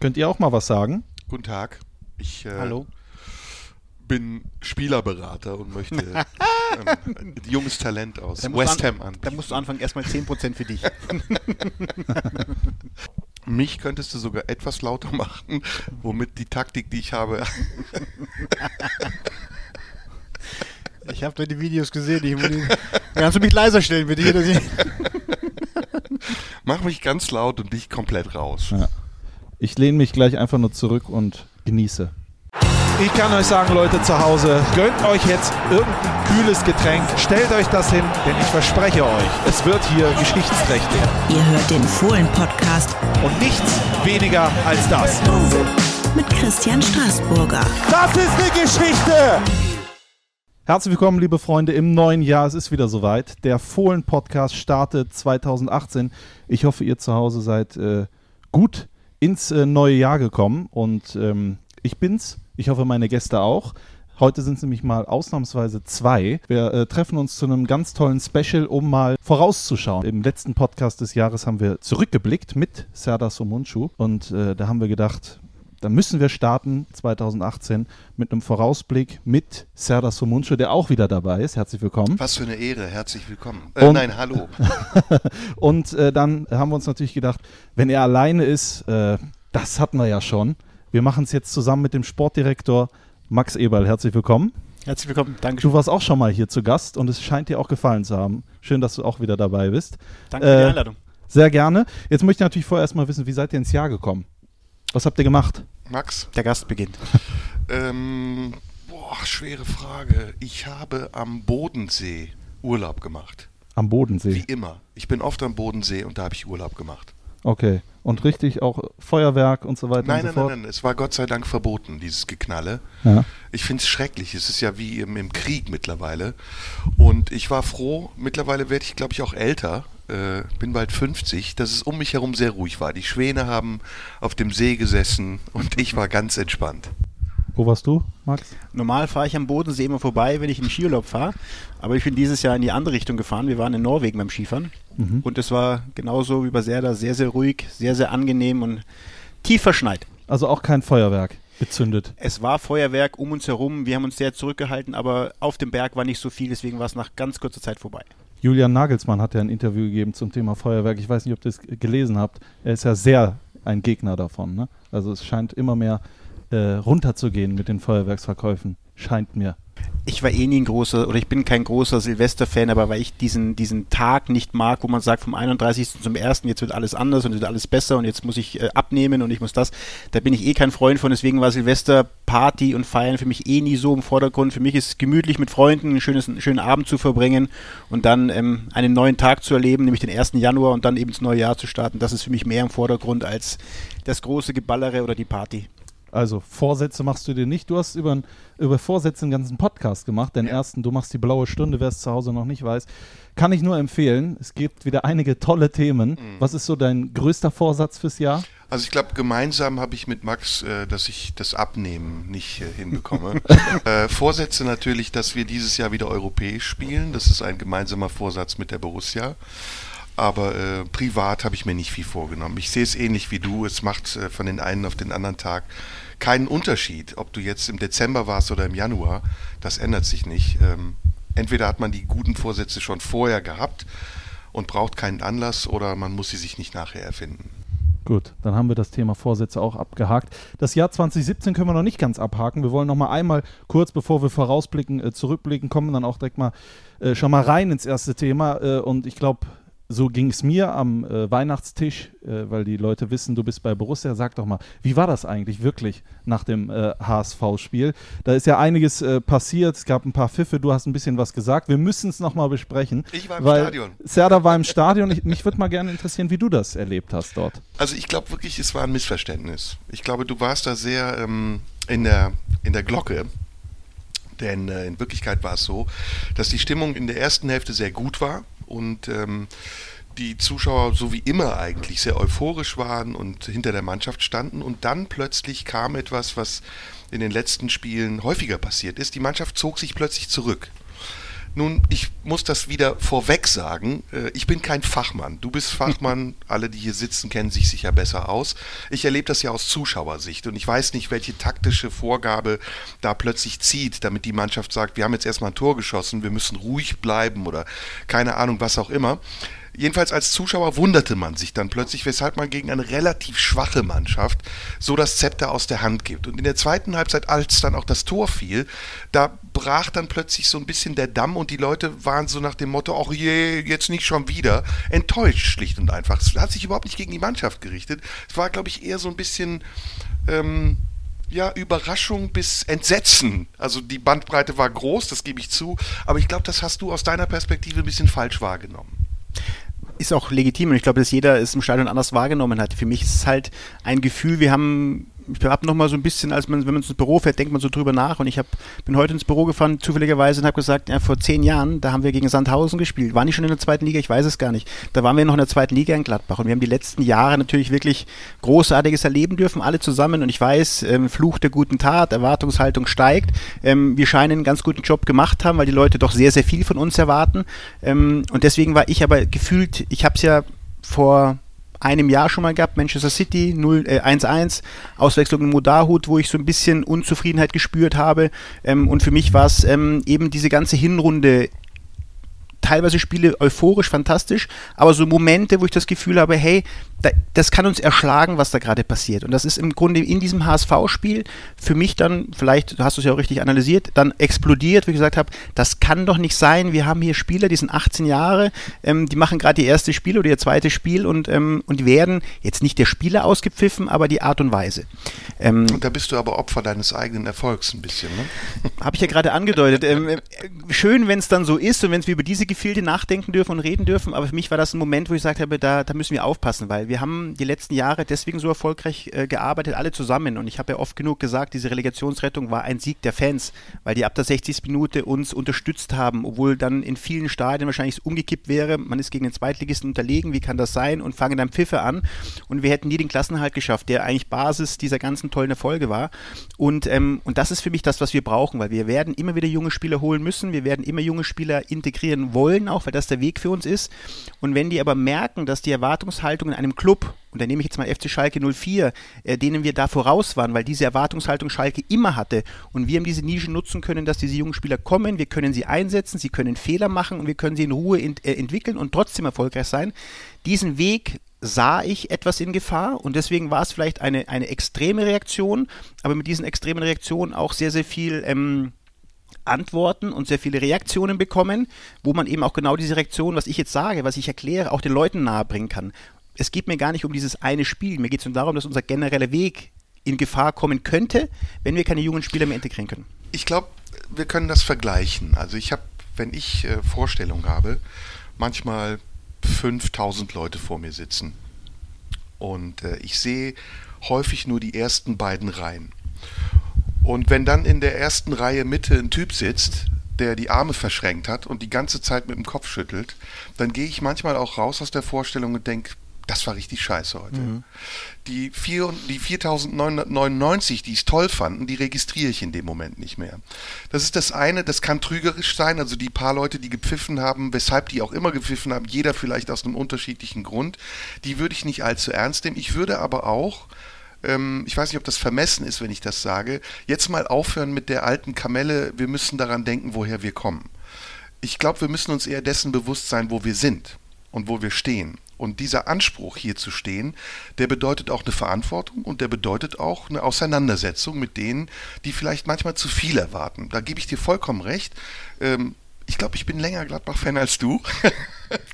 Könnt ihr auch mal was sagen? Guten Tag. Ich äh, Hallo. bin Spielerberater und möchte ähm, junges Talent aus Da West Ham an. Da musst du anfangen, erstmal 10% für dich. Mich könntest du sogar etwas lauter machen, womit die Taktik, die ich habe, Ich habe die Videos gesehen. Ich muss die, kannst du mich leiser stellen, bitte? Mach mich ganz laut und dich komplett raus. Ja. Ich lehne mich gleich einfach nur zurück und genieße. Ich kann euch sagen, Leute zu Hause, gönnt euch jetzt irgendein kühles Getränk, stellt euch das hin, denn ich verspreche euch, es wird hier geschichtsträchtig. Ihr hört den Fohlen-Podcast Und nichts weniger als das. mit Christian Straßburger. Das ist eine Geschichte! Herzlich willkommen, liebe Freunde, im neuen Jahr. Es ist wieder soweit. Der Fohlen-Podcast startet 2018. Ich hoffe, ihr zu Hause seid äh, gut ins äh, neue Jahr gekommen. Und ähm, ich bin's. Ich hoffe, meine Gäste auch. Heute sind es nämlich mal ausnahmsweise zwei. Wir äh, treffen uns zu einem ganz tollen Special, um mal vorauszuschauen. Im letzten Podcast des Jahres haben wir zurückgeblickt mit Serdar Somuncu. Und äh, da haben wir gedacht, da müssen wir starten 2018 mit einem Vorausblick mit Serdar Somuncu, der auch wieder dabei ist. Herzlich willkommen. Was für eine Ehre. Herzlich willkommen. Äh, Und- nein, hallo. Und äh, dann haben wir uns natürlich gedacht, wenn er alleine ist, äh, das hatten wir ja schon. Wir machen es jetzt zusammen mit dem Sportdirektor Max Eberl. Herzlich willkommen. Herzlich willkommen. Dankeschön. Du warst auch schon mal hier zu Gast und es scheint dir auch gefallen zu haben. Schön, dass du auch wieder dabei bist. Danke für die äh, Einladung. Sehr gerne. Jetzt möchte ich natürlich vorher erstmal wissen, wie seid ihr ins Jahr gekommen? Was habt ihr gemacht? Max, Der Gast beginnt. ähm, boah, schwere Frage. Ich habe am Bodensee Urlaub gemacht. Am Wie Bodensee. immer. Ich bin oft am Bodensee und da habe ich Urlaub gemacht. Okay. Und richtig auch Feuerwerk und so weiter Nein, und nein, so nein, fort? nein. Es war Gott sei Dank verboten, dieses Geknalle. Ja. Ich finde es schrecklich. Es ist ja wie im, im Krieg mittlerweile. Und ich war froh, mittlerweile werde ich, glaube ich, auch älter. Äh, bin bald 50, dass es um mich herum sehr ruhig war. Die Schwäne haben auf dem See gesessen und ich war ganz entspannt. Wo warst du, Max? Normal fahre ich am Bodensee immer vorbei, wenn ich in den Skiurlaub fahre. Aber ich bin dieses Jahr in die andere Richtung gefahren. Wir waren in Norwegen beim Skifahren. Mhm. Und es war genauso wie bei Serda sehr, sehr ruhig, sehr, sehr angenehm und tief verschneit. Also auch kein Feuerwerk gezündet. Es war Feuerwerk um uns herum. Wir haben uns sehr zurückgehalten, aber auf dem Berg war nicht so viel. Deswegen war es nach ganz kurzer Zeit vorbei. Julian Nagelsmann hat ja ein Interview gegeben zum Thema Feuerwerk. Ich weiß nicht, ob ihr es gelesen habt. Er ist ja sehr ein Gegner davon. Ne? Also es scheint immer mehr äh, runterzugehen mit den Feuerwerksverkäufen. Scheint mir. Ich war eh nie ein großer, oder ich bin kein großer Silvester-Fan, aber weil ich diesen, diesen Tag nicht mag, wo man sagt, vom 31. zum 1. jetzt wird alles anders und wird alles besser und jetzt muss ich äh, abnehmen und ich muss das, da bin ich eh kein Freund von, deswegen war Silvester, Party und Feiern für mich eh nie so im Vordergrund. Für mich ist es gemütlich mit Freunden einen, schönes, einen schönen Abend zu verbringen und dann ähm, einen neuen Tag zu erleben, nämlich den 1. Januar und dann eben das neue Jahr zu starten. Das ist für mich mehr im Vordergrund als das große Geballere oder die Party. Also Vorsätze machst du dir nicht. Du hast über, über Vorsätze einen ganzen Podcast gemacht. Den ersten, du machst die blaue Stunde, wer es zu Hause noch nicht weiß. Kann ich nur empfehlen. Es gibt wieder einige tolle Themen. Was ist so dein größter Vorsatz fürs Jahr? Also ich glaube, gemeinsam habe ich mit Max, äh, dass ich das Abnehmen nicht äh, hinbekomme. äh, Vorsätze natürlich, dass wir dieses Jahr wieder europäisch spielen. Das ist ein gemeinsamer Vorsatz mit der Borussia. Aber äh, privat habe ich mir nicht viel vorgenommen. Ich sehe es ähnlich wie du. Es macht äh, von den einen auf den anderen Tag keinen Unterschied, ob du jetzt im Dezember warst oder im Januar. Das ändert sich nicht. Ähm, entweder hat man die guten Vorsätze schon vorher gehabt und braucht keinen Anlass oder man muss sie sich nicht nachher erfinden. Gut, dann haben wir das Thema Vorsätze auch abgehakt. Das Jahr 2017 können wir noch nicht ganz abhaken. Wir wollen noch mal einmal kurz, bevor wir vorausblicken, äh, zurückblicken, kommen dann auch direkt mal äh, schon mal rein ins erste Thema. Äh, und ich glaube, so ging es mir am äh, Weihnachtstisch, äh, weil die Leute wissen, du bist bei Borussia. Sag doch mal, wie war das eigentlich wirklich nach dem äh, HSV-Spiel? Da ist ja einiges äh, passiert. Es gab ein paar Pfiffe. Du hast ein bisschen was gesagt. Wir müssen es noch mal besprechen. Ich war im Stadion. Serda war im Stadion. Ich, mich würde mal gerne interessieren, wie du das erlebt hast dort. Also ich glaube wirklich, es war ein Missverständnis. Ich glaube, du warst da sehr ähm, in, der, in der Glocke. Denn äh, in Wirklichkeit war es so, dass die Stimmung in der ersten Hälfte sehr gut war und ähm, die Zuschauer so wie immer eigentlich sehr euphorisch waren und hinter der Mannschaft standen. Und dann plötzlich kam etwas, was in den letzten Spielen häufiger passiert ist. Die Mannschaft zog sich plötzlich zurück. Nun, ich muss das wieder vorweg sagen. Äh, ich bin kein Fachmann. Du bist Fachmann. Alle, die hier sitzen, kennen sich sicher besser aus. Ich erlebe das ja aus Zuschauersicht und ich weiß nicht, welche taktische Vorgabe da plötzlich zieht, damit die Mannschaft sagt, wir haben jetzt erstmal ein Tor geschossen, wir müssen ruhig bleiben oder keine Ahnung, was auch immer. Jedenfalls als Zuschauer wunderte man sich dann plötzlich, weshalb man gegen eine relativ schwache Mannschaft so das Zepter aus der Hand gibt. Und in der zweiten Halbzeit, als dann auch das Tor fiel, da brach dann plötzlich so ein bisschen der Damm und die Leute waren so nach dem Motto, ach je, jetzt nicht schon wieder, enttäuscht schlicht und einfach. Es hat sich überhaupt nicht gegen die Mannschaft gerichtet. Es war, glaube ich, eher so ein bisschen... Ähm, ja, Überraschung bis Entsetzen. Also die Bandbreite war groß, das gebe ich zu, aber ich glaube, das hast du aus deiner Perspektive ein bisschen falsch wahrgenommen ist auch legitim und ich glaube, dass jeder es im Stadion anders wahrgenommen hat. Für mich ist es halt ein Gefühl, wir haben ich habe noch mal so ein bisschen, als man, wenn man ins Büro fährt, denkt man so drüber nach. Und ich hab, bin heute ins Büro gefahren, zufälligerweise, und habe gesagt, ja, vor zehn Jahren, da haben wir gegen Sandhausen gespielt. Waren die schon in der zweiten Liga? Ich weiß es gar nicht. Da waren wir noch in der zweiten Liga in Gladbach. Und wir haben die letzten Jahre natürlich wirklich Großartiges erleben dürfen, alle zusammen. Und ich weiß, ähm, Fluch der guten Tat, Erwartungshaltung steigt. Ähm, wir scheinen einen ganz guten Job gemacht haben, weil die Leute doch sehr, sehr viel von uns erwarten. Ähm, und deswegen war ich aber gefühlt, ich habe es ja vor einem Jahr schon mal gehabt, Manchester City 1-1, äh, Auswechslung in Modahut, wo ich so ein bisschen Unzufriedenheit gespürt habe. Ähm, und für mich war es ähm, eben diese ganze Hinrunde teilweise Spiele euphorisch, fantastisch, aber so Momente, wo ich das Gefühl habe, hey, da, das kann uns erschlagen, was da gerade passiert. Und das ist im Grunde in diesem HSV-Spiel für mich dann, vielleicht hast du es ja auch richtig analysiert, dann explodiert, wie ich gesagt habe, das kann doch nicht sein. Wir haben hier Spieler, die sind 18 Jahre, ähm, die machen gerade ihr erstes Spiel oder ihr zweites Spiel und, ähm, und werden jetzt nicht der Spieler ausgepfiffen, aber die Art und Weise. Ähm, und da bist du aber Opfer deines eigenen Erfolgs ein bisschen, ne? Habe ich ja gerade angedeutet. Ähm, äh, schön, wenn es dann so ist und wenn wir über diese Gefilde nachdenken dürfen und reden dürfen, aber für mich war das ein Moment, wo ich gesagt habe, da, da müssen wir aufpassen, weil wir haben die letzten Jahre deswegen so erfolgreich äh, gearbeitet, alle zusammen. Und ich habe ja oft genug gesagt, diese Relegationsrettung war ein Sieg der Fans, weil die ab der 60. Minute uns unterstützt haben, obwohl dann in vielen Stadien wahrscheinlich umgekippt wäre. Man ist gegen den Zweitligisten unterlegen, wie kann das sein? Und fangen dann Pfiffe an. Und wir hätten nie den Klassenhalt geschafft, der eigentlich Basis dieser ganzen tollen Erfolge war. Und, ähm, und das ist für mich das, was wir brauchen, weil wir werden immer wieder junge Spieler holen müssen. Wir werden immer junge Spieler integrieren wollen, auch weil das der Weg für uns ist. Und wenn die aber merken, dass die Erwartungshaltung in einem Club und da nehme ich jetzt mal FC Schalke 04, äh, denen wir da voraus waren, weil diese Erwartungshaltung Schalke immer hatte. Und wir haben diese Nische nutzen können, dass diese jungen Spieler kommen, wir können sie einsetzen, sie können Fehler machen und wir können sie in Ruhe ent äh, entwickeln und trotzdem erfolgreich sein. Diesen Weg sah ich etwas in Gefahr und deswegen war es vielleicht eine, eine extreme Reaktion, aber mit diesen extremen Reaktionen auch sehr, sehr viel ähm, Antworten und sehr viele Reaktionen bekommen, wo man eben auch genau diese Reaktion, was ich jetzt sage, was ich erkläre, auch den Leuten nahebringen kann es geht mir gar nicht um dieses eine Spiel. Mir geht es darum, dass unser genereller Weg in Gefahr kommen könnte, wenn wir keine jungen Spieler mehr integrieren können. Ich glaube, wir können das vergleichen. Also ich habe, wenn ich äh, Vorstellungen habe, manchmal 5000 Leute vor mir sitzen. Und äh, ich sehe häufig nur die ersten beiden Reihen. Und wenn dann in der ersten Reihe Mitte ein Typ sitzt, der die Arme verschränkt hat und die ganze Zeit mit dem Kopf schüttelt, dann gehe ich manchmal auch raus aus der Vorstellung und denke, das war richtig scheiße heute. Mhm. Die, vier, die 4999, die es toll fanden, die registriere ich in dem Moment nicht mehr. Das ist das eine, das kann trügerisch sein, also die paar Leute, die gepfiffen haben, weshalb die auch immer gepfiffen haben, jeder vielleicht aus einem unterschiedlichen Grund, die würde ich nicht allzu ernst nehmen. Ich würde aber auch ähm, ich weiß nicht, ob das vermessen ist, wenn ich das sage, jetzt mal aufhören mit der alten Kamelle, wir müssen daran denken, woher wir kommen. Ich glaube, wir müssen uns eher dessen bewusst sein, wo wir sind und wo wir stehen. Und dieser Anspruch hier zu stehen, der bedeutet auch eine Verantwortung und der bedeutet auch eine Auseinandersetzung mit denen, die vielleicht manchmal zu viel erwarten. Da gebe ich dir vollkommen recht. Ähm, ich glaube, ich bin länger Gladbach-Fan als du.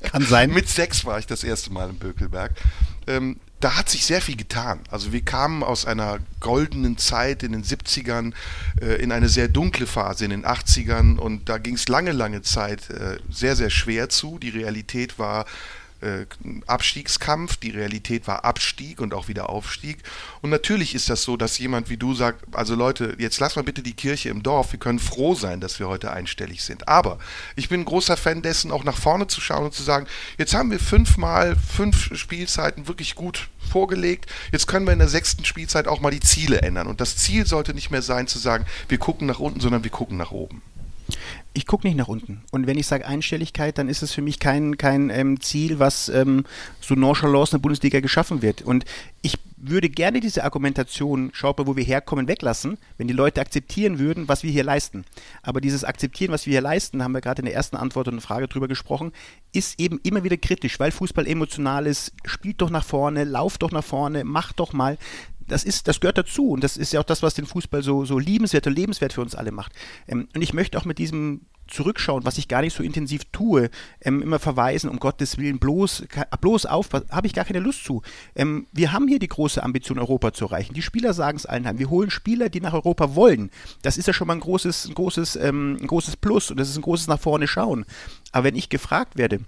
Kann sein. Mit sechs war ich das erste Mal im Bökelberg. Ähm, da hat sich sehr viel getan. Also wir kamen aus einer goldenen Zeit in den 70ern äh, in eine sehr dunkle Phase in den 80ern und da ging es lange, lange Zeit äh, sehr, sehr schwer zu. Die Realität war Abstiegskampf, die Realität war Abstieg und auch wieder Aufstieg. Und natürlich ist das so, dass jemand wie du sagt, also Leute, jetzt lass mal bitte die Kirche im Dorf, wir können froh sein, dass wir heute einstellig sind. Aber ich bin ein großer Fan dessen, auch nach vorne zu schauen und zu sagen, jetzt haben wir fünfmal fünf Spielzeiten wirklich gut vorgelegt, jetzt können wir in der sechsten Spielzeit auch mal die Ziele ändern. Und das Ziel sollte nicht mehr sein zu sagen, wir gucken nach unten, sondern wir gucken nach oben. Ich gucke nicht nach unten. Und wenn ich sage Einstelligkeit, dann ist es für mich kein, kein ähm, Ziel, was ähm, so nonchalant in der Bundesliga geschaffen wird. Und ich würde gerne diese Argumentation, schaut mal, wo wir herkommen, weglassen, wenn die Leute akzeptieren würden, was wir hier leisten. Aber dieses Akzeptieren, was wir hier leisten, haben wir gerade in der ersten Antwort und Frage drüber gesprochen, ist eben immer wieder kritisch, weil Fußball emotional ist. Spielt doch nach vorne, lauft doch nach vorne, macht doch mal das ist, das gehört dazu und das ist ja auch das, was den Fußball so, so liebenswert und lebenswert für uns alle macht. Ähm, und ich möchte auch mit diesem Zurückschauen, was ich gar nicht so intensiv tue, ähm, immer verweisen, um Gottes Willen, bloß, bloß auf, habe ich gar keine Lust zu. Ähm, wir haben hier die große Ambition, Europa zu erreichen. Die Spieler sagen es allen heim. Wir holen Spieler, die nach Europa wollen. Das ist ja schon mal ein großes, ein großes, ähm, ein großes Plus und das ist ein großes nach vorne schauen. Aber wenn ich gefragt werde,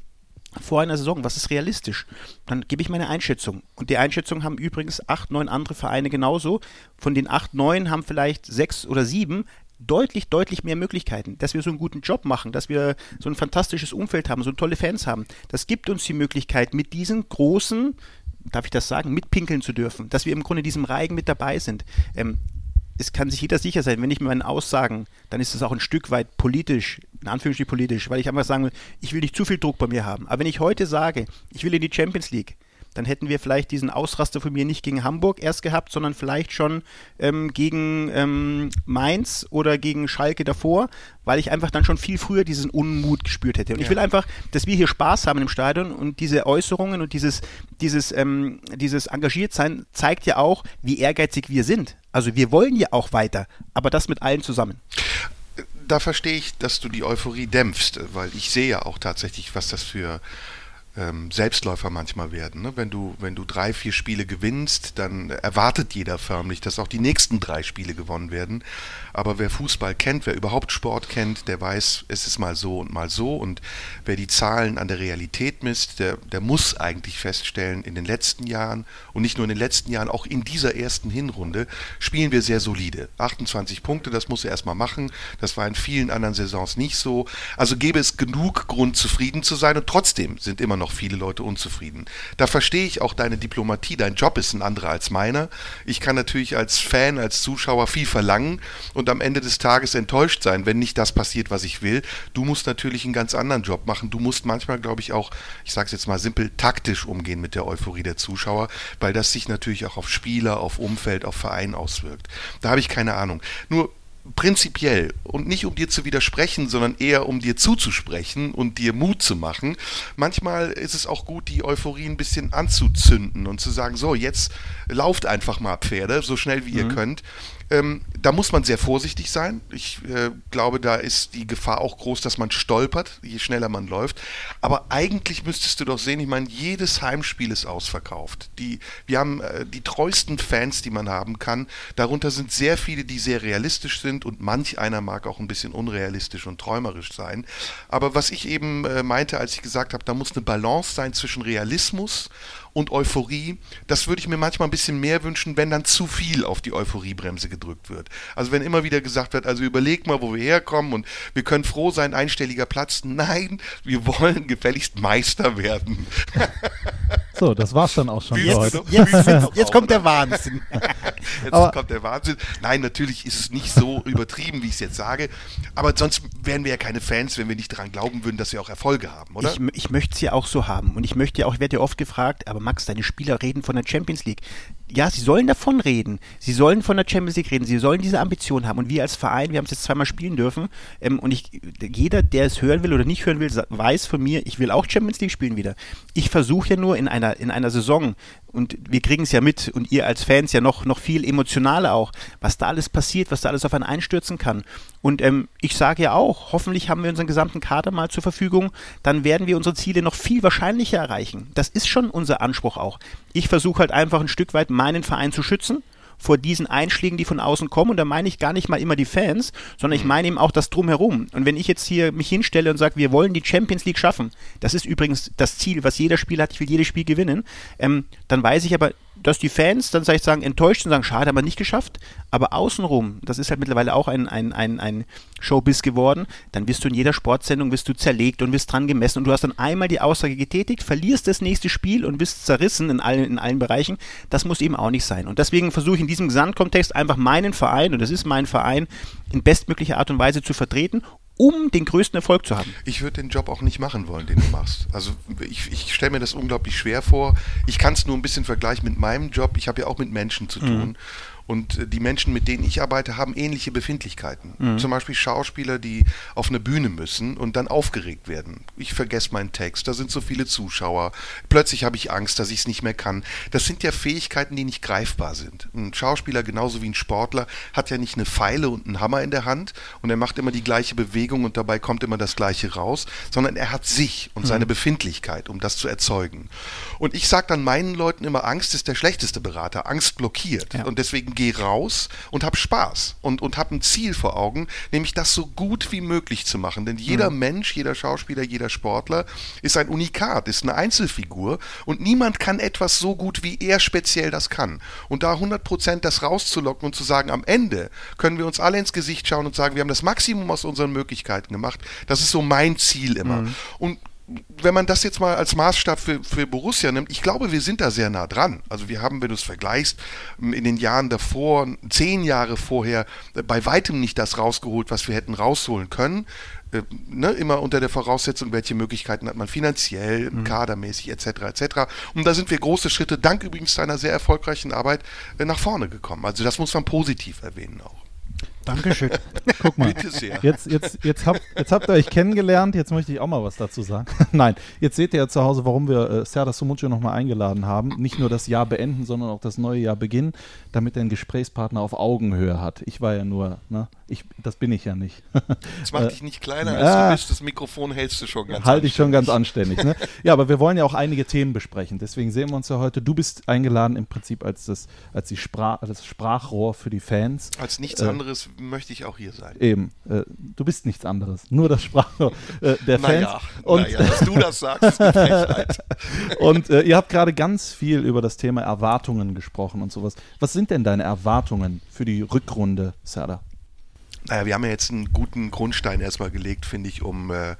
vor einer Saison, was ist realistisch? Dann gebe ich meine Einschätzung. Und die Einschätzung haben übrigens acht, neun andere Vereine genauso. Von den acht, neun haben vielleicht sechs oder sieben deutlich, deutlich mehr Möglichkeiten, dass wir so einen guten Job machen, dass wir so ein fantastisches Umfeld haben, so tolle Fans haben. Das gibt uns die Möglichkeit, mit diesen großen, darf ich das sagen, mitpinkeln zu dürfen, dass wir im Grunde diesem Reigen mit dabei sind. Ähm, es kann sich jeder sicher sein, wenn ich mit meinen Aussagen, dann ist es auch ein Stück weit politisch, in Anführungsstrichen politisch, weil ich einfach sagen will, ich will nicht zu viel Druck bei mir haben. Aber wenn ich heute sage, ich will in die Champions League, dann hätten wir vielleicht diesen Ausraster von mir nicht gegen Hamburg erst gehabt, sondern vielleicht schon ähm, gegen ähm, Mainz oder gegen Schalke davor, weil ich einfach dann schon viel früher diesen Unmut gespürt hätte. Und ja. ich will einfach, dass wir hier Spaß haben im Stadion und diese Äußerungen und dieses, dieses, ähm, dieses Engagiertsein zeigt ja auch, wie ehrgeizig wir sind. Also wir wollen ja auch weiter, aber das mit allen zusammen da verstehe ich, dass du die Euphorie dämpfst, weil ich sehe ja auch tatsächlich, was das für ähm, Selbstläufer manchmal werden. Ne? Wenn, du, wenn du drei, vier Spiele gewinnst, dann erwartet jeder förmlich, dass auch die nächsten drei Spiele gewonnen werden. Aber wer Fußball kennt, wer überhaupt Sport kennt, der weiß, es ist mal so und mal so. Und wer die Zahlen an der Realität misst, der, der muss eigentlich feststellen, in den letzten Jahren und nicht nur in den letzten Jahren, auch in dieser ersten Hinrunde spielen wir sehr solide. 28 Punkte, das muss er erstmal machen. Das war in vielen anderen Saisons nicht so. Also gäbe es genug Grund, zufrieden zu sein. Und trotzdem sind immer noch viele Leute unzufrieden. Da verstehe ich auch deine Diplomatie. Dein Job ist ein anderer als meiner. Ich kann natürlich als Fan, als Zuschauer viel verlangen und am Ende des Tages enttäuscht sein, wenn nicht das passiert, was ich will. Du musst natürlich einen ganz anderen Job machen. Du musst manchmal, glaube ich, auch, ich sage es jetzt mal simpel, taktisch umgehen mit der Euphorie der Zuschauer, weil das sich natürlich auch auf Spieler, auf Umfeld, auf Verein auswirkt. Da habe ich keine Ahnung. Nur prinzipiell und nicht um dir zu widersprechen, sondern eher um dir zuzusprechen und dir Mut zu machen. Manchmal ist es auch gut, die Euphorie ein bisschen anzuzünden und zu sagen, so, jetzt lauft einfach mal Pferde, so schnell wie mhm. ihr könnt. Ähm, da muss man sehr vorsichtig sein. Ich äh, glaube, da ist die Gefahr auch groß, dass man stolpert, je schneller man läuft. Aber eigentlich müsstest du doch sehen, ich meine, jedes Heimspiel ist ausverkauft. Die, wir haben äh, die treuesten Fans, die man haben kann. Darunter sind sehr viele, die sehr realistisch sind und manch einer mag auch ein bisschen unrealistisch und träumerisch sein. Aber was ich eben äh, meinte, als ich gesagt habe, da muss eine Balance sein zwischen Realismus und Euphorie, das würde ich mir manchmal ein bisschen mehr wünschen, wenn dann zu viel auf die Euphoriebremse gedrückt wird. Also wenn immer wieder gesagt wird, also überleg mal, wo wir herkommen und wir können froh sein, einstelliger Platz. Nein, wir wollen gefälligst Meister werden. So, das war's dann auch schon für heute. Jetzt, jetzt, jetzt kommt der Wahnsinn. Jetzt aber kommt der Wahnsinn. Nein, natürlich ist es nicht so übertrieben, wie ich es jetzt sage. Aber sonst wären wir ja keine Fans, wenn wir nicht daran glauben würden, dass wir auch Erfolge haben, oder? Ich, ich möchte es ja auch so haben. Und ich möchte ja auch, ich werde ja oft gefragt, aber Max, deine Spieler reden von der Champions League ja, sie sollen davon reden. Sie sollen von der Champions League reden. Sie sollen diese Ambition haben. Und wir als Verein, wir haben es jetzt zweimal spielen dürfen. Ähm, und ich, jeder, der es hören will oder nicht hören will, weiß von mir, ich will auch Champions League spielen wieder. Ich versuche ja nur in einer, in einer Saison, und wir kriegen es ja mit, und ihr als Fans ja noch, noch viel emotionaler auch, was da alles passiert, was da alles auf einen einstürzen kann. Und ähm, ich sage ja auch, hoffentlich haben wir unseren gesamten Kader mal zur Verfügung, dann werden wir unsere Ziele noch viel wahrscheinlicher erreichen. Das ist schon unser Anspruch auch. Ich versuche halt einfach ein Stück weit meinen Verein zu schützen vor diesen Einschlägen, die von außen kommen. Und da meine ich gar nicht mal immer die Fans, sondern ich mhm. meine eben auch das Drumherum. Und wenn ich jetzt hier mich hinstelle und sage, wir wollen die Champions League schaffen, das ist übrigens das Ziel, was jeder Spieler hat, ich will jedes Spiel gewinnen, ähm, dann weiß ich aber, dass die Fans dann vielleicht sagen, enttäuscht und sagen, schade, haben wir nicht geschafft. Aber außenrum, das ist halt mittlerweile auch ein, ein, ein, ein Showbiz geworden, dann wirst du in jeder Sportsendung wirst du zerlegt und wirst dran gemessen und du hast dann einmal die Aussage getätigt, verlierst das nächste Spiel und bist zerrissen in allen, in allen Bereichen. Das muss eben auch nicht sein. Und deswegen versuche ich in diesem Gesamtkontext einfach meinen Verein, und das ist mein Verein, in bestmöglicher Art und Weise zu vertreten um den größten Erfolg zu haben. Ich würde den Job auch nicht machen wollen, den du machst. Also ich, ich stelle mir das unglaublich schwer vor. Ich kann es nur ein bisschen vergleichen mit meinem Job. Ich habe ja auch mit Menschen zu tun. Mhm. Und äh, die Menschen, mit denen ich arbeite, haben ähnliche Befindlichkeiten. Mhm. Zum Beispiel Schauspieler, die auf eine Bühne müssen und dann aufgeregt werden. Ich vergesse meinen Text, da sind so viele Zuschauer. Plötzlich habe ich Angst, dass ich es nicht mehr kann. Das sind ja Fähigkeiten, die nicht greifbar sind. Ein Schauspieler, genauso wie ein Sportler, hat ja nicht eine Pfeile und einen Hammer in der Hand und er macht immer die gleiche Bewegung und dabei kommt immer das Gleiche raus, sondern er hat sich und seine mhm. Befindlichkeit, um das zu erzeugen. Und ich sage dann meinen Leuten immer, Angst ist der schlechteste Berater. Angst blockiert. Ja. Und deswegen gehe raus und hab Spaß und, und hab ein Ziel vor Augen, nämlich das so gut wie möglich zu machen. Denn jeder mhm. Mensch, jeder Schauspieler, jeder Sportler ist ein Unikat, ist eine Einzelfigur und niemand kann etwas so gut, wie er speziell das kann. Und da 100% das rauszulocken und zu sagen, am Ende können wir uns alle ins Gesicht schauen und sagen, wir haben das Maximum aus unseren Möglichkeiten gemacht. Das ist so mein Ziel immer. Mhm. Und wenn man das jetzt mal als Maßstab für, für Borussia nimmt, ich glaube, wir sind da sehr nah dran. Also wir haben, wenn du es vergleichst, in den Jahren davor, zehn Jahre vorher, bei weitem nicht das rausgeholt, was wir hätten rausholen können. Äh, ne, immer unter der Voraussetzung, welche Möglichkeiten hat man finanziell, mhm. kadermäßig etc. etc. Und da sind wir große Schritte, dank übrigens deiner sehr erfolgreichen Arbeit, äh, nach vorne gekommen. Also das muss man positiv erwähnen auch. Dankeschön. Guck mal, jetzt, jetzt, jetzt, habt, jetzt habt ihr euch kennengelernt, jetzt möchte ich auch mal was dazu sagen. Nein, jetzt seht ihr ja zu Hause, warum wir äh, Serdar Sumuccio nochmal eingeladen haben. Nicht nur das Jahr beenden, sondern auch das neue Jahr beginnen, damit er einen Gesprächspartner auf Augenhöhe hat. Ich war ja nur, ne, ich, das bin ich ja nicht. Das macht dich nicht kleiner, als äh, du bist. Das Mikrofon hältst du schon ganz Halte ich schon ganz anständig. Ne? Ja, aber wir wollen ja auch einige Themen besprechen. Deswegen sehen wir uns ja heute. Du bist eingeladen im Prinzip als das, als die Sprach, das Sprachrohr für die Fans. Als nichts äh, anderes möchte ich auch hier sein. Eben. Äh, du bist nichts anderes. Nur das Sprachrohr äh, der Fans. Naja, und naja, dass du das sagst, ist eine Und äh, ihr habt gerade ganz viel über das Thema Erwartungen gesprochen und sowas. Was sind denn deine Erwartungen für die Rückrunde, Serda? Naja, wir haben ja jetzt einen guten Grundstein erstmal gelegt, finde ich, um äh,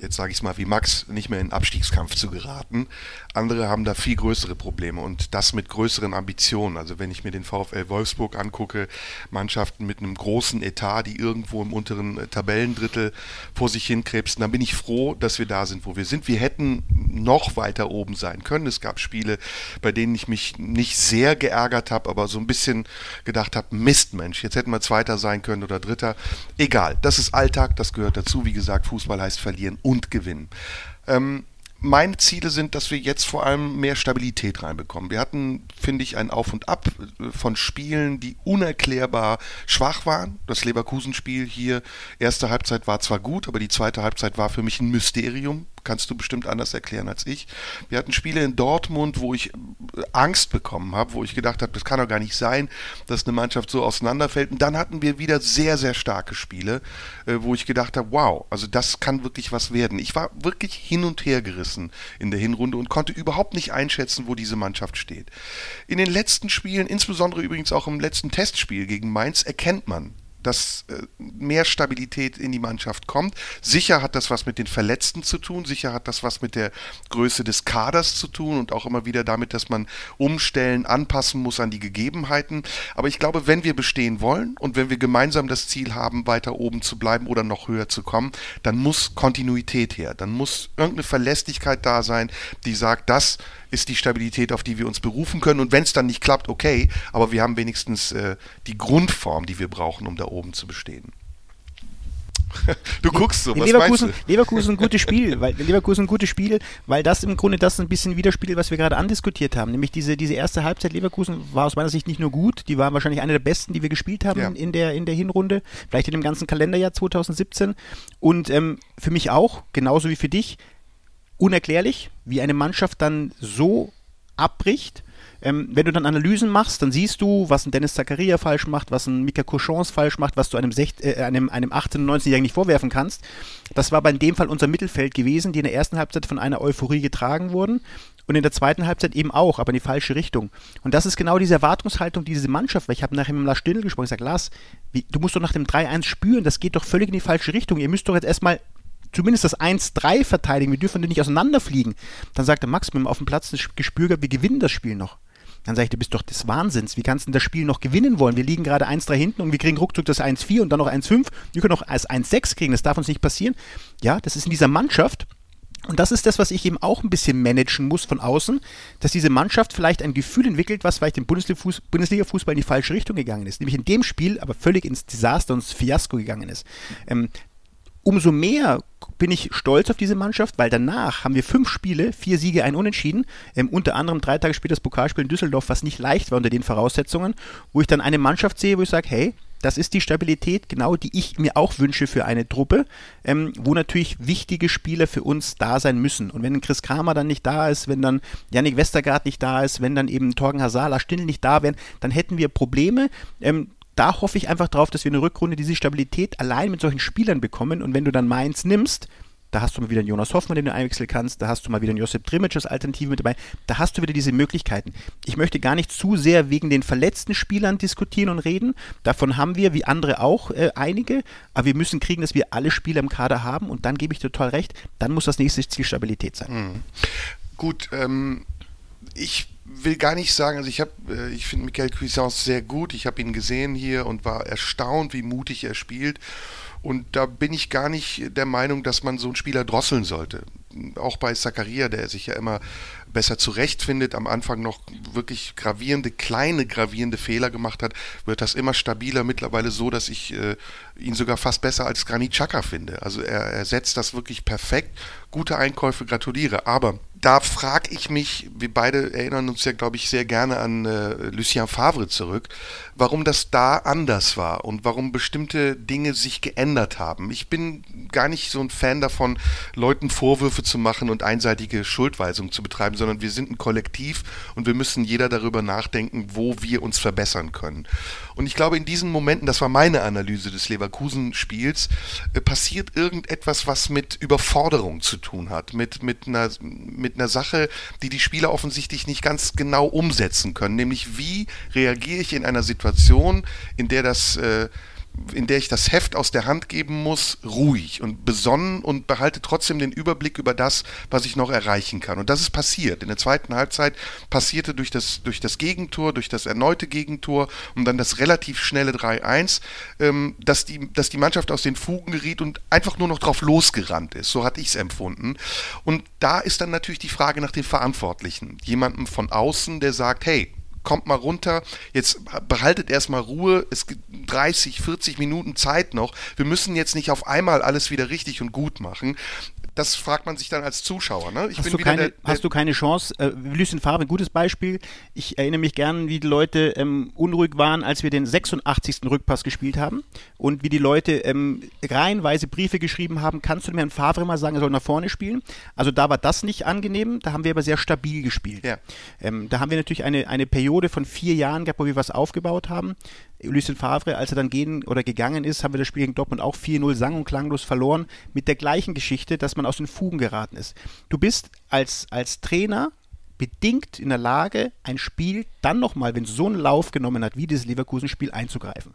jetzt sage ich es mal wie Max, nicht mehr in Abstiegskampf zu geraten. Andere haben da viel größere Probleme und das mit größeren Ambitionen. Also wenn ich mir den VfL Wolfsburg angucke, Mannschaften mit einem großen Etat, die irgendwo im unteren äh, Tabellendrittel vor sich hinkrebsen, dann bin ich froh, dass wir da sind, wo wir sind. Wir hätten noch weiter oben sein können. Es gab Spiele, bei denen ich mich nicht sehr geärgert habe, aber so ein bisschen gedacht habe, Mist, Mensch, jetzt hätten wir Zweiter sein können oder Dritter. Egal, das ist Alltag, das gehört dazu. Wie gesagt, Fußball heißt verlieren und gewinnen. Ähm, meine Ziele sind, dass wir jetzt vor allem mehr Stabilität reinbekommen. Wir hatten, finde ich, ein Auf und Ab äh, von Spielen, die unerklärbar schwach waren. Das Leverkusen-Spiel hier, erste Halbzeit war zwar gut, aber die zweite Halbzeit war für mich ein Mysterium kannst du bestimmt anders erklären als ich. Wir hatten Spiele in Dortmund, wo ich äh, Angst bekommen habe, wo ich gedacht habe, das kann doch gar nicht sein, dass eine Mannschaft so auseinanderfällt. Und dann hatten wir wieder sehr, sehr starke Spiele, äh, wo ich gedacht habe, wow, also das kann wirklich was werden. Ich war wirklich hin und her gerissen in der Hinrunde und konnte überhaupt nicht einschätzen, wo diese Mannschaft steht. In den letzten Spielen, insbesondere übrigens auch im letzten Testspiel gegen Mainz, erkennt man, dass äh, mehr Stabilität in die Mannschaft kommt. Sicher hat das was mit den Verletzten zu tun, sicher hat das was mit der Größe des Kaders zu tun und auch immer wieder damit, dass man umstellen, anpassen muss an die Gegebenheiten. Aber ich glaube, wenn wir bestehen wollen und wenn wir gemeinsam das Ziel haben, weiter oben zu bleiben oder noch höher zu kommen, dann muss Kontinuität her. Dann muss irgendeine Verlässlichkeit da sein, die sagt, das ist die Stabilität, auf die wir uns berufen können. Und wenn es dann nicht klappt, okay, aber wir haben wenigstens äh, die Grundform, die wir brauchen, um da oben zu bestehen. Du guckst so, was Leverkusen, meinst du? Leverkusen ein gutes Spiel, weil Leverkusen ein gutes Spiel, weil das im Grunde das ein bisschen widerspiegelt, was wir gerade andiskutiert haben. Nämlich diese, diese erste Halbzeit Leverkusen war aus meiner Sicht nicht nur gut, die war wahrscheinlich eine der besten, die wir gespielt haben ja. in, der, in der Hinrunde, vielleicht in dem ganzen Kalenderjahr 2017. Und ähm, für mich auch, genauso wie für dich, unerklärlich, wie eine Mannschaft dann so abbricht. Ähm, wenn du dann Analysen machst, dann siehst du, was ein Dennis Zakaria falsch macht, was ein Mika Cochons falsch macht, was du einem, äh, einem, einem 18-, 19-Jährigen nicht vorwerfen kannst. Das war bei dem Fall unser Mittelfeld gewesen, die in der ersten Halbzeit von einer Euphorie getragen wurden und in der zweiten Halbzeit eben auch, aber in die falsche Richtung. Und das ist genau diese Erwartungshaltung, die diese Mannschaft, weil ich habe nachher mit Lars Stindl gesprochen, ich sage, Lars, wie, du musst doch nach dem 3-1 spüren, das geht doch völlig in die falsche Richtung. Ihr müsst doch jetzt erstmal zumindest das 1-3 verteidigen, wir dürfen nicht auseinanderfliegen. Dann sagte Max, wir haben auf dem Platz das Gespür gehabt, wir gewinnen das Spiel noch. Dann sage ich, du bist doch des Wahnsinns. Wie kannst du das Spiel noch gewinnen wollen? Wir liegen gerade 1-3 hinten und wir kriegen ruckzuck das 1-4 und dann noch 1-5. Wir können auch als 1-6 kriegen. Das darf uns nicht passieren. Ja, das ist in dieser Mannschaft. Und das ist das, was ich eben auch ein bisschen managen muss von außen, dass diese Mannschaft vielleicht ein Gefühl entwickelt, was vielleicht im Bundesliga-Fußball in die falsche Richtung gegangen ist. Nämlich in dem Spiel aber völlig ins Desaster und ins Fiasko gegangen ist. Ähm, umso mehr bin ich stolz auf diese Mannschaft, weil danach haben wir fünf Spiele, vier Siege, ein Unentschieden. Ähm, unter anderem drei Tage später das Pokalspiel in Düsseldorf, was nicht leicht war unter den Voraussetzungen, wo ich dann eine Mannschaft sehe, wo ich sage, hey, das ist die Stabilität, genau die ich mir auch wünsche für eine Truppe, ähm, wo natürlich wichtige Spieler für uns da sein müssen. Und wenn Chris Kramer dann nicht da ist, wenn dann Yannick Westergaard nicht da ist, wenn dann eben Torgen Hazala, Stindl nicht da wären, dann hätten wir Probleme. Ähm, da hoffe ich einfach drauf, dass wir eine Rückrunde diese Stabilität allein mit solchen Spielern bekommen. Und wenn du dann Mainz nimmst, da hast du mal wieder einen Jonas Hoffmann, den du einwechseln kannst, da hast du mal wieder einen Josip Drimic als Alternative mit dabei, da hast du wieder diese Möglichkeiten. Ich möchte gar nicht zu sehr wegen den verletzten Spielern diskutieren und reden, davon haben wir, wie andere auch, äh, einige, aber wir müssen kriegen, dass wir alle Spieler im Kader haben und dann gebe ich total recht, dann muss das nächste Ziel Stabilität sein. Mhm. Gut, ähm, ich will gar nicht sagen, also ich habe, äh, ich finde Michael Cuisance sehr gut. Ich habe ihn gesehen hier und war erstaunt, wie mutig er spielt. Und da bin ich gar nicht der Meinung, dass man so einen Spieler drosseln sollte. Auch bei Zakaria, der sich ja immer besser zurechtfindet, am Anfang noch wirklich gravierende, kleine gravierende Fehler gemacht hat, wird das immer stabiler. Mittlerweile so, dass ich äh, ihn sogar fast besser als Granit Xhaka finde. Also er, er setzt das wirklich perfekt. Gute Einkäufe, gratuliere. Aber da frage ich mich, wir beide erinnern uns ja, glaube ich, sehr gerne an äh, Lucien Favre zurück, warum das da anders war und warum bestimmte Dinge sich geändert haben. Ich bin gar nicht so ein Fan davon, Leuten Vorwürfe zu machen und einseitige Schuldweisung zu betreiben, sondern wir sind ein Kollektiv und wir müssen jeder darüber nachdenken, wo wir uns verbessern können. Und ich glaube, in diesen Momenten, das war meine Analyse des Leverkusen-Spiels, äh, passiert irgendetwas, was mit Überforderung zu tun hat, mit, mit, einer, mit einer Sache, die die Spieler offensichtlich nicht ganz genau umsetzen können, nämlich wie reagiere ich in einer Situation, in der das äh, in der ich das Heft aus der Hand geben muss, ruhig und besonnen und behalte trotzdem den Überblick über das, was ich noch erreichen kann. Und das ist passiert. In der zweiten Halbzeit passierte durch das, durch das Gegentor, durch das erneute Gegentor und dann das relativ schnelle 3-1, ähm, dass, die, dass die Mannschaft aus den Fugen geriet und einfach nur noch drauf losgerannt ist. So hatte ich es empfunden. Und da ist dann natürlich die Frage nach den Verantwortlichen. Jemandem von außen, der sagt, hey, kommt mal runter, jetzt behaltet erstmal Ruhe, es gibt 30, 40 Minuten Zeit noch, wir müssen jetzt nicht auf einmal alles wieder richtig und gut machen das fragt man sich dann als Zuschauer. Ne? hast, du keine, der, der hast, du keine, Chance? Äh, Lucien Favre, ein gutes Beispiel. Ich erinnere mich gern, wie die Leute ähm, unruhig waren, als wir den 86. Rückpass gespielt haben und wie die Leute ähm, reihenweise Briefe geschrieben haben, kannst du mir Herrn Favre mal sagen, er soll nach vorne spielen? Also da war das nicht angenehm, da haben wir aber sehr stabil gespielt. Ja. Ähm, da haben wir natürlich eine, eine Periode von vier Jahren gehabt, wo wir was aufgebaut haben. Lucien Favre, als er dann gehen oder gegangen ist, haben wir das Spiel gegen Dortmund auch 4-0 sang- und klanglos verloren, mit der gleichen Geschichte, dass man aus den Fugen geraten ist. Du bist als, als Trainer bedingt in der Lage, ein Spiel dann nochmal, wenn es so einen Lauf genommen hat, wie dieses Leverkusen-Spiel, einzugreifen.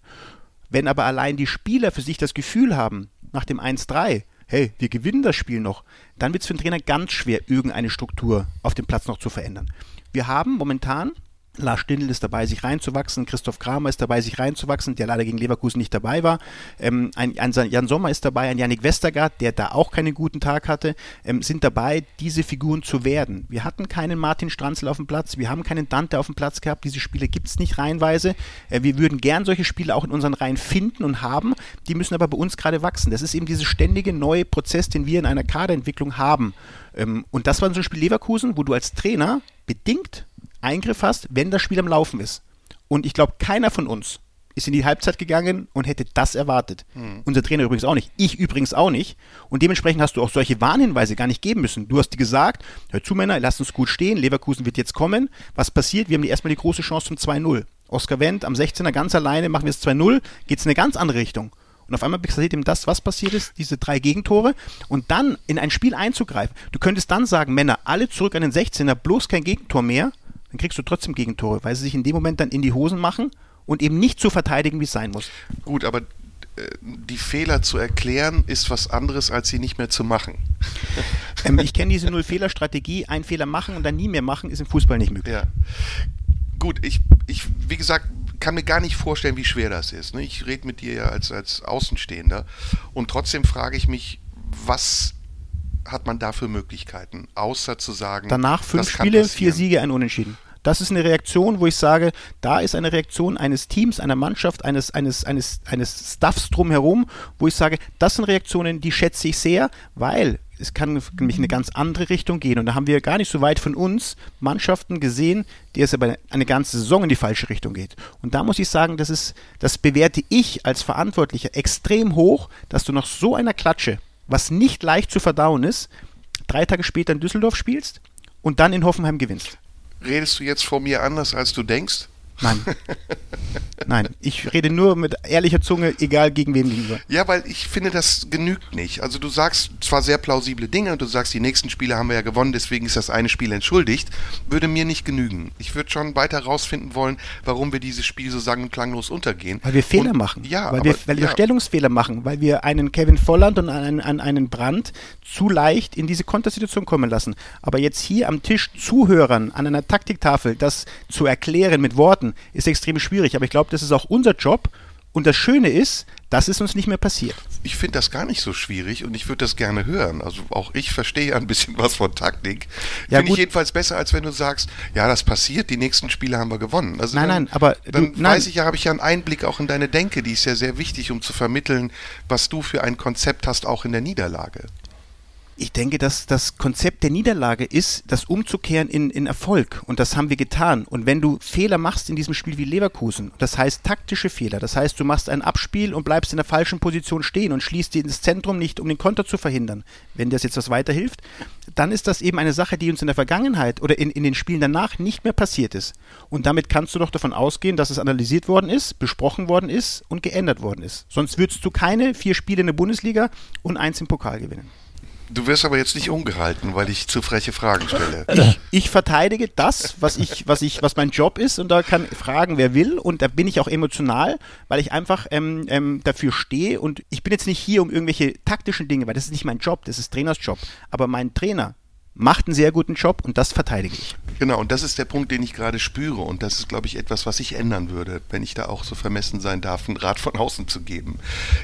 Wenn aber allein die Spieler für sich das Gefühl haben, nach dem 1-3, hey, wir gewinnen das Spiel noch, dann wird es für den Trainer ganz schwer, irgendeine Struktur auf dem Platz noch zu verändern. Wir haben momentan Lars Stindl ist dabei, sich reinzuwachsen. Christoph Kramer ist dabei, sich reinzuwachsen, der leider gegen Leverkusen nicht dabei war. Ähm, ein, ein, Jan Sommer ist dabei, ein Yannick Westergaard, der da auch keinen guten Tag hatte, ähm, sind dabei, diese Figuren zu werden. Wir hatten keinen Martin Stranzl auf dem Platz, wir haben keinen Dante auf dem Platz gehabt. Diese Spiele gibt es nicht reihenweise. Äh, wir würden gern solche Spiele auch in unseren Reihen finden und haben. Die müssen aber bei uns gerade wachsen. Das ist eben dieser ständige neue Prozess, den wir in einer Kaderentwicklung haben. Ähm, und das war so ein Spiel Leverkusen, wo du als Trainer bedingt Eingriff hast, wenn das Spiel am Laufen ist. Und ich glaube, keiner von uns ist in die Halbzeit gegangen und hätte das erwartet. Hm. Unser Trainer übrigens auch nicht. Ich übrigens auch nicht. Und dementsprechend hast du auch solche Warnhinweise gar nicht geben müssen. Du hast dir gesagt, hör zu Männer, lasst uns gut stehen, Leverkusen wird jetzt kommen. Was passiert? Wir haben erstmal die große Chance zum 2-0. Oskar Wendt am 16er ganz alleine, machen wir es 2-0, geht es in eine ganz andere Richtung. Und auf einmal passiert ihm das, was passiert ist, diese drei Gegentore. Und dann in ein Spiel einzugreifen. Du könntest dann sagen, Männer, alle zurück an den 16er, bloß kein Gegentor mehr dann kriegst du trotzdem Gegentore, weil sie sich in dem Moment dann in die Hosen machen und eben nicht so verteidigen, wie es sein muss. Gut, aber äh, die Fehler zu erklären ist was anderes, als sie nicht mehr zu machen. ähm, ich kenne diese Null-Fehler-Strategie. Ein Fehler machen und dann nie mehr machen, ist im Fußball nicht möglich. Ja. gut, ich, ich, wie gesagt, kann mir gar nicht vorstellen, wie schwer das ist. Ne? Ich rede mit dir ja als, als Außenstehender und trotzdem frage ich mich, was hat man da für Möglichkeiten, außer zu sagen. Danach fünf Spiele, vier Siege, ein Unentschieden. Das ist eine Reaktion, wo ich sage, da ist eine Reaktion eines Teams, einer Mannschaft, eines, eines, eines, eines Staffs drumherum, wo ich sage, das sind Reaktionen, die schätze ich sehr, weil es kann nämlich in eine ganz andere Richtung gehen. Und da haben wir gar nicht so weit von uns Mannschaften gesehen, die es aber eine ganze Saison in die falsche Richtung geht. Und da muss ich sagen, das ist, das bewerte ich als Verantwortlicher extrem hoch, dass du nach so einer Klatsche, was nicht leicht zu verdauen ist, drei Tage später in Düsseldorf spielst und dann in Hoffenheim gewinnst redest du jetzt vor mir anders, als du denkst? Nein. Nein, ich rede nur mit ehrlicher Zunge, egal gegen wen gegenüber. Ja, weil ich finde, das genügt nicht. Also du sagst zwar sehr plausible Dinge und du sagst, die nächsten Spiele haben wir ja gewonnen, deswegen ist das eine Spiel entschuldigt, würde mir nicht genügen. Ich würde schon weiter herausfinden wollen, warum wir dieses Spiel so sang- und klanglos untergehen. Weil wir Fehler und, machen. Ja, weil aber, wir, weil ja. wir Stellungsfehler machen, weil wir einen Kevin Volland und einen, einen, einen Brandt zu leicht in diese Kontersituation kommen lassen. Aber jetzt hier am Tisch Zuhörern an einer Taktiktafel das zu erklären mit Worten, ist extrem schwierig. Aber ich glaube, das ist auch unser Job. Und das Schöne ist, das ist uns nicht mehr passiert. Ich finde das gar nicht so schwierig und ich würde das gerne hören. Also auch ich verstehe ein bisschen was von Taktik. Ja, finde ich jedenfalls besser, als wenn du sagst, ja, das passiert, die nächsten Spiele haben wir gewonnen. Also Nein, dann, nein, aber dann du- nein. weiß ich ja, habe ich ja einen Einblick auch in deine Denke, die ist ja sehr wichtig, um zu vermitteln, was du für ein Konzept hast, auch in der Niederlage. Ich denke, dass das Konzept der Niederlage ist, das umzukehren in, in Erfolg. Und das haben wir getan. Und wenn du Fehler machst in diesem Spiel wie Leverkusen, das heißt taktische Fehler, das heißt, du machst ein Abspiel und bleibst in der falschen Position stehen und schließt dir ins Zentrum nicht, um den Konter zu verhindern, wenn das jetzt was weiterhilft, dann ist das eben eine Sache, die uns in der Vergangenheit oder in, in den Spielen danach nicht mehr passiert ist. Und damit kannst du doch davon ausgehen, dass es analysiert worden ist, besprochen worden ist und geändert worden ist. Sonst würdest du keine vier Spiele in der Bundesliga und eins im Pokal gewinnen. Du wirst aber jetzt nicht ungehalten, weil ich zu freche Fragen stelle. ich, ich verteidige das, was ich, was ich, was mein Job ist, und da kann fragen, wer will, und da bin ich auch emotional, weil ich einfach ähm, ähm, dafür stehe und ich bin jetzt nicht hier um irgendwelche taktischen Dinge, weil das ist nicht mein Job, das ist Trainers Job. Aber mein Trainer macht einen sehr guten Job und das verteidige ich. Genau, und das ist der Punkt, den ich gerade spüre. Und das ist, glaube ich, etwas, was ich ändern würde, wenn ich da auch so vermessen sein darf, einen Rat von außen zu geben.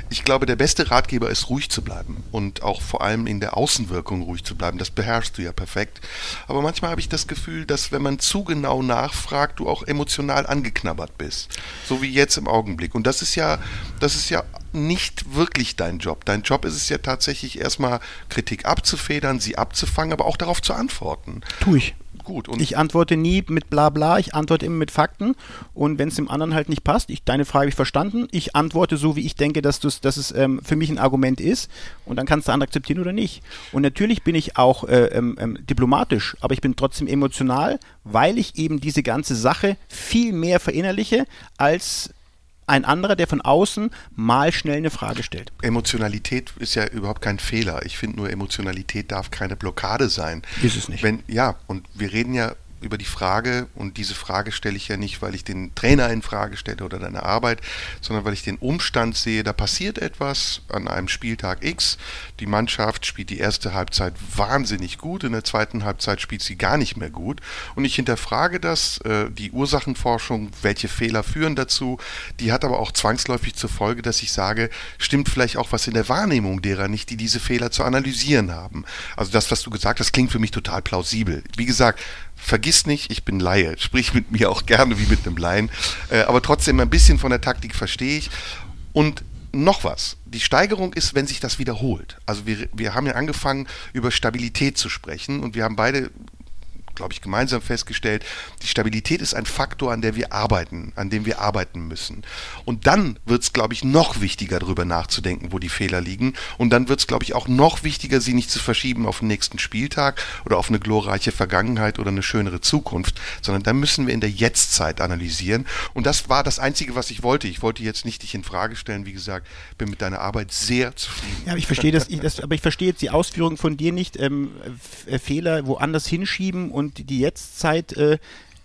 Ich glaube, der beste Ratgeber ist, ruhig zu bleiben und auch vor allem in der Außenwirkung ruhig zu bleiben. Das beherrschst du ja perfekt. Aber manchmal habe ich das Gefühl, dass wenn man zu genau nachfragt, du auch emotional angeknabbert bist. So wie jetzt im Augenblick. Und das ist ja, das ist ja nicht wirklich dein Job. Dein Job ist es ja tatsächlich erstmal Kritik abzufedern, sie abzufangen, aber auch darauf zu antworten. Tue ich. Gut, und Ich antworte nie mit bla bla, ich antworte immer mit Fakten und wenn es dem anderen halt nicht passt, ich, deine Frage habe ich verstanden, ich antworte so, wie ich denke, dass, dass es ähm, für mich ein Argument ist und dann kannst du andere akzeptieren oder nicht. Und natürlich bin ich auch äh, ähm, ähm, diplomatisch, aber ich bin trotzdem emotional, weil ich eben diese ganze Sache viel mehr verinnerliche als ein anderer, der von außen mal schnell eine Frage stellt. Emotionalität ist ja überhaupt kein Fehler. Ich finde nur, Emotionalität darf keine Blockade sein. Ist es nicht. Wenn, ja, und wir reden ja über die Frage, und diese Frage stelle ich ja nicht, weil ich den Trainer in Frage stelle oder deine Arbeit, sondern weil ich den Umstand sehe, da passiert etwas an einem Spieltag X. Die Mannschaft spielt die erste Halbzeit wahnsinnig gut, in der zweiten Halbzeit spielt sie gar nicht mehr gut. Und ich hinterfrage das, äh, die Ursachenforschung, welche Fehler führen dazu, die hat aber auch zwangsläufig zur Folge, dass ich sage, stimmt vielleicht auch was in der Wahrnehmung derer nicht, die diese Fehler zu analysieren haben. Also das, was du gesagt hast, klingt für mich total plausibel. Wie gesagt, Vergiss nicht, ich bin Laie. Sprich mit mir auch gerne wie mit einem Laien. Äh, aber trotzdem ein bisschen von der Taktik verstehe ich. Und noch was. Die Steigerung ist, wenn sich das wiederholt. Also wir, wir haben ja angefangen, über Stabilität zu sprechen und wir haben beide glaube ich, gemeinsam festgestellt, die Stabilität ist ein Faktor, an der wir arbeiten, an dem wir arbeiten müssen. Und dann wird es, glaube ich, noch wichtiger, darüber nachzudenken, wo die Fehler liegen. Und dann wird es, glaube ich, auch noch wichtiger, sie nicht zu verschieben auf den nächsten Spieltag oder auf eine glorreiche Vergangenheit oder eine schönere Zukunft, sondern da müssen wir in der Jetztzeit analysieren. Und das war das Einzige, was ich wollte. Ich wollte jetzt nicht dich in Frage stellen. Wie gesagt, bin mit deiner Arbeit sehr zufrieden. Ja, aber ich verstehe das, ich, das, aber ich verstehe jetzt die Ausführung von dir nicht. Ähm, äh, Fehler woanders hinschieben und die Jetztzeit. Äh,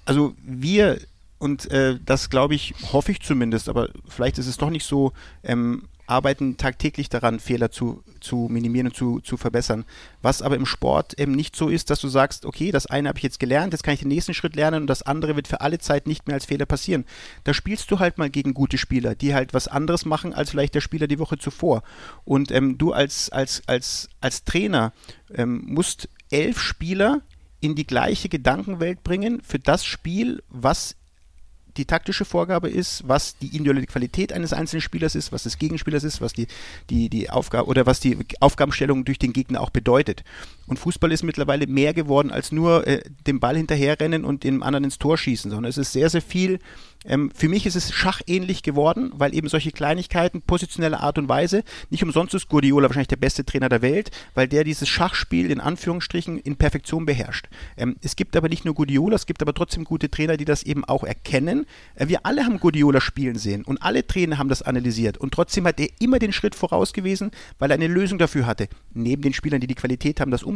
also wir und äh, das glaube ich, hoffe ich zumindest, aber vielleicht ist es doch nicht so. Ähm, arbeiten tagtäglich daran, Fehler zu, zu minimieren und zu, zu verbessern. Was aber im Sport eben nicht so ist, dass du sagst, okay, das eine habe ich jetzt gelernt, jetzt kann ich den nächsten Schritt lernen und das andere wird für alle Zeit nicht mehr als Fehler passieren. Da spielst du halt mal gegen gute Spieler, die halt was anderes machen als vielleicht der Spieler die Woche zuvor. Und ähm, du als, als, als, als Trainer ähm, musst elf Spieler in die gleiche Gedankenwelt bringen für das Spiel, was die taktische Vorgabe ist, was die individuelle Qualität eines einzelnen Spielers ist, was des Gegenspielers ist, was die, die, die Aufgabe oder was die Aufgabenstellung durch den Gegner auch bedeutet. Und Fußball ist mittlerweile mehr geworden als nur äh, dem Ball hinterherrennen und dem anderen ins Tor schießen, sondern es ist sehr, sehr viel ähm, für mich ist es schachähnlich geworden, weil eben solche Kleinigkeiten positioneller Art und Weise, nicht umsonst ist Guardiola wahrscheinlich der beste Trainer der Welt, weil der dieses Schachspiel in Anführungsstrichen in Perfektion beherrscht. Ähm, es gibt aber nicht nur Guardiola, es gibt aber trotzdem gute Trainer, die das eben auch erkennen. Äh, wir alle haben Guardiola spielen sehen und alle Trainer haben das analysiert und trotzdem hat er immer den Schritt voraus gewesen, weil er eine Lösung dafür hatte, neben den Spielern, die die Qualität haben, das umzusetzen.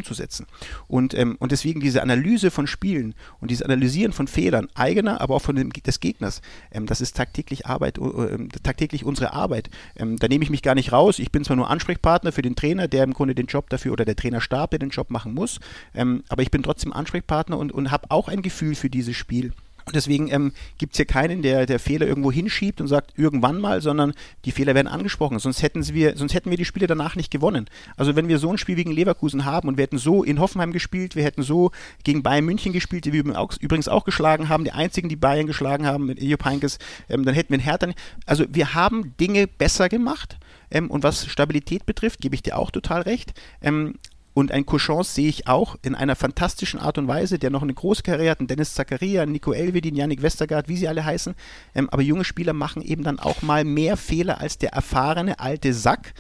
Und, ähm, und deswegen diese Analyse von Spielen und dieses Analysieren von Fehlern, eigener, aber auch von dem, des Gegners, ähm, das ist tagtäglich Arbeit, äh, tagtäglich unsere Arbeit. Ähm, da nehme ich mich gar nicht raus. Ich bin zwar nur Ansprechpartner für den Trainer, der im Grunde den Job dafür oder der Trainerstab, der den Job machen muss, ähm, aber ich bin trotzdem Ansprechpartner und, und habe auch ein Gefühl für dieses Spiel. Und deswegen ähm, gibt es hier keinen, der, der Fehler irgendwo hinschiebt und sagt, irgendwann mal, sondern die Fehler werden angesprochen. Sonst hätten, wir, sonst hätten wir die Spiele danach nicht gewonnen. Also wenn wir so ein Spiel gegen Leverkusen haben und wir hätten so in Hoffenheim gespielt, wir hätten so gegen Bayern München gespielt, die wir übrigens auch geschlagen haben, die einzigen, die Bayern geschlagen haben mit Ejo Heinkes, ähm, dann hätten wir einen Hertha. Also wir haben Dinge besser gemacht. Ähm, und was Stabilität betrifft, gebe ich dir auch total recht. Ähm, und ein Cochons sehe ich auch in einer fantastischen Art und Weise, der noch eine große Karriere hat, einen Dennis Zakaria, Nico Elvedin, Yannick Westergaard, wie sie alle heißen. Ähm, aber junge Spieler machen eben dann auch mal mehr Fehler als der erfahrene alte Sack,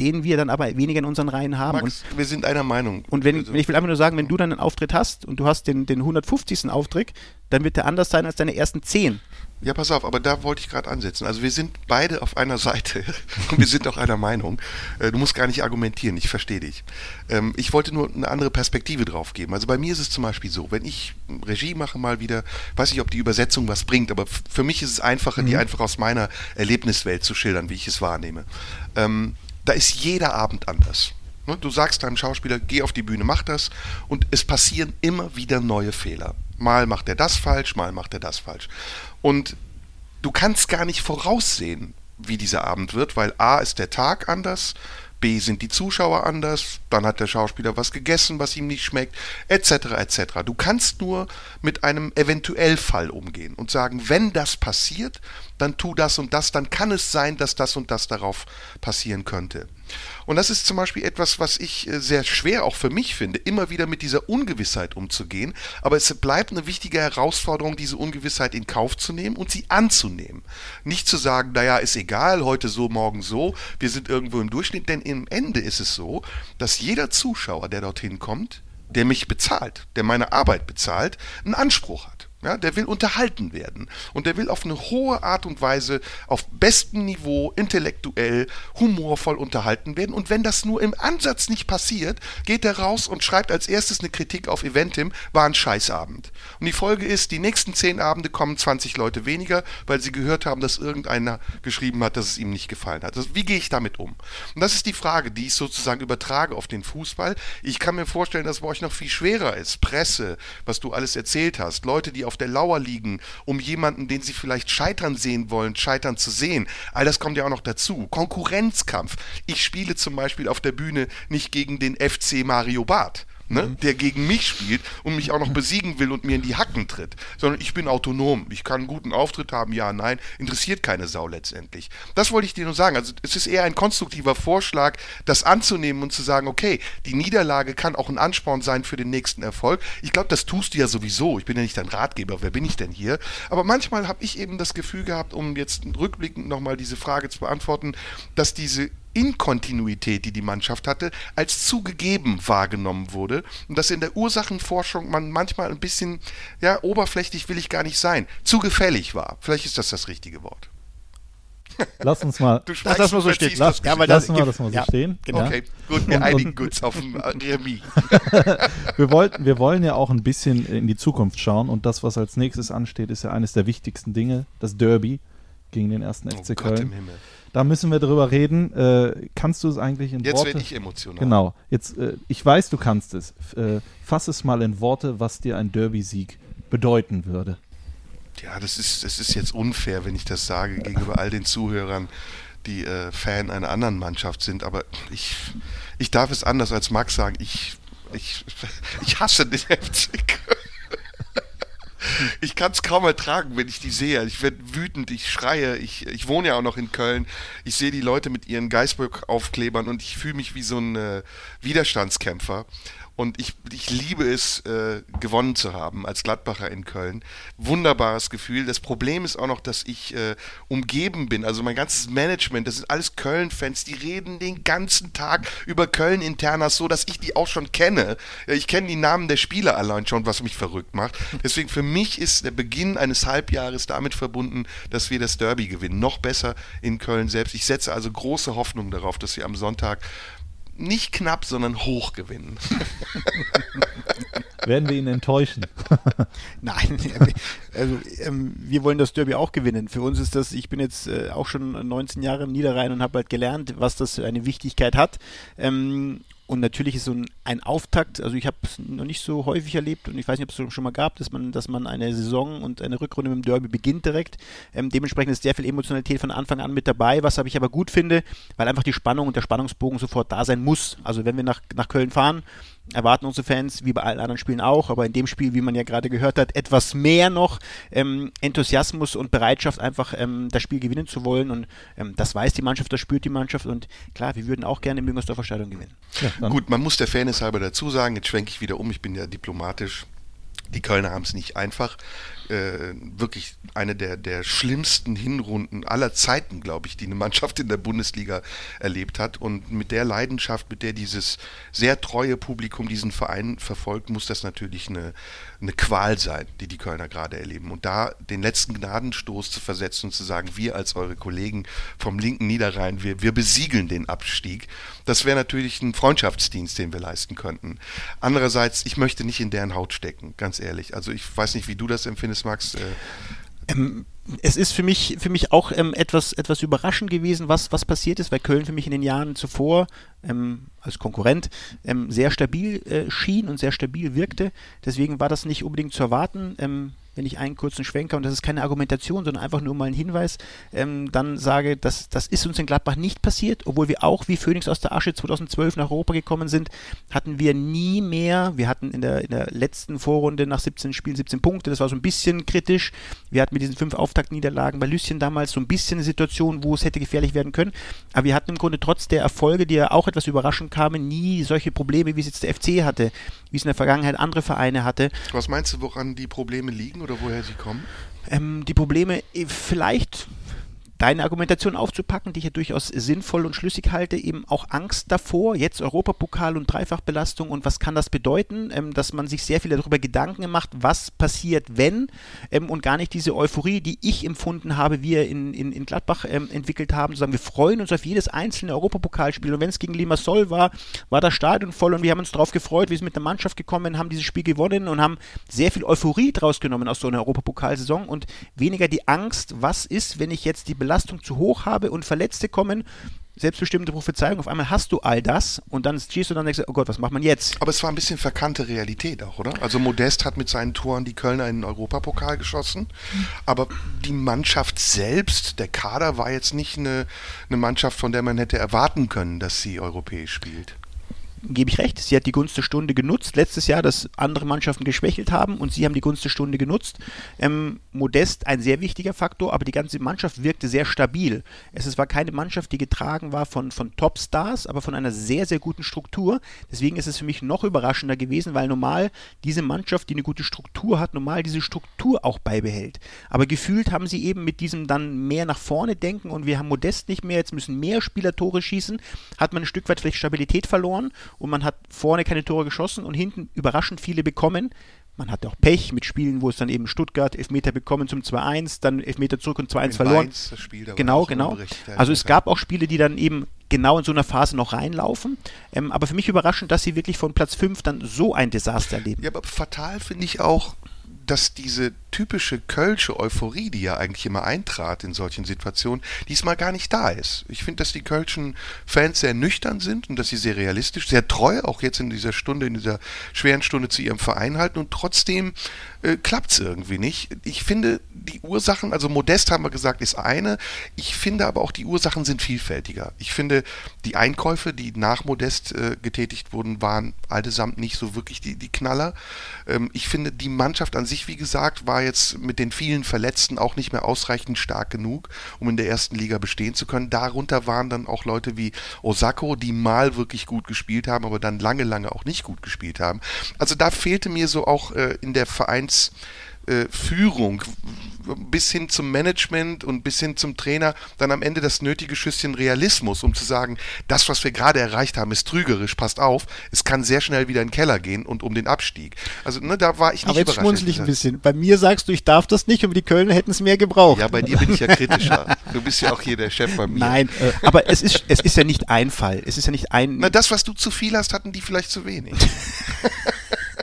den wir dann aber weniger in unseren Reihen haben. Max, und, wir sind einer Meinung. Und wenn, also. ich will einfach nur sagen, wenn du dann einen Auftritt hast und du hast den, den 150. Auftritt, dann wird der anders sein als deine ersten 10. Ja, pass auf, aber da wollte ich gerade ansetzen. Also wir sind beide auf einer Seite und wir sind auch einer Meinung. Äh, du musst gar nicht argumentieren, ich verstehe dich. Ähm, ich wollte nur eine andere Perspektive drauf geben. Also bei mir ist es zum Beispiel so, wenn ich Regie mache mal wieder, weiß nicht, ob die Übersetzung was bringt, aber für mich ist es einfacher, mhm. die einfach aus meiner Erlebniswelt zu schildern, wie ich es wahrnehme. Ähm, da ist jeder Abend anders. Ne, du sagst deinem Schauspieler, geh auf die Bühne, mach das und es passieren immer wieder neue Fehler. Mal macht er das falsch, mal macht er das falsch. Und du kannst gar nicht voraussehen, wie dieser Abend wird, weil A ist der Tag anders, B sind die Zuschauer anders, dann hat der Schauspieler was gegessen, was ihm nicht schmeckt, etc. etc. Du kannst nur mit einem Eventuellfall umgehen und sagen, wenn das passiert, dann tu das und das, dann kann es sein, dass das und das darauf passieren könnte. Und das ist zum Beispiel etwas, was ich äh, sehr schwer auch für mich finde, immer wieder mit dieser Ungewissheit umzugehen. Aber es bleibt eine wichtige Herausforderung, diese Ungewissheit in Kauf zu nehmen und sie anzunehmen. Nicht zu sagen, naja, ist egal, heute so, morgen so, wir sind irgendwo im Durchschnitt, denn im Ende ist es so, dass jeder Zuschauer, der dorthin kommt, der mich bezahlt, der meine Arbeit bezahlt, einen Anspruch hat. Ja, der will unterhalten werden und der will auf eine hohe Art und Weise, auf bestem Niveau, intellektuell, humorvoll unterhalten werden. Und wenn das nur im Ansatz nicht passiert, geht er raus und schreibt als erstes eine Kritik auf Eventim, war ein Scheißabend. Und die Folge ist, die nächsten zehn Abende kommen 20 Leute weniger, weil sie gehört haben, dass irgendeiner geschrieben hat, dass es ihm nicht gefallen hat. Also, wie gehe ich damit um? Und das ist die Frage, die ich sozusagen übertrage auf den Fußball. Ich kann mir vorstellen, dass bei euch noch viel schwerer ist. Presse, was du alles erzählt hast, Leute, die auf auf der Lauer liegen, um jemanden, den sie vielleicht scheitern sehen wollen, scheitern zu sehen. All das kommt ja auch noch dazu. Konkurrenzkampf. Ich spiele zum Beispiel auf der Bühne nicht gegen den FC Mario Barth ne, mhm. der gegen mich spielt und mich auch noch besiegen will und mir in die Hacken tritt, sondern ich bin autonom. Ich kann einen guten Auftritt haben, ja, nein, interessiert keine Sau letztendlich. Das wollte ich dir nur sagen. Also es ist eher ein konstruktiver Vorschlag, das anzunehmen und zu sagen, okay, die Niederlage kann auch ein Ansporn sein für den nächsten Erfolg. Ich glaube, das tust du ja sowieso. Ich bin ja nicht dein Ratgeber, wer bin ich denn hier? Aber manchmal habe ich eben das Gefühl gehabt, um jetzt rückblickend nochmal diese Frage zu beantworten, dass diese Inkontinuität, die die Mannschaft hatte, als zugegeben wahrgenommen wurde und dass in der Ursachenforschung man manchmal ein bisschen, ja, oberflächlich will ich gar nicht sein, zu gefällig war. Vielleicht ist das das richtige Wort. Lass uns mal. Du das lassen wir so stehen. Lass, ja, weil lassen wir das mal so ja, stehen. Genau. Okay, gut, wir einigen uns auf ein Remis. wir, wollten, wir wollen ja auch ein bisschen in die Zukunft schauen und das, was als nächstes ansteht, ist ja eines der wichtigsten Dinge, das Derby gegen den ersten FC oh Gott im Köln. Himmel. Da müssen wir drüber reden. Äh, kannst du es eigentlich in Jetzt Worte? werde ich emotional. Genau. Jetzt, äh, ich weiß, du kannst es. Äh, fass es mal in Worte, was dir ein Derby-Sieg bedeuten würde. Ja, das ist, das ist jetzt unfair, wenn ich das sage gegenüber all den Zuhörern, die äh, Fan einer anderen Mannschaft sind. Aber ich, ich darf es anders als Max sagen. Ich, ich, ich hasse den FC. Ich kann es kaum ertragen, wenn ich die sehe. Ich werde wütend, ich schreie. Ich, ich wohne ja auch noch in Köln. Ich sehe die Leute mit ihren Geisburg-Aufklebern und ich fühle mich wie so ein äh, Widerstandskämpfer. Und ich, ich liebe es, äh, gewonnen zu haben als Gladbacher in Köln. Wunderbares Gefühl. Das Problem ist auch noch, dass ich äh, umgeben bin. Also mein ganzes Management, das sind alles Köln-Fans, die reden den ganzen Tag über Köln-Internas so, dass ich die auch schon kenne. Ich kenne die Namen der Spieler allein schon, was mich verrückt macht. Deswegen für mich ist der Beginn eines Halbjahres damit verbunden, dass wir das Derby gewinnen. Noch besser in Köln selbst. Ich setze also große Hoffnung darauf, dass wir am Sonntag nicht knapp, sondern hoch gewinnen. Werden wir ihn enttäuschen? Nein, also ähm, wir wollen das Derby auch gewinnen. Für uns ist das, ich bin jetzt äh, auch schon 19 Jahre im Niederrhein und habe halt gelernt, was das für eine Wichtigkeit hat. Ähm, und natürlich ist so ein, ein Auftakt, also ich habe es noch nicht so häufig erlebt und ich weiß nicht, ob es schon mal gab, dass man, dass man eine Saison und eine Rückrunde mit dem Derby beginnt direkt. Ähm, dementsprechend ist sehr viel Emotionalität von Anfang an mit dabei, was ich aber gut finde, weil einfach die Spannung und der Spannungsbogen sofort da sein muss. Also wenn wir nach, nach Köln fahren, erwarten unsere Fans, wie bei allen anderen Spielen auch, aber in dem Spiel, wie man ja gerade gehört hat, etwas mehr noch ähm, Enthusiasmus und Bereitschaft, einfach ähm, das Spiel gewinnen zu wollen. Und ähm, das weiß die Mannschaft, das spürt die Mannschaft. Und klar, wir würden auch gerne im Müngersdorfer Stadion gewinnen. Ja, Gut, man muss der Fairness halber dazu sagen, jetzt schwenke ich wieder um, ich bin ja diplomatisch. Die Kölner haben es nicht einfach. Äh, wirklich eine der, der schlimmsten Hinrunden aller Zeiten, glaube ich, die eine Mannschaft in der Bundesliga erlebt hat. Und mit der Leidenschaft, mit der dieses sehr treue Publikum diesen Verein verfolgt, muss das natürlich eine, eine Qual sein, die die Kölner gerade erleben. Und da den letzten Gnadenstoß zu versetzen und zu sagen, wir als eure Kollegen vom linken Niederrhein, wir, wir besiegeln den Abstieg, das wäre natürlich ein Freundschaftsdienst, den wir leisten könnten. Andererseits, ich möchte nicht in deren Haut stecken, ganz ehrlich. Also ich weiß nicht, wie du das empfindest, Max. Äh, Ähm, es ist für mich, für mich auch ähm, etwas, etwas überraschend gewesen, was, was passiert ist, weil Köln für mich in den Jahren zuvor ähm, als Konkurrent ähm, sehr stabil äh, schien und sehr stabil wirkte. Deswegen war das nicht unbedingt zu erwarten. Ähm, wenn ich einen kurzen Schwenker, und das ist keine Argumentation, sondern einfach nur mal ein Hinweis, ähm, dann sage, dass, das ist uns in Gladbach nicht passiert, obwohl wir auch wie Phoenix aus der Asche 2012 nach Europa gekommen sind, hatten wir nie mehr, wir hatten in der, in der letzten Vorrunde nach 17 Spielen 17 Punkte, das war so ein bisschen kritisch, wir hatten mit diesen fünf Auftaktniederlagen. Bei Lüsschen damals so ein bisschen eine Situation, wo es hätte gefährlich werden können, aber wir hatten im Grunde trotz der Erfolge, die ja auch etwas überraschend kamen, nie solche Probleme, wie es jetzt der FC hatte, wie es in der Vergangenheit andere Vereine hatte, was meinst du, woran die Probleme liegen oder woher sie kommen? ähm, die Probleme äh, vielleicht deine Argumentation aufzupacken, die ich ja durchaus sinnvoll und schlüssig halte, eben auch Angst davor, jetzt Europapokal und Dreifachbelastung und was kann das bedeuten, ähm, dass man sich sehr viel darüber Gedanken macht, was passiert, wenn ähm, und gar nicht diese Euphorie, die ich empfunden habe, wir in, in, in Gladbach ähm, entwickelt haben, zu sagen, wir freuen uns auf jedes einzelne Europapokalspiel und wenn es gegen Limassol war, war das Stadion voll und wir haben uns darauf gefreut, wir sind mit der Mannschaft gekommen, haben dieses Spiel gewonnen und haben sehr viel Euphorie draus genommen aus so einer Europapokalsaison und weniger die Angst, was ist, wenn ich jetzt die Belastung zu hoch habe und Verletzte kommen, selbstbestimmte Prophezeiung, auf einmal hast du all das und dann stehst du dann und denkst, oh Gott, was macht man jetzt? Aber es war ein bisschen verkannte Realität auch, oder? Also Modest hat mit seinen Toren die Kölner in den Europapokal geschossen, aber die Mannschaft selbst, der Kader war jetzt nicht eine, eine Mannschaft, von der man hätte erwarten können, dass sie europäisch spielt. Gebe ich recht, sie hat die Gunst der Stunde genutzt. Letztes Jahr, dass andere Mannschaften geschwächelt haben und sie haben die Gunst der Stunde genutzt. Ähm, Modest ein sehr wichtiger Faktor, aber die ganze Mannschaft wirkte sehr stabil. Es, es war keine Mannschaft, die getragen war von, von Topstars, aber von einer sehr, sehr guten Struktur. Deswegen ist es für mich noch überraschender gewesen, weil normal diese Mannschaft, die eine gute Struktur hat, normal diese Struktur auch beibehält. Aber gefühlt haben sie eben mit diesem dann mehr nach vorne denken und wir haben Modest nicht mehr, jetzt müssen mehr Spieler Tore schießen, hat man ein Stück weit vielleicht Stabilität verloren und man hat vorne keine Tore geschossen und hinten überraschend viele bekommen. Man hatte auch Pech mit Spielen, wo es dann eben Stuttgart Elfmeter bekommen zum 2-1, dann Elfmeter zurück und 2-1 In verloren. Mainz, das Spiel, da Genau, genau. Also es gab auch Spiele, die dann eben genau in so einer Phase noch reinlaufen. Ähm, aber für mich überraschend, dass sie wirklich von Platz 5 dann so ein Desaster erleben. Ja, aber fatal finde ich auch, dass diese typische kölsche Euphorie, die ja eigentlich immer eintrat in solchen Situationen, diesmal gar nicht da ist. Ich finde, dass die kölschen Fans sehr nüchtern sind und dass sie sehr realistisch, sehr treu auch jetzt in dieser Stunde, in dieser schweren Stunde zu ihrem Verein halten und trotzdem äh, klappt es irgendwie nicht. Ich finde, die Ursachen, also Modest haben wir gesagt, ist eine. Ich finde aber auch, die Ursachen sind vielfältiger. Ich finde, die Einkäufe, die nach Modest äh, getätigt wurden, waren allesamt nicht so wirklich die, die Knaller. Ähm, ich finde, die Mannschaft an sich, wie gesagt, war jetzt mit den vielen Verletzten auch nicht mehr ausreichend stark genug, um in der ersten Liga bestehen zu können. Darunter waren dann auch Leute wie Osako, die mal wirklich gut gespielt haben, aber dann lange, lange auch nicht gut gespielt haben. Also da fehlte mir so auch äh, in der Vereins äh, Führung bis hin zum Management und bis hin zum Trainer dann am Ende das nötige Schüsschen Realismus, um zu sagen, das, was wir gerade erreicht haben, ist trügerisch, passt auf, es kann sehr schnell wieder in den Keller gehen und um den Abstieg. Also ne, da war ich nicht Aber jetzt schmunzel ich ein bisschen. Bei mir sagst du, ich darf das nicht, aber die Kölner hätten es mehr gebraucht. Ja, bei dir bin ich ja kritischer. Du bist ja auch hier der Chef bei mir. Nein, äh, aber es ist, es ist ja nicht ein Fall. Es ist ja nicht ein... Na, das, was du zu viel hast, hatten die vielleicht zu wenig.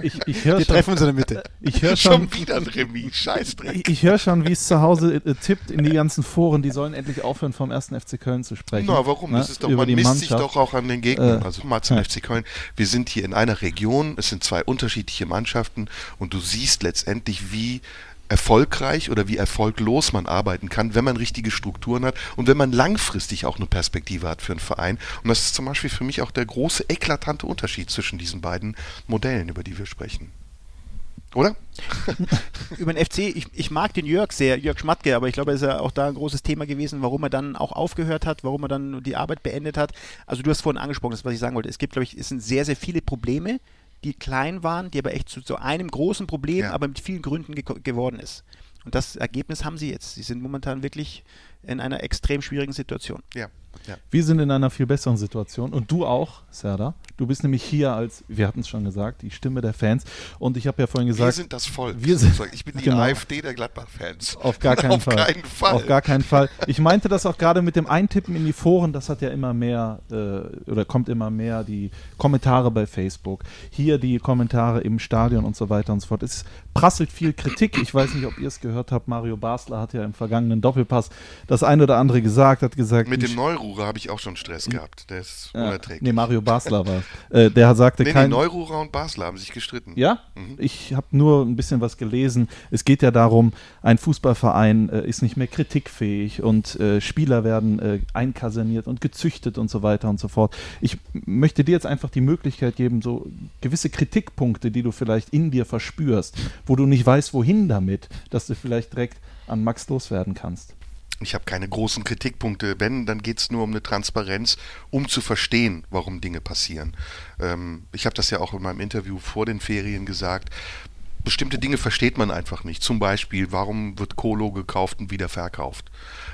Ich, ich Wir schon, treffen uns in der Mitte. Ich höre schon, schon wieder ein Remis, Scheißdreck. Ich, ich höre schon, wie es zu Hause äh, tippt in die ganzen Foren, die sollen endlich aufhören, vom ersten FC Köln zu sprechen. Na, warum? Ne? Das ist doch, Über man misst sich doch auch an den Gegnern. Äh, also mal zum ja. FC Köln. Wir sind hier in einer Region, es sind zwei unterschiedliche Mannschaften und du siehst letztendlich, wie erfolgreich oder wie erfolglos man arbeiten kann, wenn man richtige Strukturen hat und wenn man langfristig auch eine Perspektive hat für einen Verein. Und das ist zum Beispiel für mich auch der große, eklatante Unterschied zwischen diesen beiden Modellen, über die wir sprechen. Oder? Über den FC, ich, ich mag den Jörg sehr, Jörg Schmatke, aber ich glaube, es ist ja auch da ein großes Thema gewesen, warum er dann auch aufgehört hat, warum er dann die Arbeit beendet hat. Also du hast vorhin angesprochen, das was ich sagen wollte. Es gibt, glaube ich, es sind sehr, sehr viele Probleme, die klein waren, die aber echt zu, zu einem großen Problem, ja. aber mit vielen Gründen ge geworden ist. Und das Ergebnis haben sie jetzt. Sie sind momentan wirklich in einer extrem schwierigen Situation. Ja. Ja. Wir sind in einer viel besseren Situation und du auch, Serda. Du bist nämlich hier als, wir hatten es schon gesagt, die Stimme der Fans. Und ich habe ja vorhin gesagt. Wir sind das Volk. Wir sind, ich bin die genau. AfD der Gladbach-Fans. Auf gar keinen Auf Fall. Keinen Fall. Auf gar keinen Fall. Ich meinte das auch gerade mit dem Eintippen in die Foren. Das hat ja immer mehr äh, oder kommt immer mehr die Kommentare bei Facebook. Hier die Kommentare im Stadion und so weiter und so fort. Es prasselt viel Kritik. Ich weiß nicht, ob ihr es gehört habt. Mario Basler hat ja im vergangenen Doppelpass das eine oder andere gesagt. Hat gesagt. Mit dem Neururer habe ich auch schon Stress gehabt. Der ist unerträglich. Nee, Mario Basler war äh, der sagte nee, kein... Nee, Neururer und Basler haben sich gestritten. Ja? Mhm. Ich habe nur ein bisschen was gelesen. Es geht ja darum, ein Fußballverein äh, ist nicht mehr kritikfähig und äh, Spieler werden äh, einkaserniert und gezüchtet und so weiter und so fort. Ich möchte dir jetzt einfach die Möglichkeit geben, so gewisse Kritikpunkte, die du vielleicht in dir verspürst, wo du nicht weißt, wohin damit, dass du vielleicht direkt an Max loswerden kannst. Ich habe keine großen Kritikpunkte. Wenn, dann geht es nur um eine Transparenz, um zu verstehen, warum Dinge passieren. Ähm, ich habe das ja auch in meinem Interview vor den Ferien gesagt. Bestimmte Dinge versteht man einfach nicht. Zum Beispiel, warum wird Kolo gekauft und wieder verkauft?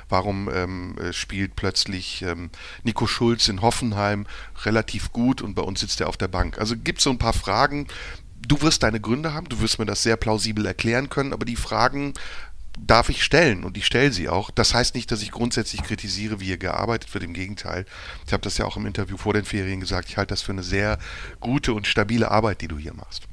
Warum ähm, äh, spielt plötzlich ähm, Nico Schulz in Hoffenheim relativ gut und bei uns sitzt er auf der Bank? Also gibt es so ein paar Fragen, du wirst deine Gründe haben, du wirst mir das sehr plausibel erklären können, aber die Fragen darf ich stellen und ich stelle sie auch. Das heißt nicht, dass ich grundsätzlich kritisiere, wie hier gearbeitet wird. Im Gegenteil. Ich habe das ja auch im Interview vor den Ferien gesagt. Ich halte das für eine sehr gute und stabile Arbeit, die du hier machst.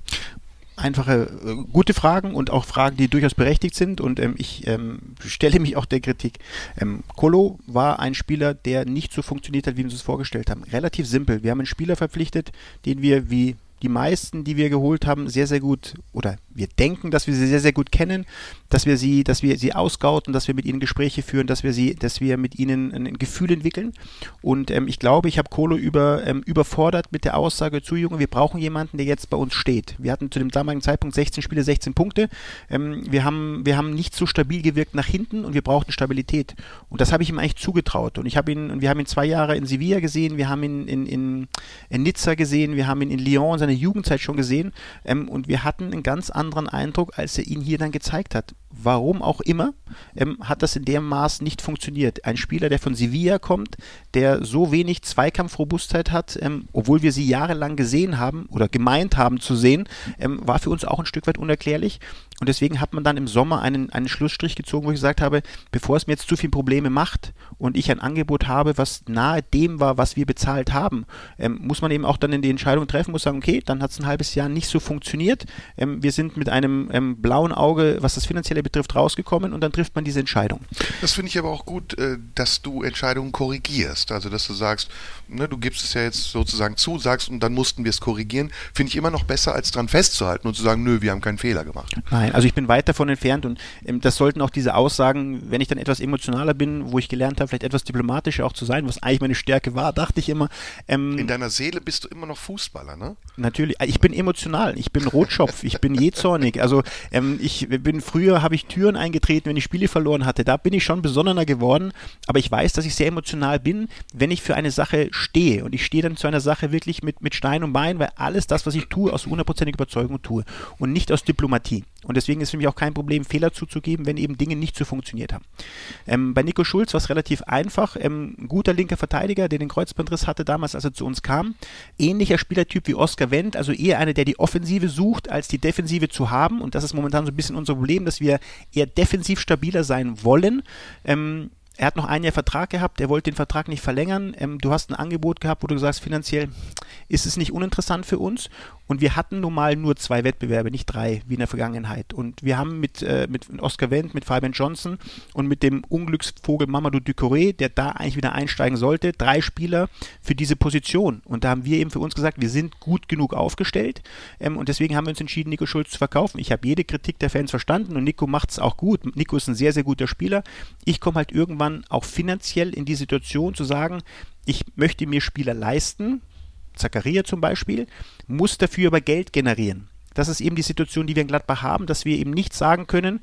Einfache, äh, gute Fragen und auch Fragen, die durchaus berechtigt sind. Und ähm, ich ähm, stelle mich auch der Kritik. Ähm, Kolo war ein Spieler, der nicht so funktioniert hat, wie wir uns das vorgestellt haben. Relativ simpel. Wir haben einen Spieler verpflichtet, den wir wie die meisten, die wir geholt haben, sehr, sehr gut oder wir denken, dass wir sie sehr, sehr gut kennen, dass wir sie, dass wir sie ausgauten, dass wir mit ihnen Gespräche führen, dass wir sie, dass wir mit ihnen ein Gefühl entwickeln. Und ähm, ich glaube, ich habe Kolo über, ähm, überfordert mit der Aussage zu Jungen, wir brauchen jemanden, der jetzt bei uns steht. Wir hatten zu dem damaligen Zeitpunkt 16 Spiele, 16 Punkte. Ähm, wir, haben, wir haben nicht so stabil gewirkt nach hinten und wir brauchten Stabilität. Und das habe ich ihm eigentlich zugetraut. Und ich habe ihn, wir haben ihn zwei Jahre in Sevilla gesehen, wir haben ihn in, in, in Nizza gesehen, wir haben ihn in Lyon seine Jugendzeit schon gesehen. Ähm, und wir hatten einen ganz anderen anderen Eindruck, als er ihn hier dann gezeigt hat. Warum auch immer, ähm, hat das in dem Maß nicht funktioniert. Ein Spieler, der von Sevilla kommt, der so wenig Zweikampfrobustheit hat, ähm, obwohl wir sie jahrelang gesehen haben oder gemeint haben zu sehen, ähm, war für uns auch ein Stück weit unerklärlich. Und deswegen hat man dann im Sommer einen, einen Schlussstrich gezogen, wo ich gesagt habe, bevor es mir jetzt zu viele Probleme macht und ich ein Angebot habe, was nahe dem war, was wir bezahlt haben, ähm, muss man eben auch dann in die Entscheidung treffen, muss sagen, okay, dann hat es ein halbes Jahr nicht so funktioniert. Ähm, wir sind mit einem ähm, blauen Auge, was das Finanzielle betrifft, rausgekommen und dann trifft man diese Entscheidung. Das finde ich aber auch gut, äh, dass du Entscheidungen korrigierst. Also, dass du sagst, ne, du gibst es ja jetzt sozusagen zu, sagst und dann mussten wir es korrigieren. Finde ich immer noch besser, als dran festzuhalten und zu sagen, nö, wir haben keinen Fehler gemacht. Nein, also ich bin weit davon entfernt und ähm, das sollten auch diese Aussagen, wenn ich dann etwas emotionaler bin, wo ich gelernt habe, vielleicht etwas diplomatischer auch zu sein, was eigentlich meine Stärke war, dachte ich immer. Ähm, In deiner Seele bist du immer noch Fußballer, ne? Natürlich, ich bin emotional, ich bin Rotschopf, ich bin jähzornig. Also ähm, ich bin früher habe ich Türen eingetreten, wenn ich Spiele verloren hatte. Da bin ich schon besonnener geworden, aber ich weiß, dass ich sehr emotional bin, wenn ich für eine Sache stehe. Und ich stehe dann zu einer Sache wirklich mit, mit Stein und Bein, weil alles das, was ich tue, aus hundertprozentiger Überzeugung tue und nicht aus Diplomatie. Und deswegen ist für mich auch kein Problem, Fehler zuzugeben, wenn eben Dinge nicht so funktioniert haben. Ähm, bei Nico Schulz war es relativ einfach. Ähm, guter linker Verteidiger, der den Kreuzbandriss hatte damals, als er zu uns kam. Ähnlicher Spielertyp wie Oscar Wendt, also eher einer, der die Offensive sucht, als die Defensive zu haben. Und das ist momentan so ein bisschen unser Problem, dass wir eher defensiv stabiler sein wollen. Ähm, er hat noch ein Jahr Vertrag gehabt, er wollte den Vertrag nicht verlängern. Ähm, du hast ein Angebot gehabt, wo du sagst, finanziell ist es nicht uninteressant für uns. Und wir hatten nun mal nur zwei Wettbewerbe, nicht drei, wie in der Vergangenheit. Und wir haben mit, äh, mit Oscar Wendt, mit Fabian Johnson und mit dem Unglücksvogel Mamadou Ducoré, der da eigentlich wieder einsteigen sollte, drei Spieler für diese Position. Und da haben wir eben für uns gesagt, wir sind gut genug aufgestellt. Ähm, und deswegen haben wir uns entschieden, Nico Schulz zu verkaufen. Ich habe jede Kritik der Fans verstanden und Nico macht es auch gut. Nico ist ein sehr, sehr guter Spieler. Ich komme halt irgendwann auch finanziell in die Situation zu sagen, ich möchte mir Spieler leisten, Zakaria zum Beispiel, muss dafür aber Geld generieren. Das ist eben die Situation, die wir in Gladbach haben, dass wir eben nicht sagen können,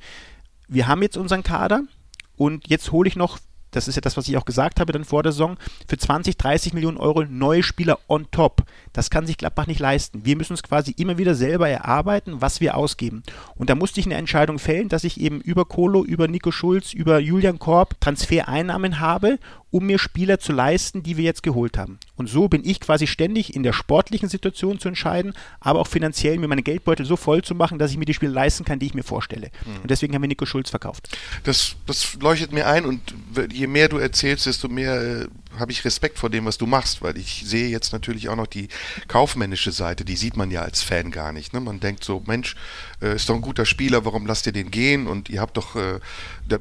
wir haben jetzt unseren Kader und jetzt hole ich noch das ist ja das, was ich auch gesagt habe dann vor der Saison, für 20, 30 Millionen Euro neue Spieler on top. Das kann sich Gladbach nicht leisten. Wir müssen uns quasi immer wieder selber erarbeiten, was wir ausgeben. Und da musste ich eine Entscheidung fällen, dass ich eben über Kolo, über Nico Schulz, über Julian Korb Transfereinnahmen habe um mir Spieler zu leisten, die wir jetzt geholt haben. Und so bin ich quasi ständig in der sportlichen Situation zu entscheiden, aber auch finanziell mir meine Geldbeutel so voll zu machen, dass ich mir die Spiele leisten kann, die ich mir vorstelle. Mhm. Und deswegen haben wir Nico Schulz verkauft. Das, das leuchtet mir ein und je mehr du erzählst, desto mehr äh, habe ich Respekt vor dem, was du machst, weil ich sehe jetzt natürlich auch noch die kaufmännische Seite, die sieht man ja als Fan gar nicht. Ne? Man denkt so, Mensch, äh, ist doch ein guter Spieler, warum lasst ihr den gehen? Und ihr habt doch, äh,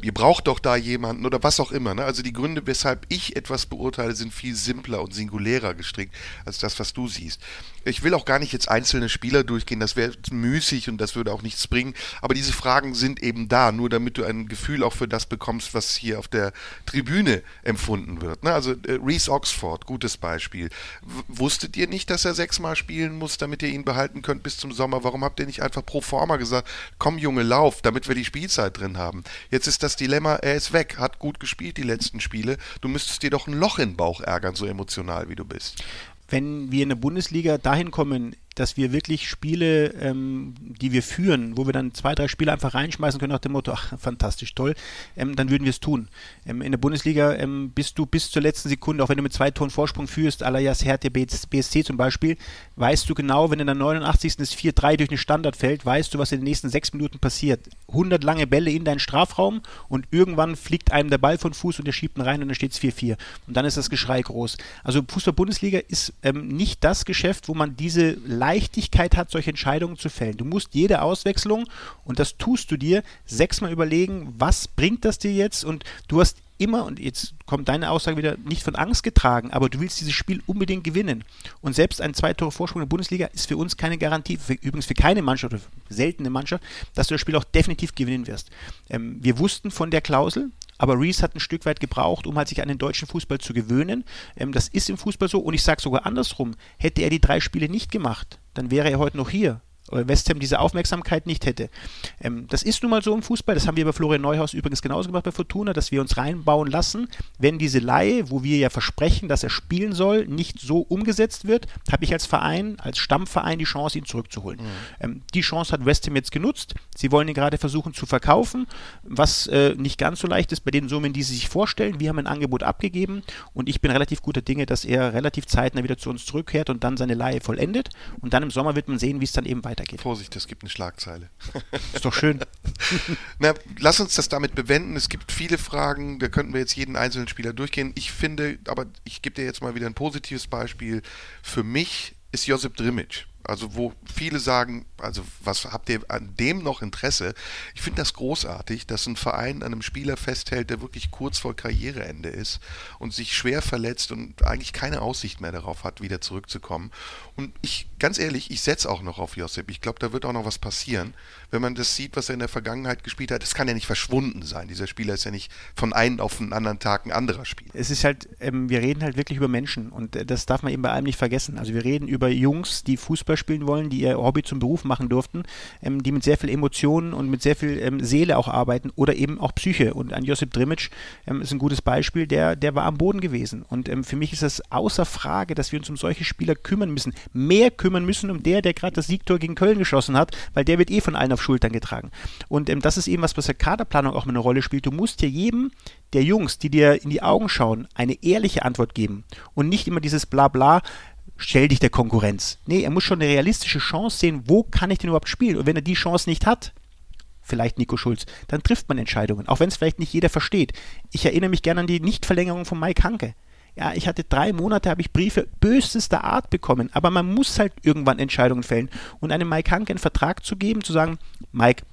ihr braucht doch da jemanden oder was auch immer. Ne? Also die Gründe, weshalb ich etwas beurteile, sind viel simpler und singulärer gestrickt als das, was du siehst. Ich will auch gar nicht jetzt einzelne Spieler durchgehen, das wäre müßig und das würde auch nichts bringen. Aber diese Fragen sind eben da, nur damit du ein Gefühl auch für das bekommst, was hier auf der Tribüne empfunden wird. Ne? Also äh, Reese Oxford, gutes Beispiel. W wusstet ihr nicht, dass er sechsmal spielen muss, damit ihr ihn behalten könnt bis zum Sommer? Warum habt ihr nicht einfach pro forma gesagt, komm Junge, lauf, damit wir die Spielzeit drin haben? Jetzt ist das Dilemma, er ist weg, hat gut gespielt die letzten Spiele. Du müsstest dir doch ein Loch in den Bauch ärgern, so emotional wie du bist wenn wir in der Bundesliga dahin kommen, dass wir wirklich Spiele, ähm, die wir führen, wo wir dann zwei, drei Spiele einfach reinschmeißen können nach dem Motto, ach, fantastisch, toll, ähm, dann würden wir es tun. Ähm, in der Bundesliga ähm, bist du bis zur letzten Sekunde, auch wenn du mit zwei Toren Vorsprung führst, alias Hertha BSC zum Beispiel, weißt du genau, wenn in der 89. das 4-3 durch den Standard fällt, weißt du, was in den nächsten sechs Minuten passiert. 100 lange Bälle in deinen Strafraum und irgendwann fliegt einem der Ball von Fuß und der schiebt ihn rein und dann steht es 4-4. Und dann ist das Geschrei groß. Also Fußball-Bundesliga ist ähm, nicht das Geschäft, wo man diese Leichtigkeit hat, solche Entscheidungen zu fällen. Du musst jede Auswechslung, und das tust du dir, sechsmal überlegen, was bringt das dir jetzt? Und du hast immer, und jetzt kommt deine Aussage wieder, nicht von Angst getragen, aber du willst dieses Spiel unbedingt gewinnen. Und selbst ein zwei Tore Vorsprung in der Bundesliga ist für uns keine Garantie, für, übrigens für keine Mannschaft oder seltene Mannschaft, dass du das Spiel auch definitiv gewinnen wirst. Ähm, wir wussten von der Klausel, aber Reese hat ein Stück weit gebraucht, um halt sich an den deutschen Fußball zu gewöhnen. Ähm, das ist im Fußball so. Und ich sage sogar andersrum. Hätte er die drei Spiele nicht gemacht, dann wäre er heute noch hier. West Ham diese Aufmerksamkeit nicht hätte. Ähm, das ist nun mal so im Fußball, das haben wir bei Florian Neuhaus übrigens genauso gemacht bei Fortuna, dass wir uns reinbauen lassen, wenn diese Laie, wo wir ja versprechen, dass er spielen soll, nicht so umgesetzt wird, habe ich als Verein, als Stammverein die Chance, ihn zurückzuholen. Mhm. Ähm, die Chance hat West Ham jetzt genutzt. Sie wollen ihn gerade versuchen zu verkaufen, was äh, nicht ganz so leicht ist bei den Summen, die sie sich vorstellen. Wir haben ein Angebot abgegeben und ich bin relativ guter Dinge, dass er relativ zeitnah wieder zu uns zurückkehrt und dann seine Laie vollendet. Und dann im Sommer wird man sehen, wie es dann eben weitergeht weitergeht. Vorsicht, es gibt eine Schlagzeile. Ist doch schön. Na, lass uns das damit bewenden. Es gibt viele Fragen, da könnten wir jetzt jeden einzelnen Spieler durchgehen. Ich finde, aber ich gebe dir jetzt mal wieder ein positives Beispiel. Für mich ist Josip Drimic Also wo viele sagen, also was habt ihr an dem noch Interesse? Ich finde das großartig, dass ein Verein an einem Spieler festhält, der wirklich kurz vor Karriereende ist und sich schwer verletzt und eigentlich keine Aussicht mehr darauf hat, wieder zurückzukommen. Und ich, ganz ehrlich, ich setze auch noch auf Josip. Ich glaube, da wird auch noch was passieren, wenn man das sieht, was er in der Vergangenheit gespielt hat. Das kann ja nicht verschwunden sein. Dieser Spieler ist ja nicht von einem auf den anderen Tag ein anderer Spieler. Es ist halt, ähm, wir reden halt wirklich über Menschen und äh, das darf man eben bei allem nicht vergessen. Also wir reden über Jungs, die Fußball spielen wollen, die ihr Hobby zum Beruf machen durften, ähm, die mit sehr viel Emotionen und mit sehr viel ähm, Seele auch arbeiten oder eben auch Psyche. Und ein Josip Drimic ähm, ist ein gutes Beispiel, der, der war am Boden gewesen. Und ähm, für mich ist das außer Frage, dass wir uns um solche Spieler kümmern müssen. Mehr kümmern müssen um der, der gerade das Siegtor gegen Köln geschossen hat, weil der wird eh von allen auf Schultern getragen. Und ähm, das ist eben was, was der Kaderplanung auch eine Rolle spielt. Du musst hier jedem der Jungs, die dir in die Augen schauen, eine ehrliche Antwort geben und nicht immer dieses Blabla, stell dich der Konkurrenz. Nee, er muss schon eine realistische Chance sehen, wo kann ich denn überhaupt spielen? Und wenn er die Chance nicht hat, vielleicht Nico Schulz, dann trifft man Entscheidungen, auch wenn es vielleicht nicht jeder versteht. Ich erinnere mich gerne an die Nichtverlängerung von Mike Hanke. Ja, ich hatte drei Monate, habe ich Briefe bösester Art bekommen, aber man muss halt irgendwann Entscheidungen fällen und einem Mike Hanke einen Vertrag zu geben, zu sagen, Mike,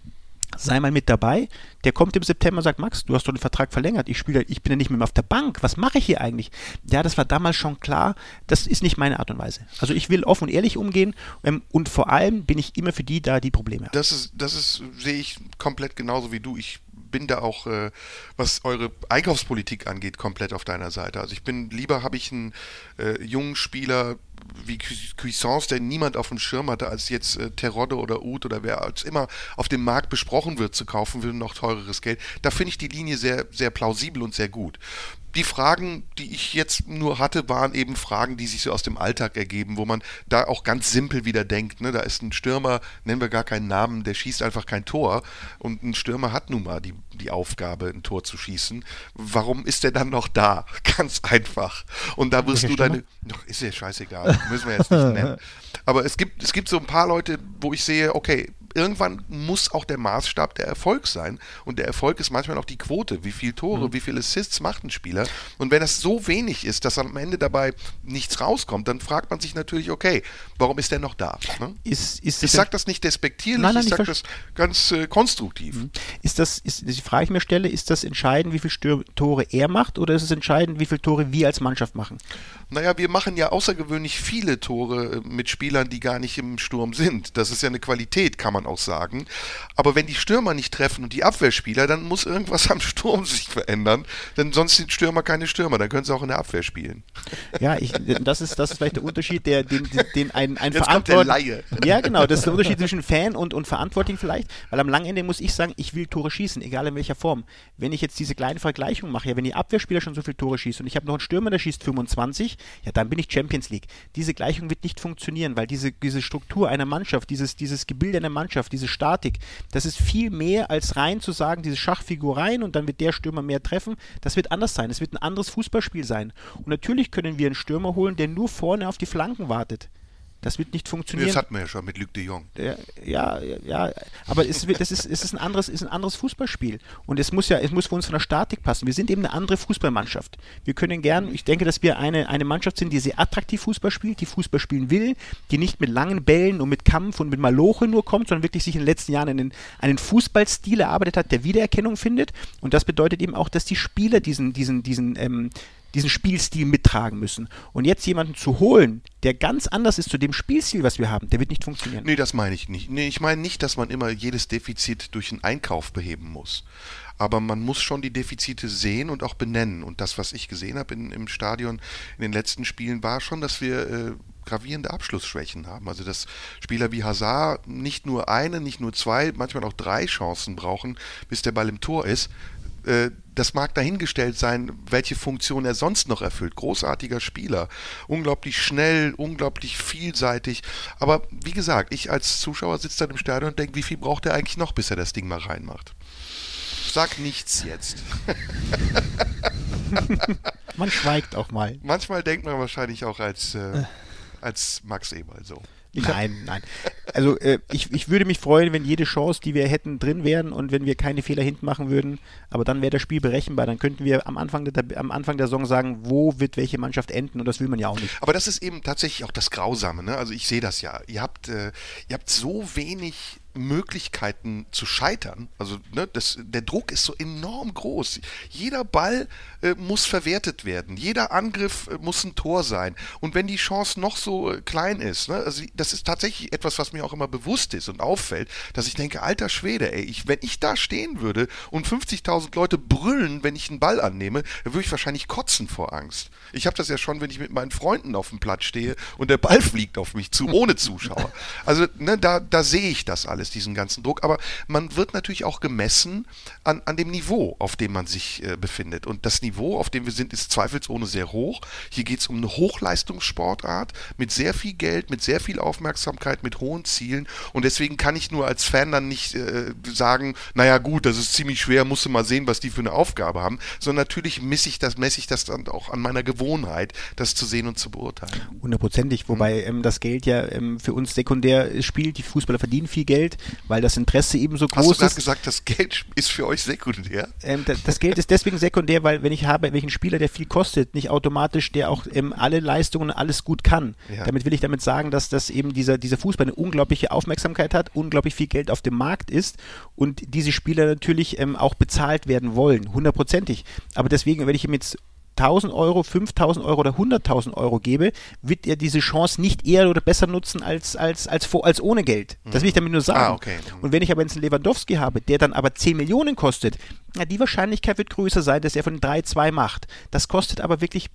sei mal mit dabei. Der kommt im September und sagt, Max, du hast doch den Vertrag verlängert. Ich spiele, ich bin ja nicht mehr auf der Bank. Was mache ich hier eigentlich? Ja, das war damals schon klar. Das ist nicht meine Art und Weise. Also ich will offen und ehrlich umgehen ähm, und vor allem bin ich immer für die da, die Probleme haben. Das ist, das ist, sehe ich komplett genauso wie du. Ich bin da auch, äh, was eure Einkaufspolitik angeht, komplett auf deiner Seite. Also ich bin lieber habe ich einen äh, jungen Spieler wie Cuisance, der niemand auf dem Schirm hatte, als jetzt äh, Terodde oder Ud oder wer als immer auf dem Markt besprochen wird zu kaufen für noch teureres Geld. Da finde ich die Linie sehr, sehr plausibel und sehr gut die Fragen, die ich jetzt nur hatte, waren eben Fragen, die sich so aus dem Alltag ergeben, wo man da auch ganz simpel wieder denkt. Ne? Da ist ein Stürmer, nennen wir gar keinen Namen, der schießt einfach kein Tor. Und ein Stürmer hat nun mal die, die Aufgabe, ein Tor zu schießen. Warum ist der dann noch da? Ganz einfach. Und da wirst du deine. Doch, ist ja scheißegal, müssen wir jetzt nicht nennen. Aber es gibt, es gibt so ein paar Leute, wo ich sehe, okay, irgendwann muss auch der Maßstab der Erfolg sein. Und der Erfolg ist manchmal auch die Quote. Wie viele Tore, mhm. wie viele Assists macht ein Spieler? Und wenn das so wenig ist, dass am Ende dabei nichts rauskommt, dann fragt man sich natürlich, okay, warum ist der noch da? Ne? Ist, ist ich sage das nicht despektierlich, nein, nein, ich sage das ganz äh, konstruktiv. Mhm. Ist das, ist, die Frage, ich mir stelle, ist das entscheidend, wie viele Tore er macht oder ist es entscheidend, wie viele Tore wir als Mannschaft machen? Naja, wir machen ja außergewöhnlich viele Tore äh, mit Spielern, die gar nicht im Sturm sind. Das ist ja eine Qualität, kann man auch sagen. Aber wenn die Stürmer nicht treffen und die Abwehrspieler, dann muss irgendwas am Sturm sich verändern. Denn sonst sind Stürmer keine Stürmer. Dann können sie auch in der Abwehr spielen. Ja, ich, das, ist, das ist vielleicht der Unterschied, der, den, den ein, ein Verantwortlicher. Ja, genau. Das ist der Unterschied zwischen Fan und, und Verantwortlichen vielleicht. Weil am langen Ende muss ich sagen, ich will Tore schießen, egal in welcher Form. Wenn ich jetzt diese kleine Vergleichung mache, ja, wenn die Abwehrspieler schon so viele Tore schießen und ich habe noch einen Stürmer, der schießt 25, ja, dann bin ich Champions League. Diese Gleichung wird nicht funktionieren, weil diese, diese Struktur einer Mannschaft, dieses, dieses Gebilde einer Mannschaft, diese Statik, das ist viel mehr als rein zu sagen, diese Schachfigur rein und dann wird der Stürmer mehr treffen. Das wird anders sein. Es wird ein anderes Fußballspiel sein. Und natürlich können wir einen Stürmer holen, der nur vorne auf die Flanken wartet. Das wird nicht funktionieren. Das hatten wir ja schon mit Luc de Jong. Ja, ja, aber es, das ist, es ist, ein anderes, ist ein anderes Fußballspiel. Und es muss ja, es muss für uns von der Statik passen. Wir sind eben eine andere Fußballmannschaft. Wir können gern, ich denke, dass wir eine, eine Mannschaft sind, die sehr attraktiv Fußball spielt, die Fußball spielen will, die nicht mit langen Bällen und mit Kampf und mit Maloche nur kommt, sondern wirklich sich in den letzten Jahren einen, einen Fußballstil erarbeitet hat, der Wiedererkennung findet. Und das bedeutet eben auch, dass die Spieler diesen, diesen, diesen, ähm, diesen Spielstil mittragen müssen. Und jetzt jemanden zu holen, der ganz anders ist zu dem Spielstil, was wir haben, der wird nicht funktionieren. Nee, das meine ich nicht. Nee, ich meine nicht, dass man immer jedes Defizit durch einen Einkauf beheben muss. Aber man muss schon die Defizite sehen und auch benennen. Und das, was ich gesehen habe in, im Stadion in den letzten Spielen, war schon, dass wir äh, gravierende Abschlussschwächen haben. Also dass Spieler wie Hazard nicht nur eine, nicht nur zwei, manchmal auch drei Chancen brauchen, bis der Ball im Tor ist. Äh, das mag dahingestellt sein, welche Funktion er sonst noch erfüllt. Großartiger Spieler, unglaublich schnell, unglaublich vielseitig. Aber wie gesagt, ich als Zuschauer sitze dann im Stadion und denke, wie viel braucht er eigentlich noch, bis er das Ding mal reinmacht? Sag nichts jetzt. man schweigt auch mal. Manchmal denkt man wahrscheinlich auch als, äh, als Max Eberl so. Ich nein, nein. Also äh, ich, ich würde mich freuen, wenn jede Chance, die wir hätten, drin wären und wenn wir keine Fehler hinten machen würden. Aber dann wäre das Spiel berechenbar. Dann könnten wir am Anfang, der, am Anfang der Saison sagen, wo wird welche Mannschaft enden und das will man ja auch nicht. Aber das ist eben tatsächlich auch das Grausame. Ne? Also ich sehe das ja. Ihr habt, äh, ihr habt so wenig Möglichkeiten zu scheitern. Also ne, das, der Druck ist so enorm groß. Jeder Ball äh, muss verwertet werden. Jeder Angriff äh, muss ein Tor sein. Und wenn die Chance noch so äh, klein ist, ne, also das ist tatsächlich etwas, was mir auch immer bewusst ist und auffällt, dass ich denke, alter Schwede, ey, ich, wenn ich da stehen würde und 50.000 Leute brüllen, wenn ich einen Ball annehme, dann würde ich wahrscheinlich kotzen vor Angst. Ich habe das ja schon, wenn ich mit meinen Freunden auf dem Platz stehe und der Ball fliegt auf mich zu, ohne Zuschauer. Also ne, da, da sehe ich das alles, diesen ganzen Druck. Aber man wird natürlich auch gemessen an, an dem Niveau, auf dem man sich äh, befindet. Und das Niveau, auf dem wir sind, ist zweifelsohne sehr hoch. Hier geht es um eine Hochleistungssportart mit sehr viel Geld, mit sehr viel Aufmerksamkeit, mit hohen Zielen. Und deswegen kann ich nur als Fan dann nicht äh, sagen, naja gut, das ist ziemlich schwer, musst du mal sehen, was die für eine Aufgabe haben. Sondern natürlich messe ich das, messe ich das dann auch an meiner Gewohnheit, das zu sehen und zu beurteilen. Hundertprozentig, wobei ähm, das Geld ja ähm, für uns sekundär spielt. Die Fußballer verdienen viel Geld, weil das Interesse eben so groß Hast du ist. gesagt, das Geld ist für euch sekundär? Ähm, das, das Geld ist deswegen sekundär, weil wenn ich habe, welchen Spieler, der viel kostet, nicht automatisch, der auch ähm, alle Leistungen, alles gut kann. Ja. Damit will ich damit sagen, dass das eben dieser, dieser Fußball eine unglaubliche Aufmerksamkeit hat, unglaublich viel Geld auf dem Markt ist und diese Spieler natürlich ähm, auch bezahlt werden wollen, hundertprozentig. Aber deswegen, wenn ich ihm jetzt 1000 Euro, 5000 Euro oder 100.000 Euro gebe, wird er diese Chance nicht eher oder besser nutzen als, als, als, vor- als ohne Geld. Das will ich damit nur sagen. Ah, okay. Und wenn ich aber jetzt einen Lewandowski habe, der dann aber 10 Millionen kostet, na, die Wahrscheinlichkeit wird größer sein, dass er von 3, 2 macht. Das kostet aber wirklich,